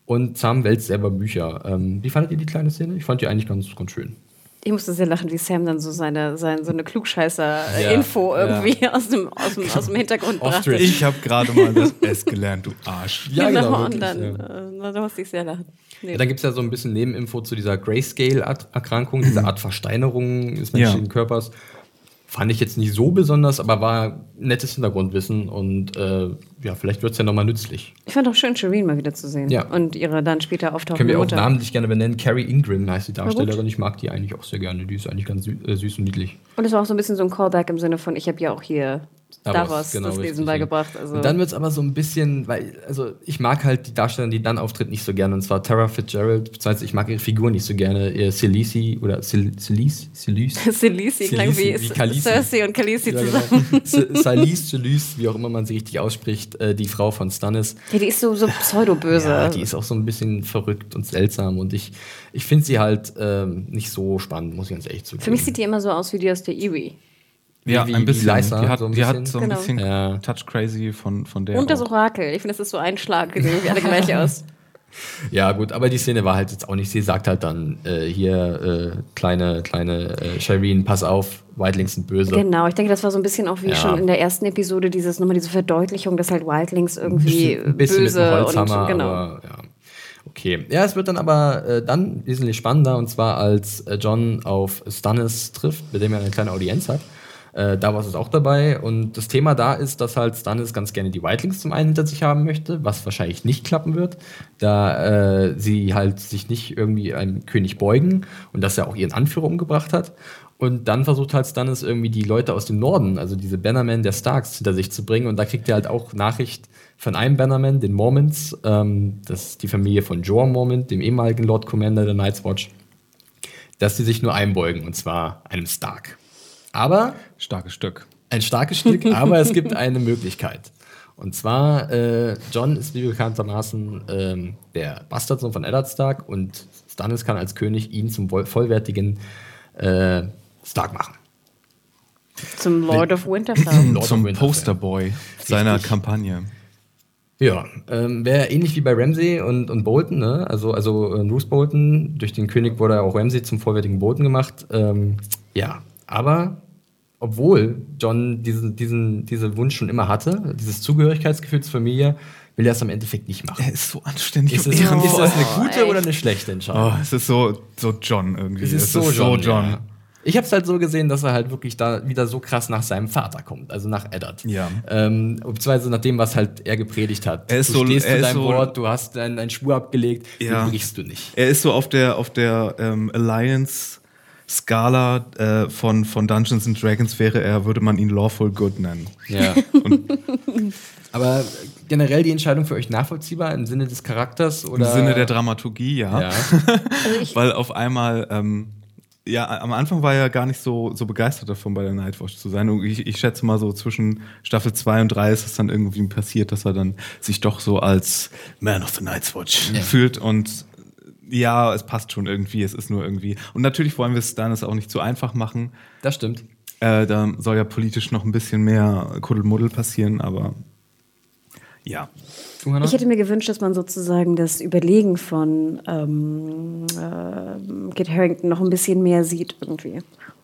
Und Sam wälzt selber Bücher. Ähm, wie fandet ihr die kleine Szene? Ich fand die eigentlich ganz, ganz schön. Ich musste sehr lachen, wie Sam dann so seine, seine so eine Ja, Klugscheißer-Info irgendwie aus, dem, aus, dem, aus dem Hintergrund brachte. Ostrich. Ich habe gerade mal das S gelernt, du Arsch. Ja, genau, genau, und dann, ja. äh, da musste ich sehr lachen. Nee. Ja, dann gibt es ja so ein bisschen Nebeninfo zu dieser Grayscale-Erkrankung, diese Art Versteinerung des menschlichen Ja. Körpers. Fand ich jetzt nicht so besonders, aber war nettes Hintergrundwissen und äh, ja, vielleicht wird es ja nochmal nützlich. Ich fand auch schön, Shireen mal wieder zu sehen. Ja. Und ihre dann später Können auftauchende wir auch Mutter. namentlich gerne benennen. Carrie Ingram heißt die. Darstellerin. Ich mag die eigentlich auch sehr gerne. Die ist eigentlich ganz äh, süß und niedlich. Und es war auch so ein bisschen so ein Callback im Sinne von, ich habe ja auch hier Davos genau, das Lesen beigebracht. Also. Und dann wird es aber so ein bisschen, weil, also ich mag halt die Darstellerin, die dann auftritt, nicht so gerne. Und zwar Tara Fitzgerald, beziehungsweise ich mag ihre Figur nicht so gerne. Celisi oder Cel Celise? Celise? Celisi klang wie, Celisi, wie. Cersei und Khaleesi Ja, zusammen. genau. S- Salis, Celise, wie auch immer man sie richtig ausspricht, äh, die Frau von Stannis. Ja, die ist so, so pseudo-böse. Ja, die ist auch so ein bisschen verrückt und seltsam und ich, ich finde sie halt ähm, nicht so spannend, muss ich ganz ehrlich zugeben. Für mich sieht die immer so aus wie die aus der Erie. Ja, wie- ein bisschen. Lysa, die hat so ein die hat bisschen. so ein Genau. bisschen Ja. Touch Crazy von, von der. Und das auch. Orakel. Ich finde, das ist so ein Schlag. Die sehen irgendwie alle gleich aus. Ja, gut, aber die Szene war halt jetzt auch nicht. Sie sagt halt dann äh, hier, äh, kleine, kleine äh, Shireen, pass auf, Whitelings sind böse. Genau, ich denke, das war so ein bisschen auch wie Ja. schon in der ersten Episode, dieses nochmal diese Verdeutlichung, dass halt Wildlings irgendwie ein bisschen böse mit dem Holzhammer, und genau. aber ja. Okay. Ja, es wird dann aber äh, dann wesentlich spannender und zwar als äh, John auf Stannis trifft, mit dem er eine kleine Audienz hat. Äh, Davos ist auch dabei und das Thema da ist, dass halt Stannis ganz gerne die Whitelings zum einen hinter sich haben möchte, was wahrscheinlich nicht klappen wird, da äh, sie halt sich nicht irgendwie einem König beugen und dass er auch ihren Anführer umgebracht hat. Und dann versucht halt Stannis irgendwie die Leute aus dem Norden, also diese Bannermen der Starks, hinter sich zu bringen. Und da kriegt er halt auch Nachricht von einem Bannerman, den Mormonts, ähm, das ist die Familie von Jorah Mormont, dem ehemaligen Lord Commander der Night's Watch, dass sie sich nur einbeugen, und zwar einem Stark. Aber Starkes Stück. ein starkes Stück, aber es gibt eine Möglichkeit. Und zwar, äh, John ist wie bekanntermaßen ähm, der Bastardsohn von Eddard Stark und Stannis kann als König ihn zum voll- vollwertigen äh, Stark machen. Zum Lord of Winterfell. Lord Zum of Winterfell. Posterboy seiner Kampagne. Ja, ähm, wäre ähnlich wie bei Ramsey und, und Bolton, ne? Also, also äh, Bruce Bolton, durch den König wurde auch Ramsey zum vollwertigen Bolton gemacht. Ähm, ja, aber obwohl John diesen, diesen, diesen Wunsch schon immer hatte, dieses Zugehörigkeitsgefühl zur Familie, will er es am Endeffekt nicht machen. Er ist so anständig Ist das, ist das eine Oh, gute echt? oder eine schlechte Entscheidung? Oh, es ist so, so John irgendwie. Es ist, so, John, Ja. Ich habe es halt so gesehen, dass er halt wirklich da wieder so krass nach seinem Vater kommt, also nach Eddard. Ja. Ähm, beziehungsweise nach dem, was halt er gepredigt hat. Er ist du so- stehst er zu ist deinem so- Wort, du hast deinen dein Schwur abgelegt, Ja. den brichst du nicht. Er ist so auf der, auf der ähm, Alliance-Skala äh, von, von Dungeons and Dragons wäre er, würde man ihn Lawful Good nennen. Ja. Aber generell die Entscheidung für euch nachvollziehbar im Sinne des Charakters oder Im Sinne der Dramaturgie, ja. Ja. Also Weil auf einmal, ähm, ja, am Anfang war er gar nicht so, so begeistert davon, bei der Nightwatch zu sein. Und ich, ich schätze mal so zwischen Staffel 2 und 3 ist es dann irgendwie passiert, dass er dann sich doch so als Man of the Night's Watch Ja. fühlt und Ja, es passt schon irgendwie. Es ist nur irgendwie. Und natürlich wollen wir es Stannis auch nicht zu einfach machen. Das stimmt. Äh, da soll ja politisch noch ein bisschen mehr Kuddelmuddel passieren, aber ja. Ich hätte mir gewünscht, dass man sozusagen das Überlegen von ähm, äh, Kit Harington noch ein bisschen mehr sieht irgendwie.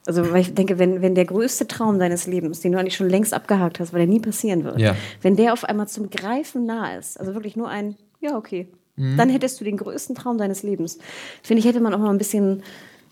Also weil ich denke, wenn, wenn der größte Traum deines Lebens, den du eigentlich schon längst abgehakt hast, weil der nie passieren wird, Ja. wenn der auf einmal zum Greifen nah ist, also wirklich nur ein, ja, okay, Mhm. dann hättest du den größten Traum deines Lebens. Finde ich, hätte man auch mal ein bisschen,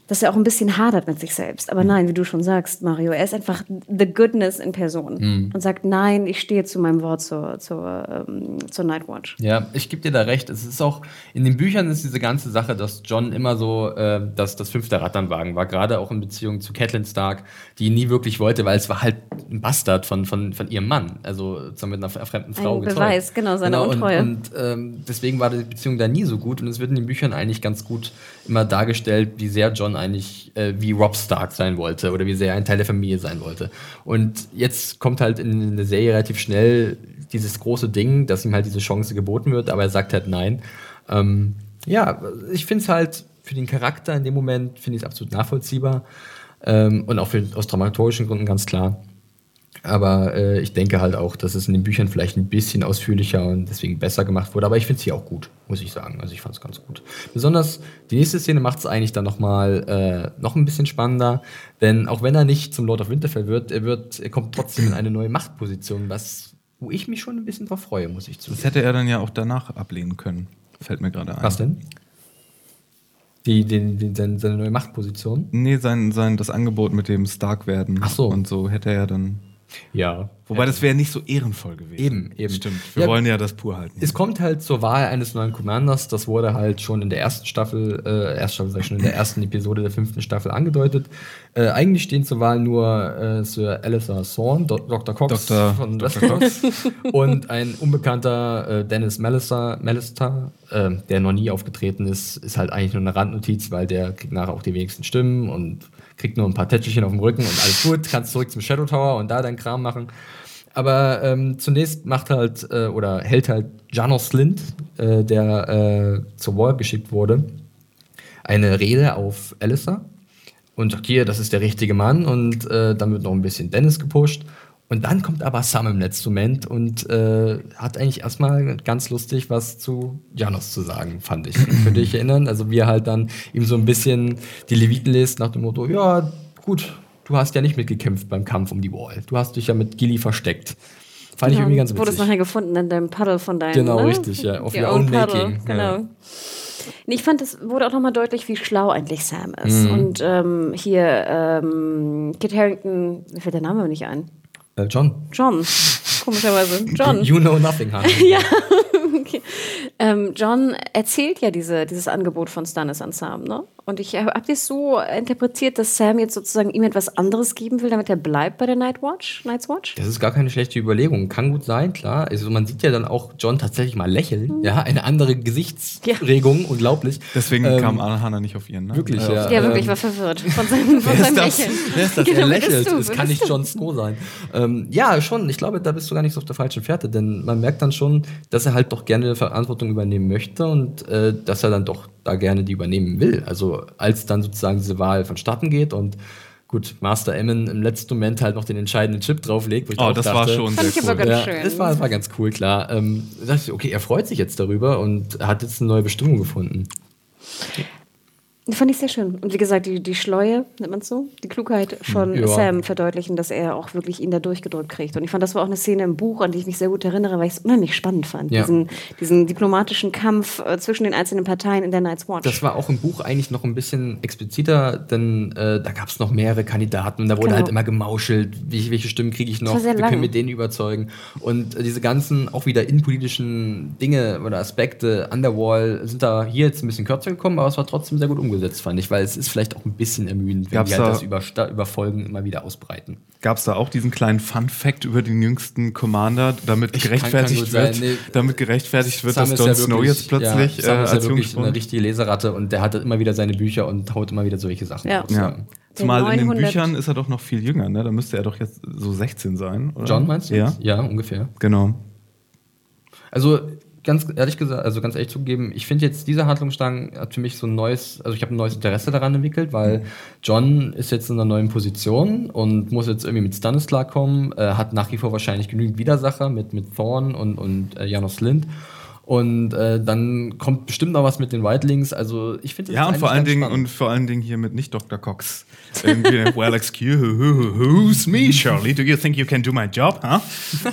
dass er auch ein bisschen hadert mit sich selbst. Mhm. Aber nein, wie du schon sagst, Mario, er ist einfach the goodness in Person Mhm. und sagt, nein, ich stehe zu meinem Wort zur, zur, ähm, zur Nightwatch. Ja, ich gebe dir da recht. Es ist auch, in den Büchern ist diese ganze Sache, dass John immer so äh, das, das fünfte Rad am Wagen war, gerade auch in Beziehung zu Catelyn Stark, die ihn nie wirklich wollte, weil es war halt ein Bastard von, von, von ihrem Mann, also mit einer fremden Frau Ein gezeugt. Beweis, genau, seiner und, Untreue. Und ähm, deswegen war die Beziehung da nie so gut und es wird in den Büchern eigentlich ganz gut immer dargestellt, wie sehr John eigentlich äh, wie Rob Stark sein wollte oder wie sehr er ein Teil der Familie sein wollte. Und jetzt kommt halt in der Serie relativ schnell dieses große Ding, dass ihm halt diese Chance geboten wird, aber er sagt halt nein. Ähm, ja, ich finde es halt für den Charakter in dem Moment, finde ich es absolut nachvollziehbar. Ähm, und auch für, aus dramaturgischen Gründen ganz klar. Aber äh, ich denke halt auch, dass es in den Büchern vielleicht ein bisschen ausführlicher und deswegen besser gemacht wurde. Aber ich finde es hier auch gut, muss ich sagen. Also ich fand es ganz gut. Besonders die nächste Szene macht es eigentlich dann nochmal äh, noch ein bisschen spannender. Denn auch wenn er nicht zum Lord of Winterfell wird, er, wird, er kommt trotzdem in eine neue Machtposition, was, wo ich mich schon ein bisschen drauf freue, muss ich Das zugeben. hätte er dann ja auch danach ablehnen können. Fällt mir gerade ein. Was denn? Die, die, die, seine, seine neue Machtposition? Nee, sein, sein, das Angebot mit dem Stark werden. Ach so. Und so hätte er dann. Ja. Wobei das wäre nicht so ehrenvoll gewesen. Eben, eben. Stimmt. Wir Ja. wollen ja das pur halten. Es kommt halt zur Wahl eines neuen Commanders. Das wurde halt schon in der ersten Staffel, äh, erste Staffel, sag ich schon, in der ersten Episode der fünften Staffel angedeutet. Äh, eigentlich stehen zur Wahl nur äh, Sir Alistair Thorne, Do Dr. Cox Dr. von Dr. Westeros und ein unbekannter äh, Dennis Mallister, Mallister äh, der noch nie aufgetreten ist, ist halt eigentlich nur eine Randnotiz, weil der kriegt nachher auch die wenigsten Stimmen und kriegt nur ein paar Tätschelchen auf dem Rücken und alles gut, kannst zurück zum Shadow Tower und da deinen Kram machen. Aber ähm, zunächst macht halt äh, oder hält halt Janos Slint, äh, der äh, zur Wall geschickt wurde, eine Rede auf Alistair und sagt, hier, das ist der richtige Mann und äh, dann wird noch ein bisschen Dennis gepusht. Und dann kommt aber Sam im letzten Moment und äh, hat eigentlich erstmal ganz lustig was zu Janos zu sagen, fand ich. Könnt ihr euch erinnern? Also wie er halt dann ihm so ein bisschen die Leviten liest nach dem Motto, ja, gut, du hast ja nicht mitgekämpft beim Kampf um die Wall. Du hast dich ja mit Gilly versteckt. Fand ich irgendwie ganz Wurde es witzig. nachher gefunden in deinem Paddle von deinem. Genau, ne? richtig, ja. Of Your own paddle, making. Genau. Ja. Nee, Ich fand, es wurde auch nochmal deutlich, wie schlau eigentlich Sam ist. Mhm. Und ähm, hier, ähm, Kit Harington, mir fällt der Name nicht ein. Äh, John. John. Komischerweise. John. You know nothing, Hannah. ja. okay. ähm, John erzählt ja diese, dieses Angebot von Stannis an Sam, ne? Und ich habe das so interpretiert, dass Sam jetzt sozusagen ihm etwas anderes geben will, damit er bleibt bei der Night Watch, Night's Watch. Das ist gar keine schlechte Überlegung. Kann gut sein, klar. Also man sieht ja dann auch John tatsächlich mal lächeln. Ja, eine andere Gesichtsregung, unglaublich. Deswegen Ähm, kam Hannah nicht auf ihren, ne? Wirklich, Äh, ja. Der wirklich ähm, war verwirrt von seinem, von Wer ist seinem das? Lächeln. Wer ist das? Genau, er lächelt. du? Es kann nicht Jon Snow sein. Ähm, ja, schon. Ich glaube, da bist du gar nicht so auf der falschen Fährte, denn man merkt dann schon, dass er halt doch gerne Verantwortung übernehmen möchte und äh, dass er dann doch da gerne die übernehmen will. Also als dann sozusagen diese Wahl vonstatten geht und gut, Master Emmon im letzten Moment halt noch den entscheidenden Chip drauflegt. wo ich Oh, auch das war dachte, schon Fand sehr cool. ganz ja, schön. das war, das war ganz cool, klar. Ähm, da dachte ich, okay, er freut sich jetzt darüber und hat jetzt eine neue Bestimmung gefunden. Fand ich sehr schön. Und wie gesagt, die, die Schleue, nennt man es so, die Klugheit von Ja. Sam verdeutlichen, dass er auch wirklich ihn da durchgedrückt kriegt. Und ich fand, das war auch eine Szene im Buch, an die ich mich sehr gut erinnere, weil ich es unheimlich spannend fand. Ja. Diesen, diesen diplomatischen Kampf äh, zwischen den einzelnen Parteien in der Night's Watch. Das war auch im Buch eigentlich noch ein bisschen expliziter, denn äh, da gab es noch mehrere Kandidaten und da wurde Genau. halt immer gemauschelt, wie, welche Stimmen kriege ich noch, wir lang. können mit denen überzeugen. Und äh, diese ganzen auch wieder innenpolitischen Dinge oder Aspekte an der Wall sind da hier jetzt ein bisschen kürzer gekommen, aber es war trotzdem sehr gut umgesetzt, fand ich, weil es ist vielleicht auch ein bisschen ermüdend, wenn Gab's die halt da- das über, über Folgen immer wieder ausbreiten. Gab es da auch diesen kleinen Fun-Fact über den jüngsten Commander, damit Ich- gerechtfertigt sein, wird, nee. damit gerechtfertigt wird, Sam dass Jon ja Snow jetzt plötzlich ja, äh, ist ja als wirklich eine richtige Leseratte und der hat immer wieder seine Bücher und haut immer wieder solche Sachen Ja. raus. Ja. Zumal in den 900 Büchern ist er doch noch viel jünger, ne? Da müsste er doch jetzt so 16 sein, oder? John meinst du? Ja? Ja, ungefähr. genau. Also ganz ehrlich gesagt, also ganz ehrlich zugeben, ich finde jetzt diese Handlungsstrang hat für mich so ein neues, also ich habe ein neues Interesse daran entwickelt, weil John ist jetzt in einer neuen Position und muss jetzt irgendwie mit Stannis klarkommen, äh, hat nach wie vor wahrscheinlich genügend Widersacher mit, mit Thorn und, und äh, Janos Lind. Und äh, dann kommt bestimmt noch was mit den Whitelings. Also ich finde Ja, und vor allen Dingen und vor allen Dingen hier mit nicht Dr. Cox. Irgendwie, well, excuse who's me, Shirley? Do you think you can do my job, huh?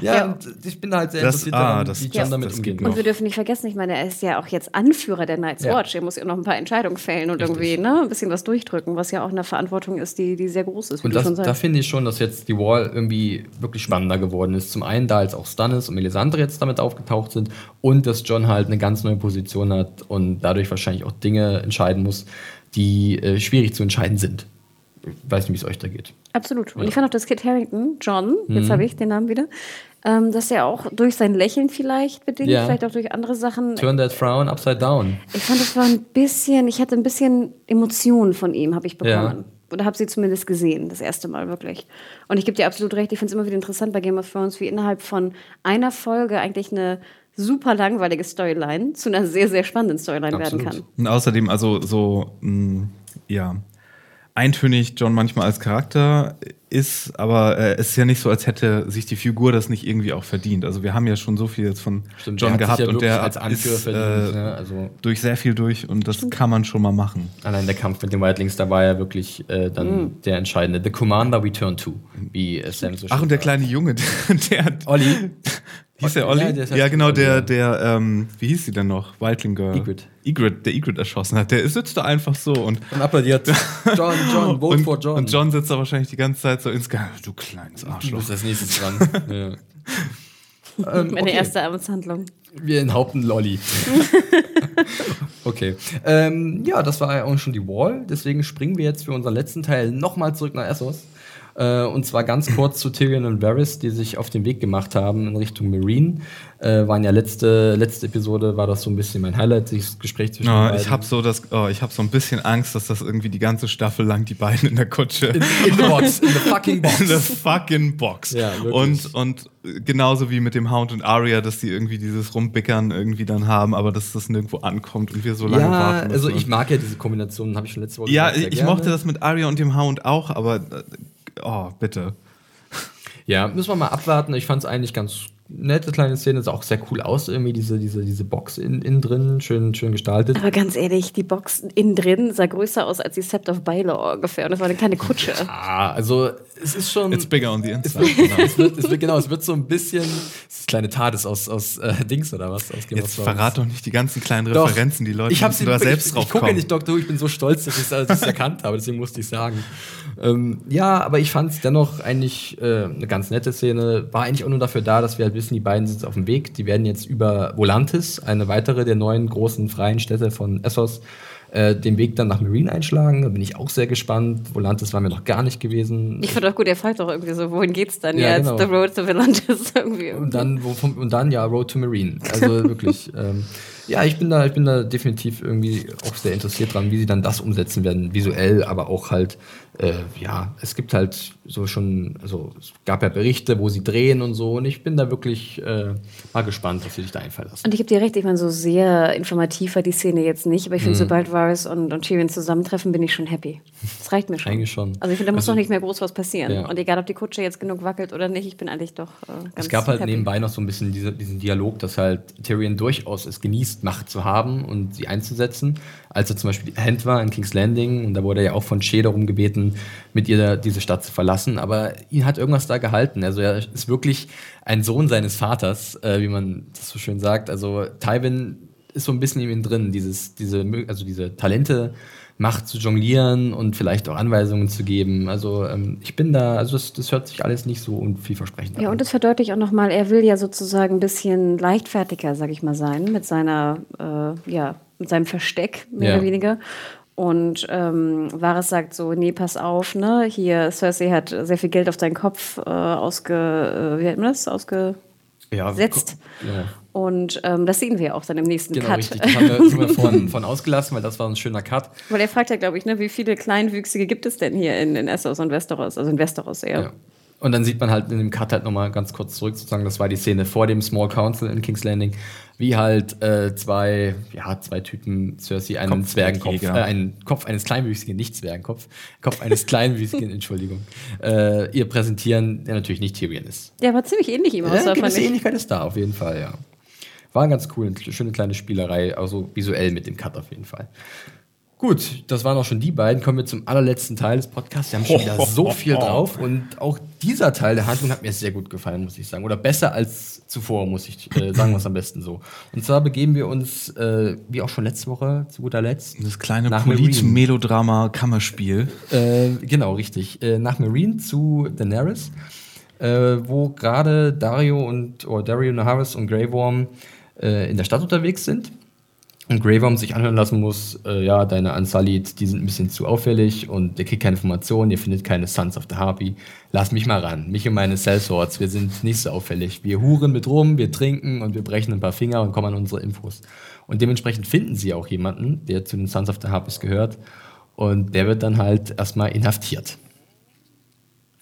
ja, Ja. ich bin da halt sehr Das- interessiert ah, daran, das- wie John ja, damit das umgeht. geht Und wir dürfen nicht vergessen, ich meine, er ist ja auch jetzt Anführer der Night's Ja. Watch. Er muss ja noch ein paar Entscheidungen fällen und irgendwie ne, ein bisschen was durchdrücken, was ja auch eine Verantwortung ist, die, die sehr groß ist, Und das, da finde ich schon, dass jetzt die Wall irgendwie wirklich spannender geworden ist. Zum einen, da als auch Stannis und Melisandre jetzt damit aufgetaucht sind und dass John halt eine ganz neue Position hat und dadurch wahrscheinlich auch Dinge entscheiden muss, die äh, schwierig zu entscheiden sind. Ich weiß nicht, wie es euch da geht. Absolut. Und ich fand auch, dass Kit Harrington, John, jetzt habe ich den Namen wieder, ähm, dass er auch durch sein Lächeln vielleicht bedingt, Ja. vielleicht auch durch andere Sachen. Turn that frown upside down. Ich fand, es war ein bisschen, ich hatte ein bisschen Emotionen von ihm, habe ich bekommen. Ja. Oder habe sie zumindest gesehen, das erste Mal wirklich. Und ich gebe dir absolut recht, ich finde es immer wieder interessant bei Game of Thrones, wie innerhalb von einer Folge eigentlich eine super langweilige Storyline zu einer sehr, sehr spannenden Storyline werden Absolut. kann. Und außerdem, also so, mh, ja, eintönig John manchmal als Charakter ist, aber äh, es ist ja nicht so, als hätte sich die Figur das nicht irgendwie auch verdient. Also wir haben ja schon so viel jetzt von Stimmt, John hat gehabt ja und der als Anführer ist verdient, äh, ne? Also- durch sehr viel durch und das kann man schon mal machen. Allein der Kampf mit den Whitelings, da war ja wirklich äh, dann der entscheidende. The Commander we turn to, wie äh, Sam so Ach, schön und der kleine Junge, der, der Olli. hieß der Olli? Ja, Ja, der halt genau, Olli, ja. der, der, ähm, wie hieß sie denn noch? Wildling Girl. Ygritte. Ygritte, der Ygritte erschossen hat. Der sitzt da einfach so und Und applaudiert. John, John, vote und, for John. und John sitzt da wahrscheinlich die ganze Zeit so ins Ge- Du kleines Du Arschloch. bist als nächstes dran. ja. ähm, Meine okay. erste Amtshandlung. Wir enthaupten Lolli. okay. Ähm, ja, das war ja auch schon die Wall. Deswegen springen wir jetzt für unseren letzten Teil nochmal zurück nach Essos. Äh, und zwar ganz kurz zu Tyrion und Varys, die sich auf den Weg gemacht haben in Richtung Marine. Äh, waren ja letzte, letzte Episode, war das so ein bisschen mein Highlight, das Gespräch zwischen den Oh, beiden. ich habe so das, oh, ich habe so ein bisschen Angst, dass das irgendwie die ganze Staffel lang die beiden in der Kutsche in, in the box, in the fucking box. in the fucking box. Ja, und und genauso wie mit dem Hound und Arya, dass die irgendwie dieses Rumbickern irgendwie dann haben, aber dass das nirgendwo ankommt und wir so lange ja, warten müssen. also ich mag ja diese Kombination, habe ich schon letzte Woche ja, gesagt, sehr ich gerne. mochte das mit Arya und dem Hound auch, aber äh, oh bitte. Ja, müssen wir mal abwarten. Ich fand es eigentlich ganz nette kleine Szene, sah auch sehr cool aus, irgendwie diese, diese, diese Box innen in drin, schön, schön gestaltet. Aber ganz ehrlich, die Box innen drin sah größer aus als die Sept of Baelor ungefähr. Und das war eine kleine Kutsche. Ah, also es ist schon. It's bigger on the es inside. wird, es wird, es wird, genau, es wird so ein bisschen. Das kleine TARDIS aus, aus äh, Dings oder was? Aus Game Jetzt verrat doch nicht die ganzen kleinen Doch. Referenzen, die Leute ich müssen da selbst ich, drauf ich gucke nicht Doctor Who, ich bin so stolz, dass ich es erkannt habe, deswegen musste ich sagen. Ähm, ja, aber ich fand es dennoch eigentlich äh, eine ganz nette Szene. War eigentlich auch nur dafür da, dass wir halt wissen, die beiden sind auf dem Weg. Die werden jetzt über Volantis, eine weitere der neuen großen freien Städte von Essos, äh, den Weg dann nach Marine einschlagen. Da bin ich auch sehr gespannt. Volantis war mir noch gar nicht gewesen. Ich fand auch gut, er fragt doch irgendwie so, wohin geht's dann Ja, jetzt? genau. The Road to Volantis irgendwie. Und dann, wo, und dann ja Road to Marine. Also wirklich. ähm, ja, ich bin da, ich bin da definitiv irgendwie auch sehr interessiert dran, wie sie dann das umsetzen werden, visuell, aber auch halt, äh, ja, es gibt halt so schon, also es gab ja Berichte, wo sie drehen und so, und ich bin da wirklich äh, mal gespannt, was sie sich da einfallen lassen. Und ich gebe dir recht, ich meine, so sehr informativ war die Szene jetzt nicht, aber ich Mhm. finde, sobald Varys und, und Tyrion zusammentreffen, bin ich schon happy. Das reicht mir schon. Eigentlich schon. Also ich finde, da muss Also- noch nicht mehr groß was passieren. Ja. Und egal, ob die Kutsche jetzt genug wackelt oder nicht, ich bin eigentlich doch äh, ganz Es gab halt happy. nebenbei noch so ein bisschen diese, diesen Dialog, dass halt Tyrion durchaus es genießt, Macht zu haben und sie einzusetzen. Als er zum Beispiel Hand war in King's Landing und da wurde er ja auch von Shea darum gebeten, mit ihr diese Stadt zu verlassen. Aber ihn hat irgendwas da gehalten. Also er ist wirklich ein Sohn seines Vaters, äh, wie man das so schön sagt. Also Tywin ist so ein bisschen in ihm drin, dieses, diese, also diese Talente, Macht zu jonglieren und vielleicht auch Anweisungen zu geben. Also ähm, ich bin da, also das, das hört sich alles nicht so unvielversprechend an. Ja, und das verdeutlicht auch nochmal, er will ja sozusagen ein bisschen leichtfertiger, sag ich mal, sein, mit seiner, äh, ja, mit seinem Versteck, mehr Ja. oder weniger. Und ähm, Varys sagt so, nee, pass auf, ne, hier, Cersei hat sehr viel Geld auf deinen Kopf äh, ausge, äh, wie nennt man das, ausge... ja, setzt. Ja. Und ähm, das sehen wir auch dann im nächsten Genau, Cut. richtig. Das haben wir, sind wir von, von ausgelassen, weil das war ein schöner Cut. Weil er fragt ja, glaube ich, ne, wie viele Kleinwüchsige gibt es denn hier in, in Essos und Westeros, also in Westeros eher. Ja. Und dann sieht man halt in dem Cut halt nochmal ganz kurz zurück, sozusagen, das war die Szene vor dem Small Council in King's Landing, wie halt äh, zwei, ja, zwei Typen, Cersei, einen Zwergenkopf, äh, einen Kopf eines kleinwüchsigen, nicht Zwergenkopf, Kopf eines kleinwüchsigen, Entschuldigung, äh, ihr präsentieren, der natürlich nicht Tyrion ist. Der war ziemlich ähnlich ihm Ja, eine fand gewisse ich. Ähnlichkeit ist da, auf jeden Fall, ja. War ganz cool, eine schöne kleine Spielerei, also visuell mit dem Cut auf jeden Fall. Gut, das waren auch schon die beiden. Kommen wir zum allerletzten Teil des Podcasts. Wir haben schon wieder so viel drauf und auch dieser Teil der Handlung hat mir sehr gut gefallen, muss ich sagen. Oder besser als zuvor, muss ich äh, sagen, was am besten so. Und zwar begeben wir uns, äh, wie auch schon letzte Woche, zu guter Letzt. Das kleine Polit-Melodrama-Kammerspiel. Äh, genau, richtig. Äh, nach Marine zu Daenerys, äh, wo gerade Dario und oder Dario Naharis und Grey Worm äh, in der Stadt unterwegs sind. Und Grey Worm sich anhören lassen muss, äh, ja, deine Unsullied, die sind ein bisschen zu auffällig und ihr kriegt keine Informationen, ihr findet keine Sons of the Harpy. Lass mich mal ran, mich und meine Sellswords, wir sind nicht so auffällig. Wir huren mit rum, wir trinken und wir brechen ein paar Finger und kommen an unsere Infos. Und dementsprechend finden sie auch jemanden, der zu den Sons of the Harpies gehört. Und der wird dann halt erstmal inhaftiert.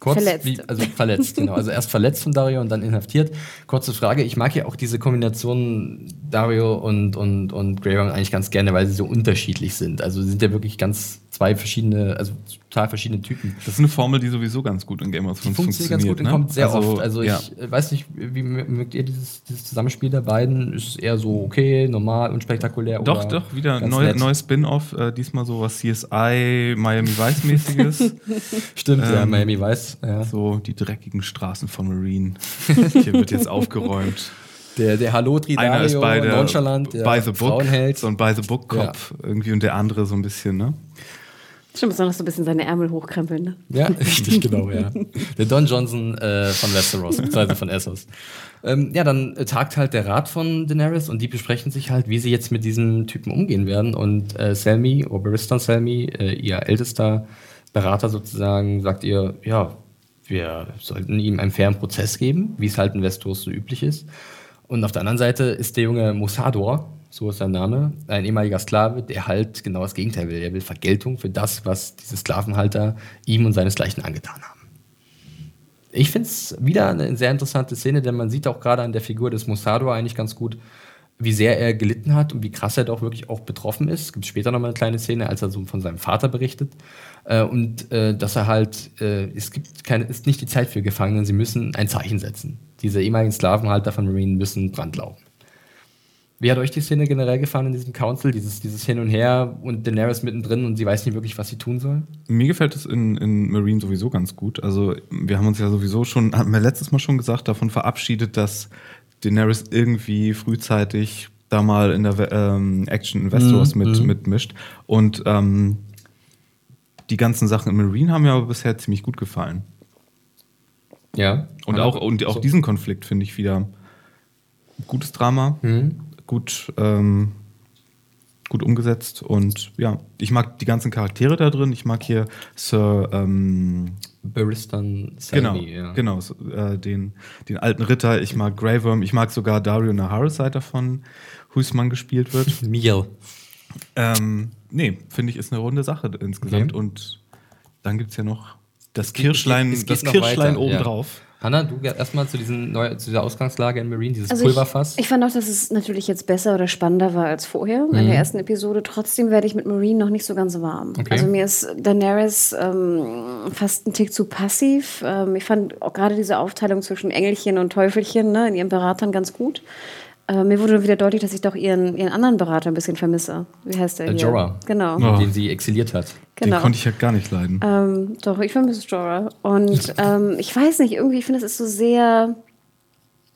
Kurz, Verletzt. Wie, also verletzt, genau. Also erst verletzt von Dario und dann inhaftiert. Kurze Frage, ich mag ja auch diese Kombination Dario und, und, und Grey Worm eigentlich ganz gerne, weil sie so unterschiedlich sind. Also sie sind ja wirklich ganz zwei verschiedene, also total verschiedene Typen. Das ist eine Formel, die sowieso ganz gut in Game of Die Thrones funktioniert funktioniert. ganz gut und kommt sehr Also, oft. Also ja. ich äh, weiß nicht, wie mögt ihr dieses, dieses Zusammenspiel der beiden? Ist es eher so okay, normal, unspektakulär? Doch, oder doch, wieder neu, neues Spin-off, äh, diesmal so was CSI, Miami Vice-mäßiges. Stimmt, ja, Ähm, Miami weiß. Ja. so die dreckigen Straßen von Marine. Hier wird jetzt aufgeräumt. Der, der Halotri Einer ist bei der nonchalant, der by the book, Frauenheld. so ein by the book Kopf irgendwie und der andere so ein bisschen, ne? Stimmt, besonders so ein bisschen seine Ärmel hochkrempeln. Ne? Ja, richtig, genau, ja. Der Don Johnson äh, von Westeros, beziehungsweise von Essos. Ähm, ja, dann tagt halt der Rat von Daenerys und die besprechen sich halt, wie sie jetzt mit diesem Typen umgehen werden. Und äh, Selmy, Oberistan Selmy, äh, ihr ältester Berater sozusagen, sagt ihr, ja, wir sollten ihm einen fairen Prozess geben, wie es halt in Westeros so üblich ist. Und auf der anderen Seite ist der junge Mossador, so ist sein Name, ein ehemaliger Sklave, der halt genau das Gegenteil will. Er will Vergeltung für das, was diese Sklavenhalter ihm und seinesgleichen angetan haben. Ich finde es wieder eine sehr interessante Szene, denn man sieht auch gerade an der Figur des Mossador eigentlich ganz gut, wie sehr er gelitten hat und wie krass er doch wirklich auch betroffen ist. Es gibt später nochmal eine kleine Szene, als er so von seinem Vater berichtet. Äh, und äh, dass er halt, äh, es gibt keine, ist nicht die Zeit für Gefangene, sie müssen ein Zeichen setzen. Diese ehemaligen Sklavenhalter von Marine müssen Brand laufen. Wie hat euch die Szene generell gefallen in diesem Council? Dieses, dieses Hin und Her und Daenerys mittendrin und sie weiß nicht wirklich, was sie tun soll? Mir gefällt es in, in Marine sowieso ganz gut. Also, wir haben uns ja sowieso schon, hatten wir letztes Mal schon gesagt, davon verabschiedet, dass Daenerys irgendwie frühzeitig da mal in der ähm, Action in Westeros Mhm, mit, mhm. mitmischt. Und ähm, die ganzen Sachen in Marine haben mir aber bisher ziemlich gut gefallen. Ja. Und auch, und auch so. diesen Konflikt finde ich wieder gutes Drama, Mhm. Gut, ähm, gut umgesetzt und ja, ich mag die ganzen Charaktere da drin. Ich mag hier Sir, ähm, Baristan genau, Selmy, ja. genau, so, äh, den, den alten Ritter. Ich mag Grey Worm. Ich mag sogar Dario Naharis Seite davon, Husmann gespielt wird. Miel. ähm, nee, finde ich, ist eine runde Sache insgesamt. Okay. Und dann gibt es ja noch das Kirschlein, das Kirschlein weiter, ja. Hanna, du erstmal zu, diesen neu, zu dieser Ausgangslage in Marine, dieses Also ich, Pulverfass. ich fand auch, dass es natürlich jetzt besser oder spannender war als vorher in Mhm. der ersten Episode. Trotzdem werde ich mit Marine noch nicht so ganz warm. Okay. Also mir ist Daenerys ähm, fast ein Tick zu passiv. Ähm, ich fand auch gerade diese Aufteilung zwischen Engelchen und Teufelchen ne, in ihren Beratern ganz gut. Äh, mir wurde wieder deutlich, dass ich doch ihren, ihren anderen Berater ein bisschen vermisse. Wie heißt der? Äh, hier? Jorah. Genau. Oh. den sie exiliert hat. genau. Den konnte ich ja gar nicht leiden. Ähm, doch, ich vermisse Jorah. Und ähm, ich weiß nicht, irgendwie, ich finde, es ist so sehr.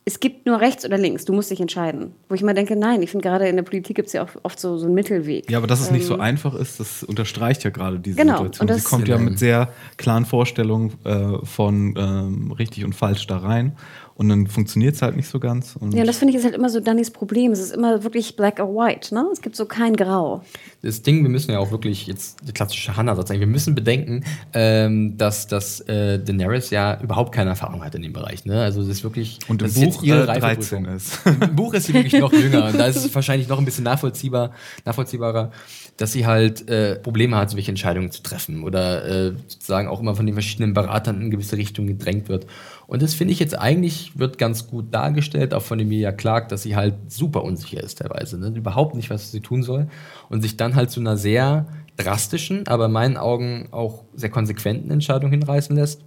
Es gibt nur rechts oder links, du musst dich entscheiden. Wo ich immer denke, nein, ich finde gerade in der Politik gibt es ja auch oft so, so einen Mittelweg. Ja, aber dass es nicht so einfach ist, das unterstreicht ja gerade diese Genau, Situation. und das- Sie kommt ja Genau. mit sehr klaren Vorstellungen äh, von ähm, richtig und falsch da rein. Und dann funktioniert es halt nicht so ganz. Und Ja, das finde ich ist halt immer so Dannys Problem. Es ist immer wirklich black or white, ne? Es gibt so kein Grau. Das Ding, wir müssen ja auch wirklich jetzt die klassische Hannah-Satz sagen. Wir müssen bedenken, ähm, dass, dass äh, Daenerys ja überhaupt keine Erfahrung hat in dem Bereich. Ne? Also das ist wirklich Und im Buch ihre äh, 13 Reifeprüfung. ist. Im Buch ist sie wirklich noch jünger und da ist es wahrscheinlich noch ein bisschen nachvollziehbar, nachvollziehbarer, dass sie halt äh, Probleme hat, solche Entscheidungen zu treffen oder äh, sozusagen auch immer von den verschiedenen Beratern in gewisse Richtungen gedrängt wird. Und das finde ich jetzt eigentlich wird ganz gut dargestellt, auch von Emilia Clark, dass sie halt super unsicher ist teilweise, ne? überhaupt nicht, was sie tun soll und sich dann halt zu einer sehr drastischen, aber in meinen Augen auch sehr konsequenten Entscheidung hinreißen lässt,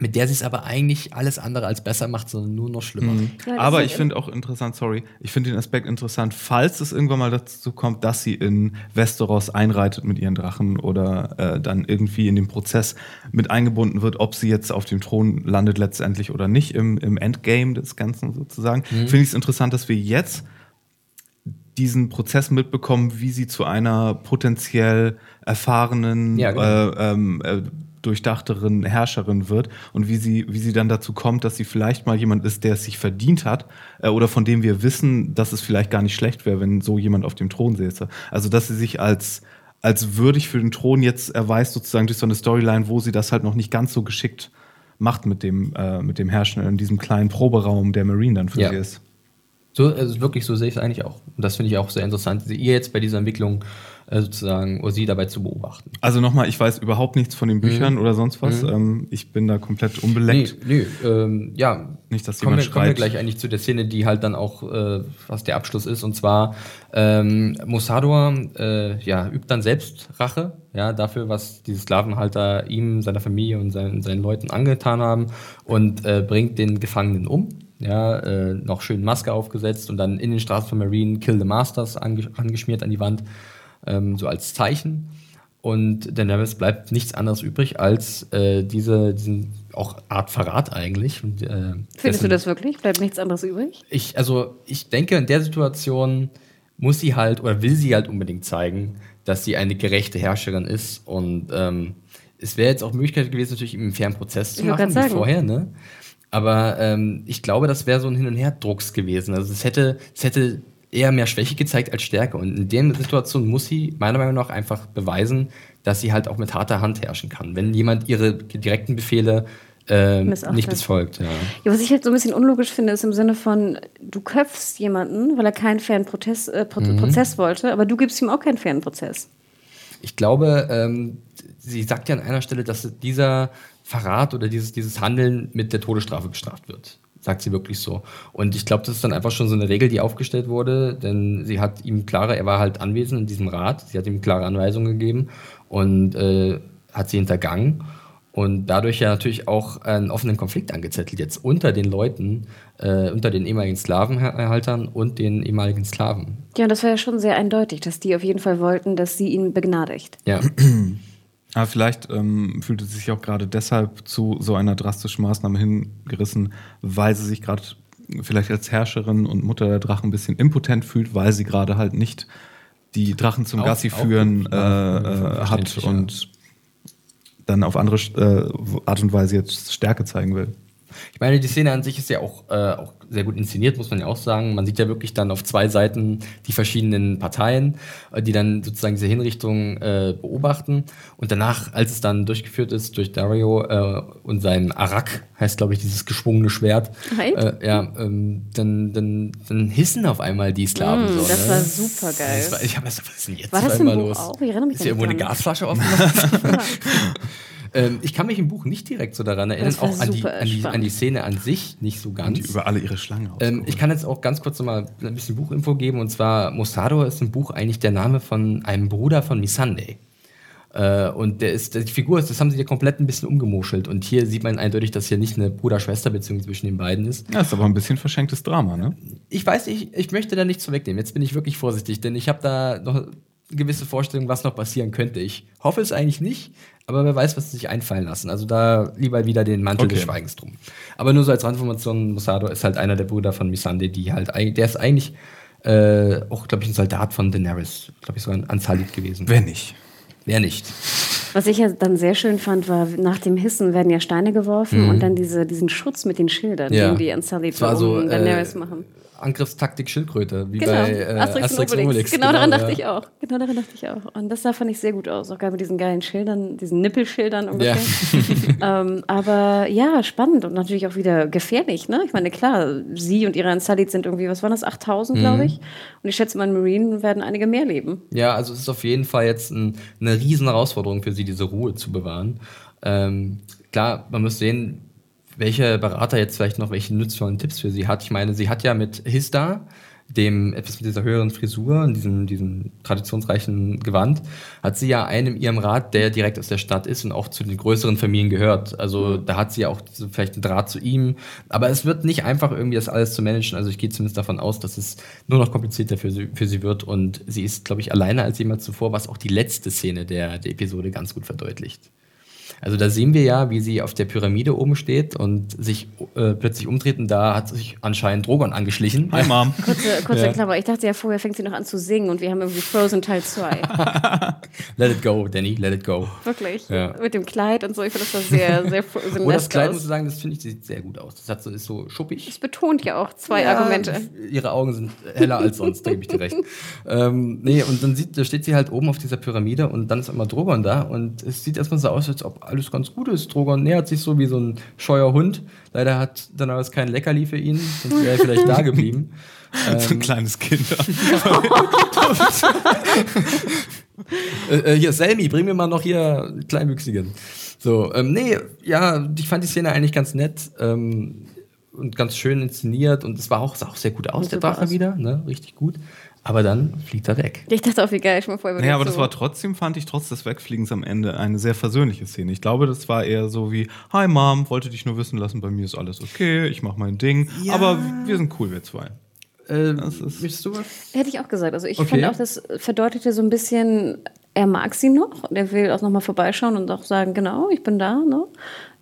mit der sie es aber eigentlich alles andere als besser macht, sondern nur noch schlimmer. Ja, das Aber ich finde auch interessant, sorry, ich finde den Aspekt interessant, falls es irgendwann mal dazu kommt, dass sie in Westeros einreitet mit ihren Drachen oder äh, dann irgendwie in den Prozess mit eingebunden wird, ob sie jetzt auf dem Thron landet letztendlich oder nicht im, im Endgame des Ganzen sozusagen. Finde ich es interessant, dass wir jetzt diesen Prozess mitbekommen, wie sie zu einer potenziell erfahrenen, Ja, genau. äh, ähm, äh, durchdachteren Herrscherin wird und wie sie, wie sie dann dazu kommt, dass sie vielleicht mal jemand ist, der es sich verdient hat äh, oder von dem wir wissen, dass es vielleicht gar nicht schlecht wäre, wenn so jemand auf dem Thron säße. Also dass sie sich als als würdig für den Thron jetzt erweist sozusagen durch so eine Storyline, wo sie das halt noch nicht ganz so geschickt macht mit dem äh, mit dem Herrschen in diesem kleinen Proberaum, der Marine dann für Ja. sie ist. So, also wirklich, so sehe ich es eigentlich auch. Und das finde ich auch sehr interessant, sie- ihr jetzt bei dieser Entwicklung sozusagen, oder sie dabei zu beobachten. Also nochmal, ich weiß überhaupt nichts von den Büchern oder sonst was. Ähm, ich bin da komplett unbeleckt. Nee, nee, ähm, ja. Nicht, dass kommen wir, jemand kommen wir gleich eigentlich zu der Szene, die halt dann auch, äh, was der Abschluss ist. Und zwar, ähm, Mossador äh, ja, übt dann selbst Rache, ja, dafür, was diese Sklavenhalter ihm, seiner Familie und seinen, seinen Leuten angetan haben und äh, bringt den Gefangenen um. Ja, äh, noch schön Maske aufgesetzt und dann in den Straßen von Marine Kill the Masters ange angeschmiert an die Wand, ähm, so als Zeichen. Und Daenerys bleibt nichts anderes übrig, als äh, diese, diesen auch Art Verrat eigentlich. Und, äh, Findest dessen- du das wirklich? Bleibt nichts anderes übrig? Ich, also ich denke, in der Situation muss sie halt oder will sie halt unbedingt zeigen, dass sie eine gerechte Herrscherin ist. Und ähm, es wäre jetzt auch Möglichkeit gewesen, natürlich im fairen Prozess zu Ich machen, wie vorher, ne? Aber ähm, ich glaube, das wäre so ein Hin- und Her-Drucks gewesen. Also es hätte, es hätte eher mehr Schwäche gezeigt als Stärke. Und in der Situation muss sie meiner Meinung nach einfach beweisen, dass sie halt auch mit harter Hand herrschen kann. Wenn jemand ihre direkten Befehle äh, nicht befolgt. Ja. Ja, was ich halt so ein bisschen unlogisch finde, ist im Sinne von, du köpfst jemanden, weil er keinen fairen Protest, äh, Pro Mhm. Prozess wollte, aber du gibst ihm auch keinen fairen Prozess. Ich glaube, ähm, sie sagt ja an einer Stelle, dass dieser Verrat oder dieses, dieses Handeln mit der Todesstrafe bestraft wird. Sagt sie wirklich so. Und ich glaube, das ist dann einfach schon so eine Regel, die aufgestellt wurde, denn sie hat ihm klare, er war halt anwesend in diesem Rat, sie hat ihm klare Anweisungen gegeben und äh, hat sie hintergangen und dadurch ja natürlich auch einen offenen Konflikt angezettelt jetzt unter den Leuten, äh, unter den ehemaligen Sklavenhaltern und den ehemaligen Sklaven. Ja, und das war ja schon sehr eindeutig, dass die auf jeden Fall wollten, dass sie ihn begnadigt. Ja. Aber vielleicht ähm, fühlte sie sich auch gerade deshalb zu so einer drastischen Maßnahme hingerissen, weil sie sich gerade vielleicht als Herrscherin und Mutter der Drachen ein bisschen impotent fühlt, weil sie gerade halt nicht die Drachen zum Auch- Gassi auch führen äh, äh, hat und dann auf andere äh, Art und Weise jetzt Stärke zeigen will. Ich meine, die Szene an sich ist ja auch, äh, auch sehr gut inszeniert, muss man ja auch sagen. Man sieht ja wirklich dann auf zwei Seiten die verschiedenen Parteien, äh, die dann sozusagen diese Hinrichtung äh, beobachten. Und danach, als es dann durchgeführt ist durch Dario äh, und sein Arak, heißt glaube ich dieses geschwungene Schwert, äh, ja, ähm, dann, dann, dann hissen auf einmal die Sklaven. Mm, so, das ne? war super geil. Das war, ich habe was ist denn jetzt War das im Buch los? auch? Ich erinnere mich ist hier irgendwo eine. Gasflasche offen? ähm, ich kann mich im Buch nicht direkt so daran erinnern, auch an die, an, die, an die Szene an sich nicht so ganz. Die über alle ihre Schlangen Ähm, ich kann jetzt auch ganz kurz noch mal ein bisschen Buchinfo geben. Und zwar, Mossador ist im Buch eigentlich der Name von einem Bruder von Missandei. Äh, und der ist, die Figur ist, das haben sie ja komplett ein bisschen umgemuschelt. Und hier sieht man eindeutig, dass hier nicht eine Bruder-Schwester-Beziehung zwischen den beiden ist. ja, ist aber ein bisschen verschenktes Drama, ne? Ich weiß, ich, ich möchte da nichts vorwegnehmen. Jetzt bin ich wirklich vorsichtig, denn ich habe da noch gewisse Vorstellung, was noch passieren könnte. Ich hoffe es eigentlich nicht, aber wer weiß, was sie sich einfallen lassen. Also da lieber wieder den Mantel des Okay. Schweigens drum. Aber nur so als Randinformation, Mosado ist halt einer der Brüder von Missandei, die halt, der ist eigentlich äh, auch, glaube ich, ein Soldat von Daenerys, glaube ich, sogar ein Ansalit gewesen. Wer nicht? Wer nicht? Was ich ja dann sehr schön fand, war, nach dem Hissen werden ja Steine geworfen und dann diese, diesen Schutz mit den Schildern, Mhm. Ja. den die Es war so, äh, Daenerys machen. Angriffstaktik Schildkröte, wie Genau, bei äh, Asterix, und Obelix. Genau, daran dachte ja. ich auch. Genau daran dachte ich auch. Und das sah, fand ich sehr gut aus. Auch gerade mit diesen geilen Schildern, diesen Nippelschildern ungefähr. ähm, aber ja, spannend und natürlich auch wieder gefährlich. Ne? Ich meine, klar, sie und ihre Unsullied sind irgendwie, was waren das, 8000, Mhm. glaube ich. Und ich schätze mal, in Marine werden einige mehr leben. Ja, also es ist auf jeden Fall jetzt ein, eine riesen Herausforderung für sie, diese Ruhe zu bewahren. Ähm, klar, man muss sehen, welcher Berater jetzt vielleicht noch welche nützvollen Tipps für sie hat. Ich meine, sie hat ja mit Hista, dem etwas mit dieser höheren Frisur und diesem, diesem traditionsreichen Gewand, hat sie ja einen in ihrem Rat, der direkt aus der Stadt ist und auch zu den größeren Familien gehört. Also da hat sie ja auch vielleicht einen Draht zu ihm. Aber es wird nicht einfach irgendwie das alles zu managen. Also ich gehe zumindest davon aus, dass es nur noch komplizierter für sie, für sie wird und sie ist, glaube ich, alleine als jemals zuvor, was auch die letzte Szene der, der Episode ganz gut verdeutlicht. Also da sehen wir ja, wie sie auf der Pyramide oben steht und sich äh, plötzlich umdreht und da hat sich anscheinend Drogon angeschlichen. Hi, Mom. Kurze, kurze Ja. Klammer. Ich dachte ja vorher fängt sie noch an zu singen und wir haben irgendwie Frozen Teil 2. Let it go, Danny, let it go. Wirklich. Ja. Mit dem Kleid und so. Ich finde, das sah sehr, sehr Frozen Oh, das Kleid, muss ich sagen, das finde ich, sieht sehr gut aus. Das hat so, ist so schuppig. Es betont ja auch zwei Ja, Argumente. Ihre Augen sind heller als sonst, da gebe ich dir recht. Ähm, nee, und dann sieht, da steht sie halt oben auf dieser Pyramide und dann ist immer Drogon da und es sieht erstmal so aus, als ob alles ganz gut ist. Drogon nähert sich so wie so ein scheuer Hund. Leider hat Daenerys kein Leckerli für ihn, sonst wäre er vielleicht da geblieben. So ein kleines Kind. Äh, äh, hier, Selmi, bring mir mal noch hier einen Kleinwüchsigen. So, ähm, nee, ja, ich fand die Szene eigentlich ganz nett ähm, und ganz schön inszeniert und es war auch, sah auch sehr gut aus, der Drache aus. wieder, ne? richtig gut. Aber dann fliegt er weg. Ich dachte auch, wie geil. Ich mal vorher Naja, aber das so. war trotzdem, fand ich, trotz des Wegfliegens am Ende eine sehr versöhnliche Szene. Ich glaube, das war eher so wie, hi Mom, wollte dich nur wissen lassen, bei mir ist alles okay, ich mach mein Ding, Ja. aber wir sind cool, wir zwei. Äh, Das du was? Hätte ich auch gesagt. Also ich Okay. fand auch, das verdeutete so ein bisschen, er mag sie noch. und Er will auch nochmal vorbeischauen und auch sagen, genau, ich bin da. Ne?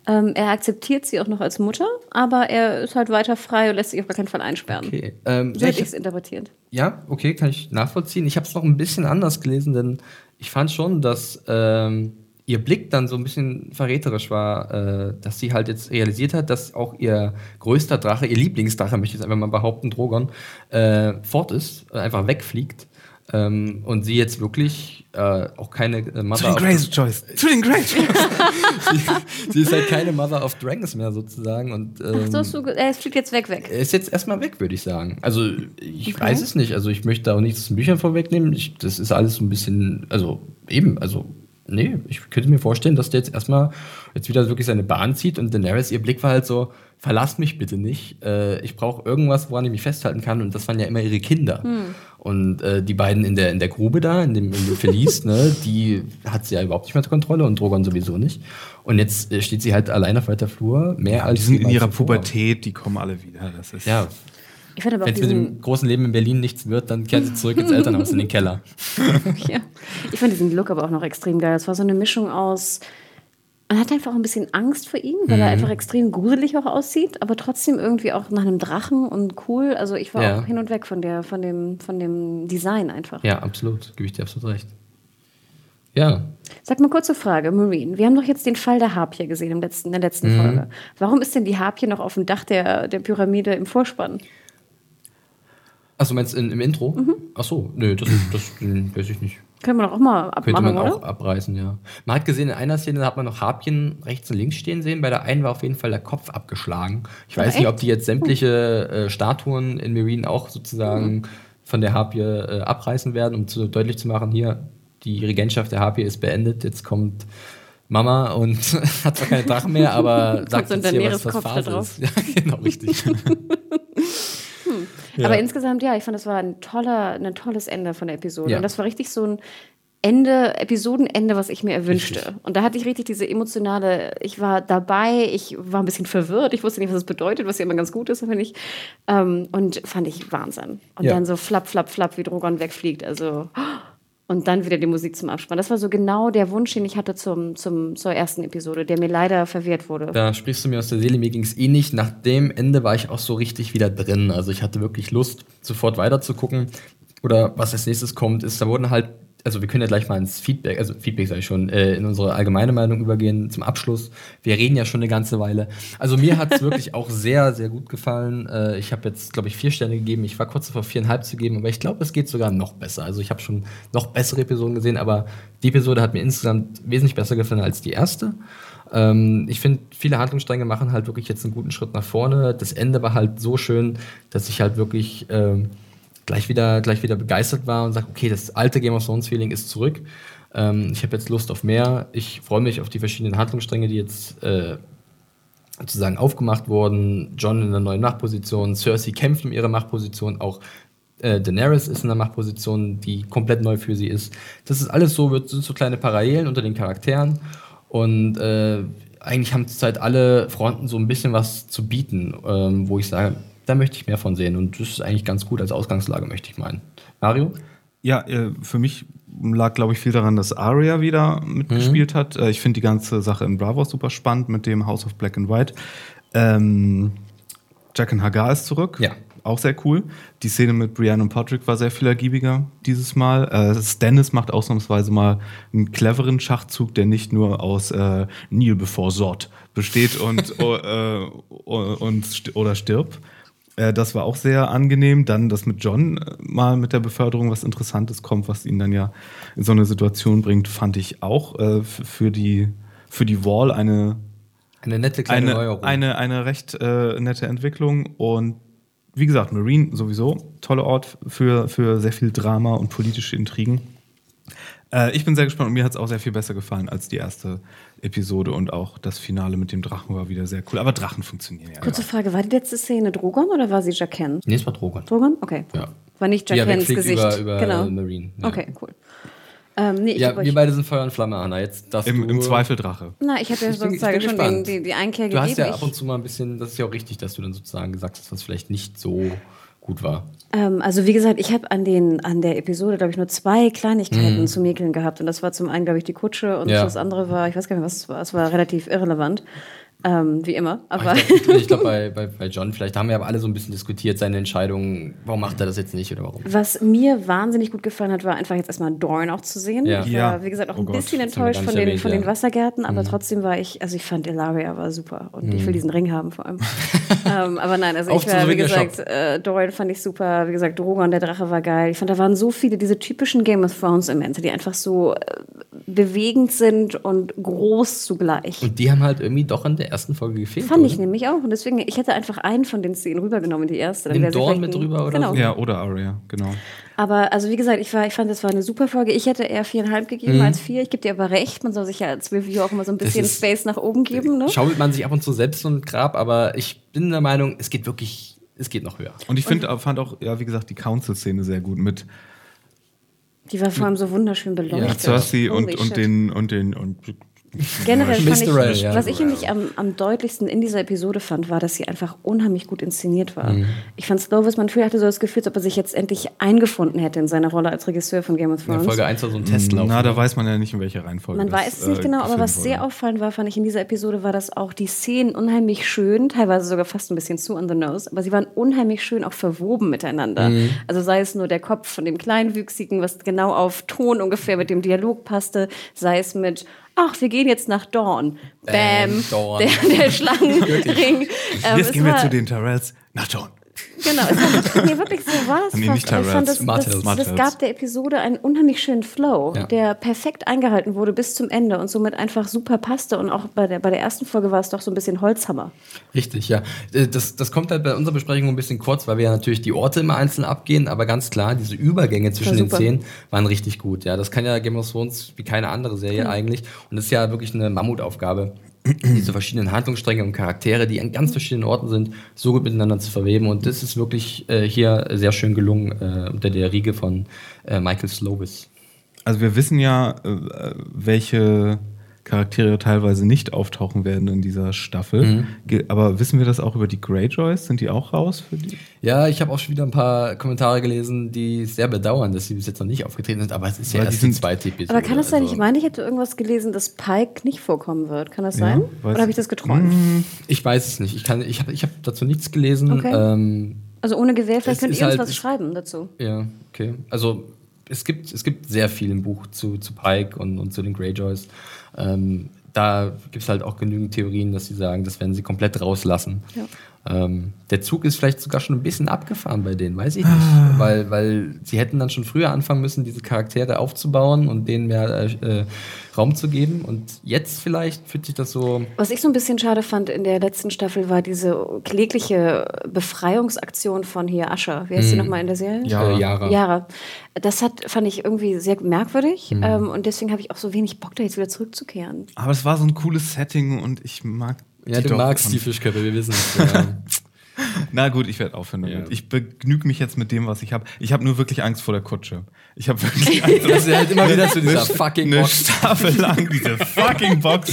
Ähm, er akzeptiert sie auch noch als Mutter, aber er ist halt weiter frei und lässt sich auf gar keinen Fall einsperren. Okay. Ähm, So hätte ich- es interpretiert. Ja, okay, kann ich nachvollziehen. Ich habe es noch ein bisschen anders gelesen, denn ich fand schon, dass ähm, ihr Blick dann so ein bisschen verräterisch war, äh, dass sie halt jetzt realisiert hat, dass auch ihr größter Drache, ihr Lieblingsdrache, möchte ich jetzt einfach mal behaupten, Drogon, äh, fort ist, äh, einfach wegfliegt. Ähm, und sie jetzt wirklich äh, auch keine äh, Zu Mother den of, Greyjoys, zu den Greyjoys. sie ist halt keine Mother of Dragons mehr sozusagen und ähm, Ach, so hast du, ge- er fliegt jetzt weg, weg. er ist jetzt erstmal weg, würde ich sagen. Also, ich Okay. weiß es nicht. Also, ich möchte da auch nichts aus den Büchern vorwegnehmen. Ich, das ist alles so ein bisschen, also, eben, also, nee, ich könnte mir vorstellen, dass der jetzt erstmal jetzt wieder wirklich seine Bahn zieht und Daenerys, ihr Blick war halt so, verlass mich bitte nicht. Äh, ich brauche irgendwas, woran ich mich festhalten kann und das waren ja immer ihre Kinder. Und äh, die beiden in der, in der Grube da, in dem, in dem Verlies, ne, die hat sie ja überhaupt nicht mehr unter Kontrolle und Drogon sowieso nicht. Und jetzt äh, steht sie halt allein auf weiter Flur, mehr als Die sind in ihrer zuvor. Pubertät, die kommen alle wieder. Das ist Ja, Ich aber wenn es mit dem großen Leben in Berlin nichts wird, dann kehrt sie zurück ins Elternhaus in den Keller. ja. ich fand diesen Look aber auch noch extrem geil. Es war so eine Mischung aus. Man hat einfach auch ein bisschen Angst vor ihm, weil er Mhm. einfach extrem gruselig auch aussieht, aber trotzdem irgendwie auch nach einem Drachen und cool. Also ich war Ja. auch hin und weg von der, von dem, von dem Design einfach. Ja, absolut. Gebe ich dir absolut recht. Ja, Sag mal kurze Frage, Marine. Wir haben doch jetzt den Fall der Harpie gesehen im letzten, in der letzten Mhm. Folge. Warum ist denn die Harpie noch auf dem Dach der, der Pyramide im Vorspann? Achso, meinst du in, im Intro? Mhm. Achso, nö, das, das weiß ich nicht. Können wir doch auch mal Könnte abmachen, man oder? auch abreißen, ja. Man hat gesehen, in einer Szene hat man noch Harpien rechts und links stehen sehen. Bei der einen war auf jeden Fall der Kopf abgeschlagen. Ich weiß nicht, echt? ob die jetzt sämtliche äh, Statuen in Marine auch sozusagen Mhm. von der Harpie äh, abreißen werden, um zu, deutlich zu machen, hier, die Regentschaft der Harpie ist beendet, jetzt kommt Mama und hat zwar keine Drachen mehr, aber sagt jetzt hier, was, was Kopf da Phase drauf. ist. Ja, genau, richtig. Ja. Aber insgesamt, ja, ich fand, das war ein toller, ein tolles Ende von der Episode. Ja. Und das war richtig so ein Ende, Episodenende, was ich mir erwünschte. Richtig. Und da hatte ich richtig diese emotionale, ich war dabei, ich war ein bisschen verwirrt, ich wusste nicht, was das bedeutet, was ja immer ganz gut ist, finde ich. Ähm, und fand ich Wahnsinn. Und Ja. dann so flapp, flapp, flapp, wie Drogon wegfliegt. Also. Und dann wieder die Musik zum Abspann. Das war so genau der Wunsch, den ich hatte zum, zum, zur ersten Episode, der mir leider verwehrt wurde. Da sprichst du mir aus der Seele, mir ging es eh nicht. Nach dem Ende war ich auch so richtig wieder drin. Also ich hatte wirklich Lust, sofort weiterzugucken. Oder was als nächstes kommt, ist, da wurden halt also wir können ja gleich mal ins Feedback, also Feedback sage ich schon, äh, in unsere allgemeine Meinung übergehen zum Abschluss. Wir reden ja schon eine ganze Weile. Also mir hat es wirklich auch sehr, sehr gut gefallen. Äh, ich habe jetzt, glaube ich, vier Sterne gegeben. Ich war kurz davor, viereinhalb zu geben, aber ich glaube, es geht sogar noch besser. Also ich habe schon noch bessere Episoden gesehen, aber die Episode hat mir insgesamt wesentlich besser gefallen als die erste. Ähm, ich finde, viele Handlungsstränge machen halt wirklich jetzt einen guten Schritt nach vorne. Das Ende war halt so schön, dass ich halt wirklich ähm, gleich, wieder, gleich wieder begeistert war und sage, okay, das alte Game of Thrones Feeling ist zurück. Ähm, ich habe jetzt Lust auf mehr. Ich freue mich auf die verschiedenen Handlungsstränge, die jetzt äh, sozusagen aufgemacht wurden. John in einer neuen Machtposition, Cersei kämpft um ihre Machtposition, auch äh, Daenerys ist in einer Machtposition, die komplett neu für sie ist. Das ist alles so, wird, sind so kleine Parallelen unter den Charakteren. Und äh, eigentlich haben zurzeit alle Fronten so ein bisschen was zu bieten, ähm, wo ich sage, da möchte ich mehr von sehen. Und das ist eigentlich ganz gut als Ausgangslage, möchte ich meinen. Mario? Ja, äh, für mich lag, glaube ich, viel daran, dass Aria wieder mitgespielt hat. Äh, Ich finde die ganze Sache in Bravo super spannend mit dem House of Black and White. Ähm, Jack and Hagar ist zurück. Ja. Auch sehr cool. Die Szene mit Brienne und Patrick war sehr viel ergiebiger dieses Mal. Äh, Stannis macht ausnahmsweise mal einen cleveren Schachzug, der nicht nur aus äh, Kneel before Sort besteht und, o- äh, o- und oder stirb. Äh, das war auch sehr angenehm. Dann, dass mit John äh, mal mit der Beförderung was Interessantes kommt, was ihn dann ja in so eine Situation bringt, fand ich auch äh, für die, für die Wall eine, Eine nette kleine eine, Neuerung. eine, eine recht äh, nette Entwicklung. Und wie gesagt, Marine sowieso, toller Ort für, für sehr viel Drama und politische Intrigen. Äh, ich bin sehr gespannt und mir hat es auch sehr viel besser gefallen als die erste Episode und auch das Finale mit dem Drachen war wieder sehr cool. Aber Drachen funktionieren ja. Kurze Frage, war die letzte Szene Drogon oder war sie Jaqen? nee, es war Drogon. Drogon? Okay. Ja. War nicht Ja, Jaqens wegfliegt Gesicht. über, über genau. Marine. Ja. Okay, cool. Ähm, nee, ich Ja, wir beide sind Feuer und Flamme, Anna. Jetzt darfst Im, du, Im Zweifel Drache. Na, ich habe ja sozusagen schon den, die, die Einkehr Du hast gegeben. ja ab und zu mal ein bisschen, das ist ja auch richtig, dass du dann sozusagen gesagt hast, was vielleicht nicht so gut war. Ähm, also wie gesagt, ich habe an den an der Episode, glaube ich, nur zwei Kleinigkeiten zu mäkeln gehabt. Und das war zum einen, glaube ich, die Kutsche und. Ja. das andere war, ich weiß gar nicht was es war. Es war relativ irrelevant. Ähm, wie immer. Aber Ich glaube, ich glaub, bei, bei, bei John, vielleicht haben wir aber alle so ein bisschen diskutiert, seine Entscheidung, warum macht er das jetzt nicht oder warum. was mir wahnsinnig gut gefallen hat, war einfach jetzt erstmal Dorn auch zu sehen. Ja. Ich war, wie gesagt, auch Oh ein Gott, bisschen enttäuscht von den, erwähnt, von ja. den Wassergärten, Mhm. aber trotzdem war ich, also ich fand Ilaria war super und ich Mhm. will diesen Ring haben vor allem. ähm, aber nein, also ich war, wie gesagt, äh, Doran fand ich super, wie gesagt, Drogon, der Drache war geil. Ich fand, da waren so viele, diese typischen Game of Thrones Elemente, die einfach so äh, bewegend sind und groß zugleich. Und die haben halt irgendwie doch in der ersten Folge gefehlt. Fand ich oder? nämlich auch. Und deswegen, ich hätte einfach einen von den Szenen rübergenommen in die erste. Dann sie Dorn mit ein- rüber oder genau. so? Ja, oder Aria, genau. Aber also wie gesagt, ich, war, ich fand, das war eine super Folge. Ich hätte eher viereinhalb gegeben als vier. Ich gebe dir aber recht, man soll sich ja als Review auch immer so ein bisschen Mhm. ist- Space nach oben geben. Ne? Schaukelt man sich ab und zu selbst so ein Grab, aber ich bin der Meinung, es geht wirklich, es geht noch höher. Und ich find, fand auch, ja, wie gesagt, die Council-Szene sehr gut mit Die war vor allem so wunderschön beleuchtet. Cersei und, und den und den und Generell fand ich, ja. was ich nämlich am, am deutlichsten in dieser Episode fand, war, dass sie einfach unheimlich gut inszeniert war. Mhm. Ich fand Slovis, man hatte so das Gefühl, als ob er sich jetzt endlich eingefunden hätte in seine Rolle als Regisseur von Game of In Thrones. Folge 1 war so ein Testlauf. Na, da weiß man ja nicht, in welcher Reihenfolge. Man das, weiß es nicht äh, genau, aber was sehr auffallend war, fand ich in dieser Episode, war, dass auch die Szenen unheimlich schön, teilweise sogar fast ein bisschen zu on the nose, aber sie waren unheimlich schön auch verwoben miteinander. Mhm. Also sei es nur der Kopf von dem Kleinwüchsigen, was genau auf Ton ungefähr mit dem Dialog passte, sei es mit Ach, wir gehen jetzt nach Dawn. Bam, Bam, Dawn. der, der Schlangenring. Ähm, Jetzt gehen wir war- zu den Tyrells nach John. Genau, es war wirklich, nee, wirklich so war es Nee, nicht ich fand, das, Tyrells, das, das gab der Episode einen unheimlich schönen Flow, Ja. der perfekt eingehalten wurde bis zum Ende und somit einfach super passte. Und auch bei der, bei der ersten Folge war es doch so ein bisschen Holzhammer. Richtig, ja. Äh, Das, das kommt halt bei unserer Besprechung ein bisschen kurz, weil wir ja natürlich die Orte immer einzeln abgehen, aber ganz klar, diese Übergänge zwischen den. Szenen waren richtig gut. Ja, das kann ja Game of Thrones wie keine andere Serie eigentlich. Und das ist ja wirklich eine Mammutaufgabe, diese verschiedenen Handlungsstränge und Charaktere, die an ganz verschiedenen Orten sind, so gut miteinander zu verweben. Und das ist wirklich äh, hier sehr schön gelungen äh, unter der Riege von äh, Michael Slovis. Also wir wissen ja, äh, welche Charaktere teilweise nicht auftauchen werden in dieser Staffel. Mhm. Aber wissen wir das auch über die Greyjoys? Sind die auch raus für die? Ja, ich habe auch schon wieder ein paar Kommentare gelesen, die sehr bedauern, dass sie bis jetzt noch nicht aufgetreten sind, aber es ist ja die erst die sind- zweite Episode. Aber kann das sein? also- Ich meine, ich hätte irgendwas gelesen, dass Pike nicht vorkommen wird. Kann das Ja, sein? Oder habe ich das geträumt? Ich weiß es nicht. Ich, kann- ich habe ich hab dazu nichts gelesen. Okay. Ähm, Also ohne Gewehr, vielleicht könnt ihr uns halt- was schreiben dazu. ja, okay. Also es gibt, es gibt sehr viel im Buch zu, zu Pike und, und zu den Greyjoys. Ähm, da gibt es halt auch genügend Theorien, dass sie sagen, das werden sie komplett rauslassen. Ja. Ähm, der Zug ist vielleicht sogar schon ein bisschen abgefahren bei denen, weiß ich nicht. Weil, weil sie hätten dann schon früher anfangen müssen, diese Charaktere aufzubauen und denen mehr äh, Raum zu geben. Und jetzt vielleicht fühlt sich das so. Was ich so ein bisschen schade fand in der letzten Staffel war diese klägliche Befreiungsaktion von hier Ascher. Wie heißt sie nochmal in der Serie? Ja. Äh, Yara. Yara. Das hat, fand ich irgendwie sehr merkwürdig ähm, und deswegen habe ich auch so wenig Bock, da jetzt wieder zurückzukehren. Aber es war so ein cooles Setting und ich mag. Ja, die du magst die Fischköpfe, wir wissen es. Ja. Na gut, ich werde aufhören damit. Ja. Ich begnüge mich jetzt mit dem, was ich habe. Ich habe nur wirklich Angst vor der Kutsche. Ich habe wirklich Angst. Das ist halt immer wieder zu dieser fucking eine Box. Staffel lang diese fucking Box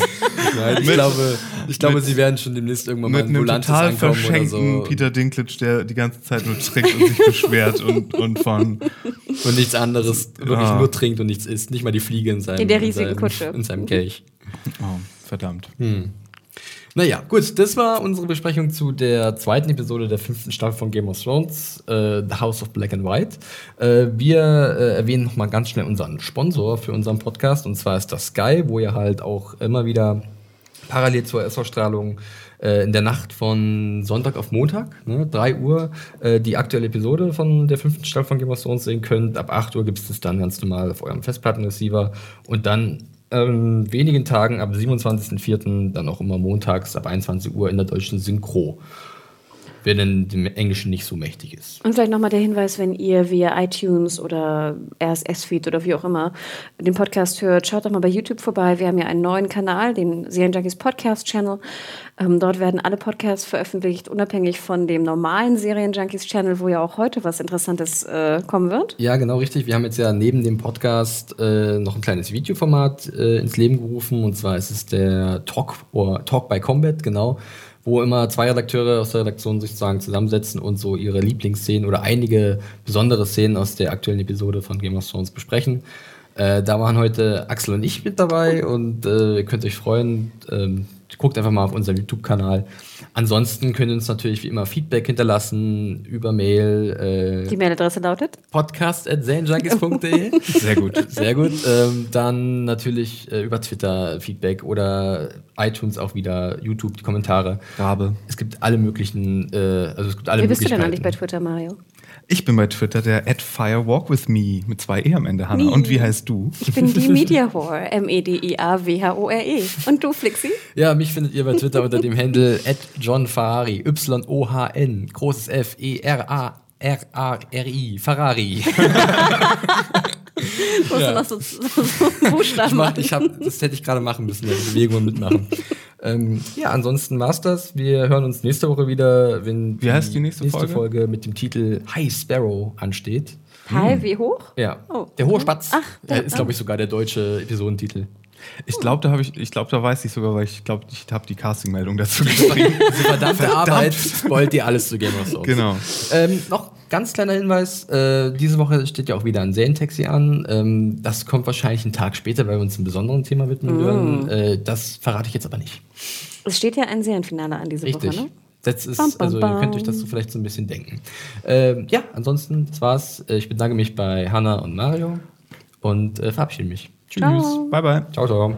Nein, ich Mit- glaube, ich glaube mit- sie werden schon demnächst irgendwann mal mit in einem Volantis total ankommen oder verschenkten so. Peter Dinklage, der die ganze Zeit nur trinkt und sich beschwert und, und von Und nichts anderes, wirklich Ja. nur trinkt und nichts isst. Nicht mal die Fliege in seinem, In der riesigen seinem, Kutsche. In seinem Kelch. oh, verdammt. Naja, gut, das war unsere Besprechung zu der zweiten Episode der fünften Staffel von Game of Thrones, äh, The House of Black and White. Äh, wir äh, erwähnen noch mal ganz schnell unseren Sponsor für unseren Podcast, und zwar ist das Sky, wo ihr halt auch immer wieder parallel zur Erstausstrahlung äh, in der Nacht von Sonntag auf Montag, ne, 3 Uhr, äh, die aktuelle Episode von der fünften Staffel von Game of Thrones sehen könnt. Ab 8 Uhr gibt es das dann ganz normal auf eurem Festplattenreceiver und dann ähm, wenigen Tagen ab 27.04. dann auch immer montags ab 21 Uhr in der deutschen Synchro. Wer denn dem Englischen nicht so mächtig ist. Und vielleicht nochmal der Hinweis, wenn ihr via iTunes oder RSS-Feed oder wie auch immer den Podcast hört, schaut doch mal bei YouTube vorbei. Wir haben ja einen neuen Kanal, den Serienjunkies Podcast Channel. Ähm, dort werden alle Podcasts veröffentlicht, unabhängig von dem normalen Serienjunkies Channel, wo ja auch heute was Interessantes äh, kommen wird. Ja, genau richtig. Wir haben jetzt ja neben dem Podcast äh, noch ein kleines Videoformat äh, ins Leben gerufen. Und zwar ist es der Talk, oder Talk by Combat, genau, wo immer zwei Redakteure aus der Redaktion sich sozusagen zusammensetzen und so ihre Lieblingsszenen oder einige besondere Szenen aus der aktuellen Episode von Game of Thrones besprechen. Äh, da waren heute Axel und ich mit dabei und äh, ihr könnt euch freuen. Ähm, guckt einfach mal auf unserem YouTube-Kanal. Ansonsten könnt ihr uns natürlich wie immer Feedback hinterlassen über Mail. Äh, Die Mailadresse lautet podcast.zanejunkies.de. Sehr gut. Sehr gut. Ähm, dann natürlich äh, über Twitter Feedback oder iTunes auch wieder, YouTube die Kommentare. Rabe. Es gibt alle möglichen, äh, also es gibt alle Wie bist du denn eigentlich bei Twitter, Mario? Ich bin bei Twitter der at firewalkwithme mit zwei E am Ende, Hanna. Und wie heißt du? Ich bin die Media Whore, M-E-D-I-A-W-H-O-R-E. Und du, Flixi? Ja, mich findet ihr bei Twitter unter dem Handle John Ferrari, Y-O-H-N, großes F, E E-R-A-R-A-R-I, Ferrari. Musst du noch so, so, so Buchstaben Ich, mach, machen? ich hab, das hätte ich gerade machen müssen, ja, die Bewegung mitmachen. ähm, ja, ansonsten Masters. Wir hören uns nächste Woche wieder, wenn Wie heißt die nächste Folge? Folge mit dem Titel High Sparrow ansteht. Hi, wie hoch? Ja, Oh. der hohe Spatz Ach, der- ist, glaube ich, sogar der deutsche Episodentitel. Ich glaube, da habe ich, ich glaube, da weiß ich sogar, weil ich glaube, ich habe die Castingmeldung dazu geschrieben. Verdammte Arbeit spoilt dir alles zu Game of Thrones. genau. Ähm, noch ganz kleiner Hinweis: äh, Diese Woche steht ja auch wieder ein Serientaxi an. Ähm, das kommt wahrscheinlich einen Tag später, weil wir uns einem besonderen Thema widmen Mm. würden. Äh, das verrate ich jetzt aber nicht. Es steht ja ein Serienfinale an diese Richtig. Woche, ne? Das ist, Bam, bam, also ihr könnt euch das so vielleicht so ein bisschen denken. Ähm, ja, ansonsten, das war's. Äh, Ich bedanke mich bei Hanna und Mario und äh, verabschiede mich. Tschüss. Ciao. Bye, bye. Ciao, ciao.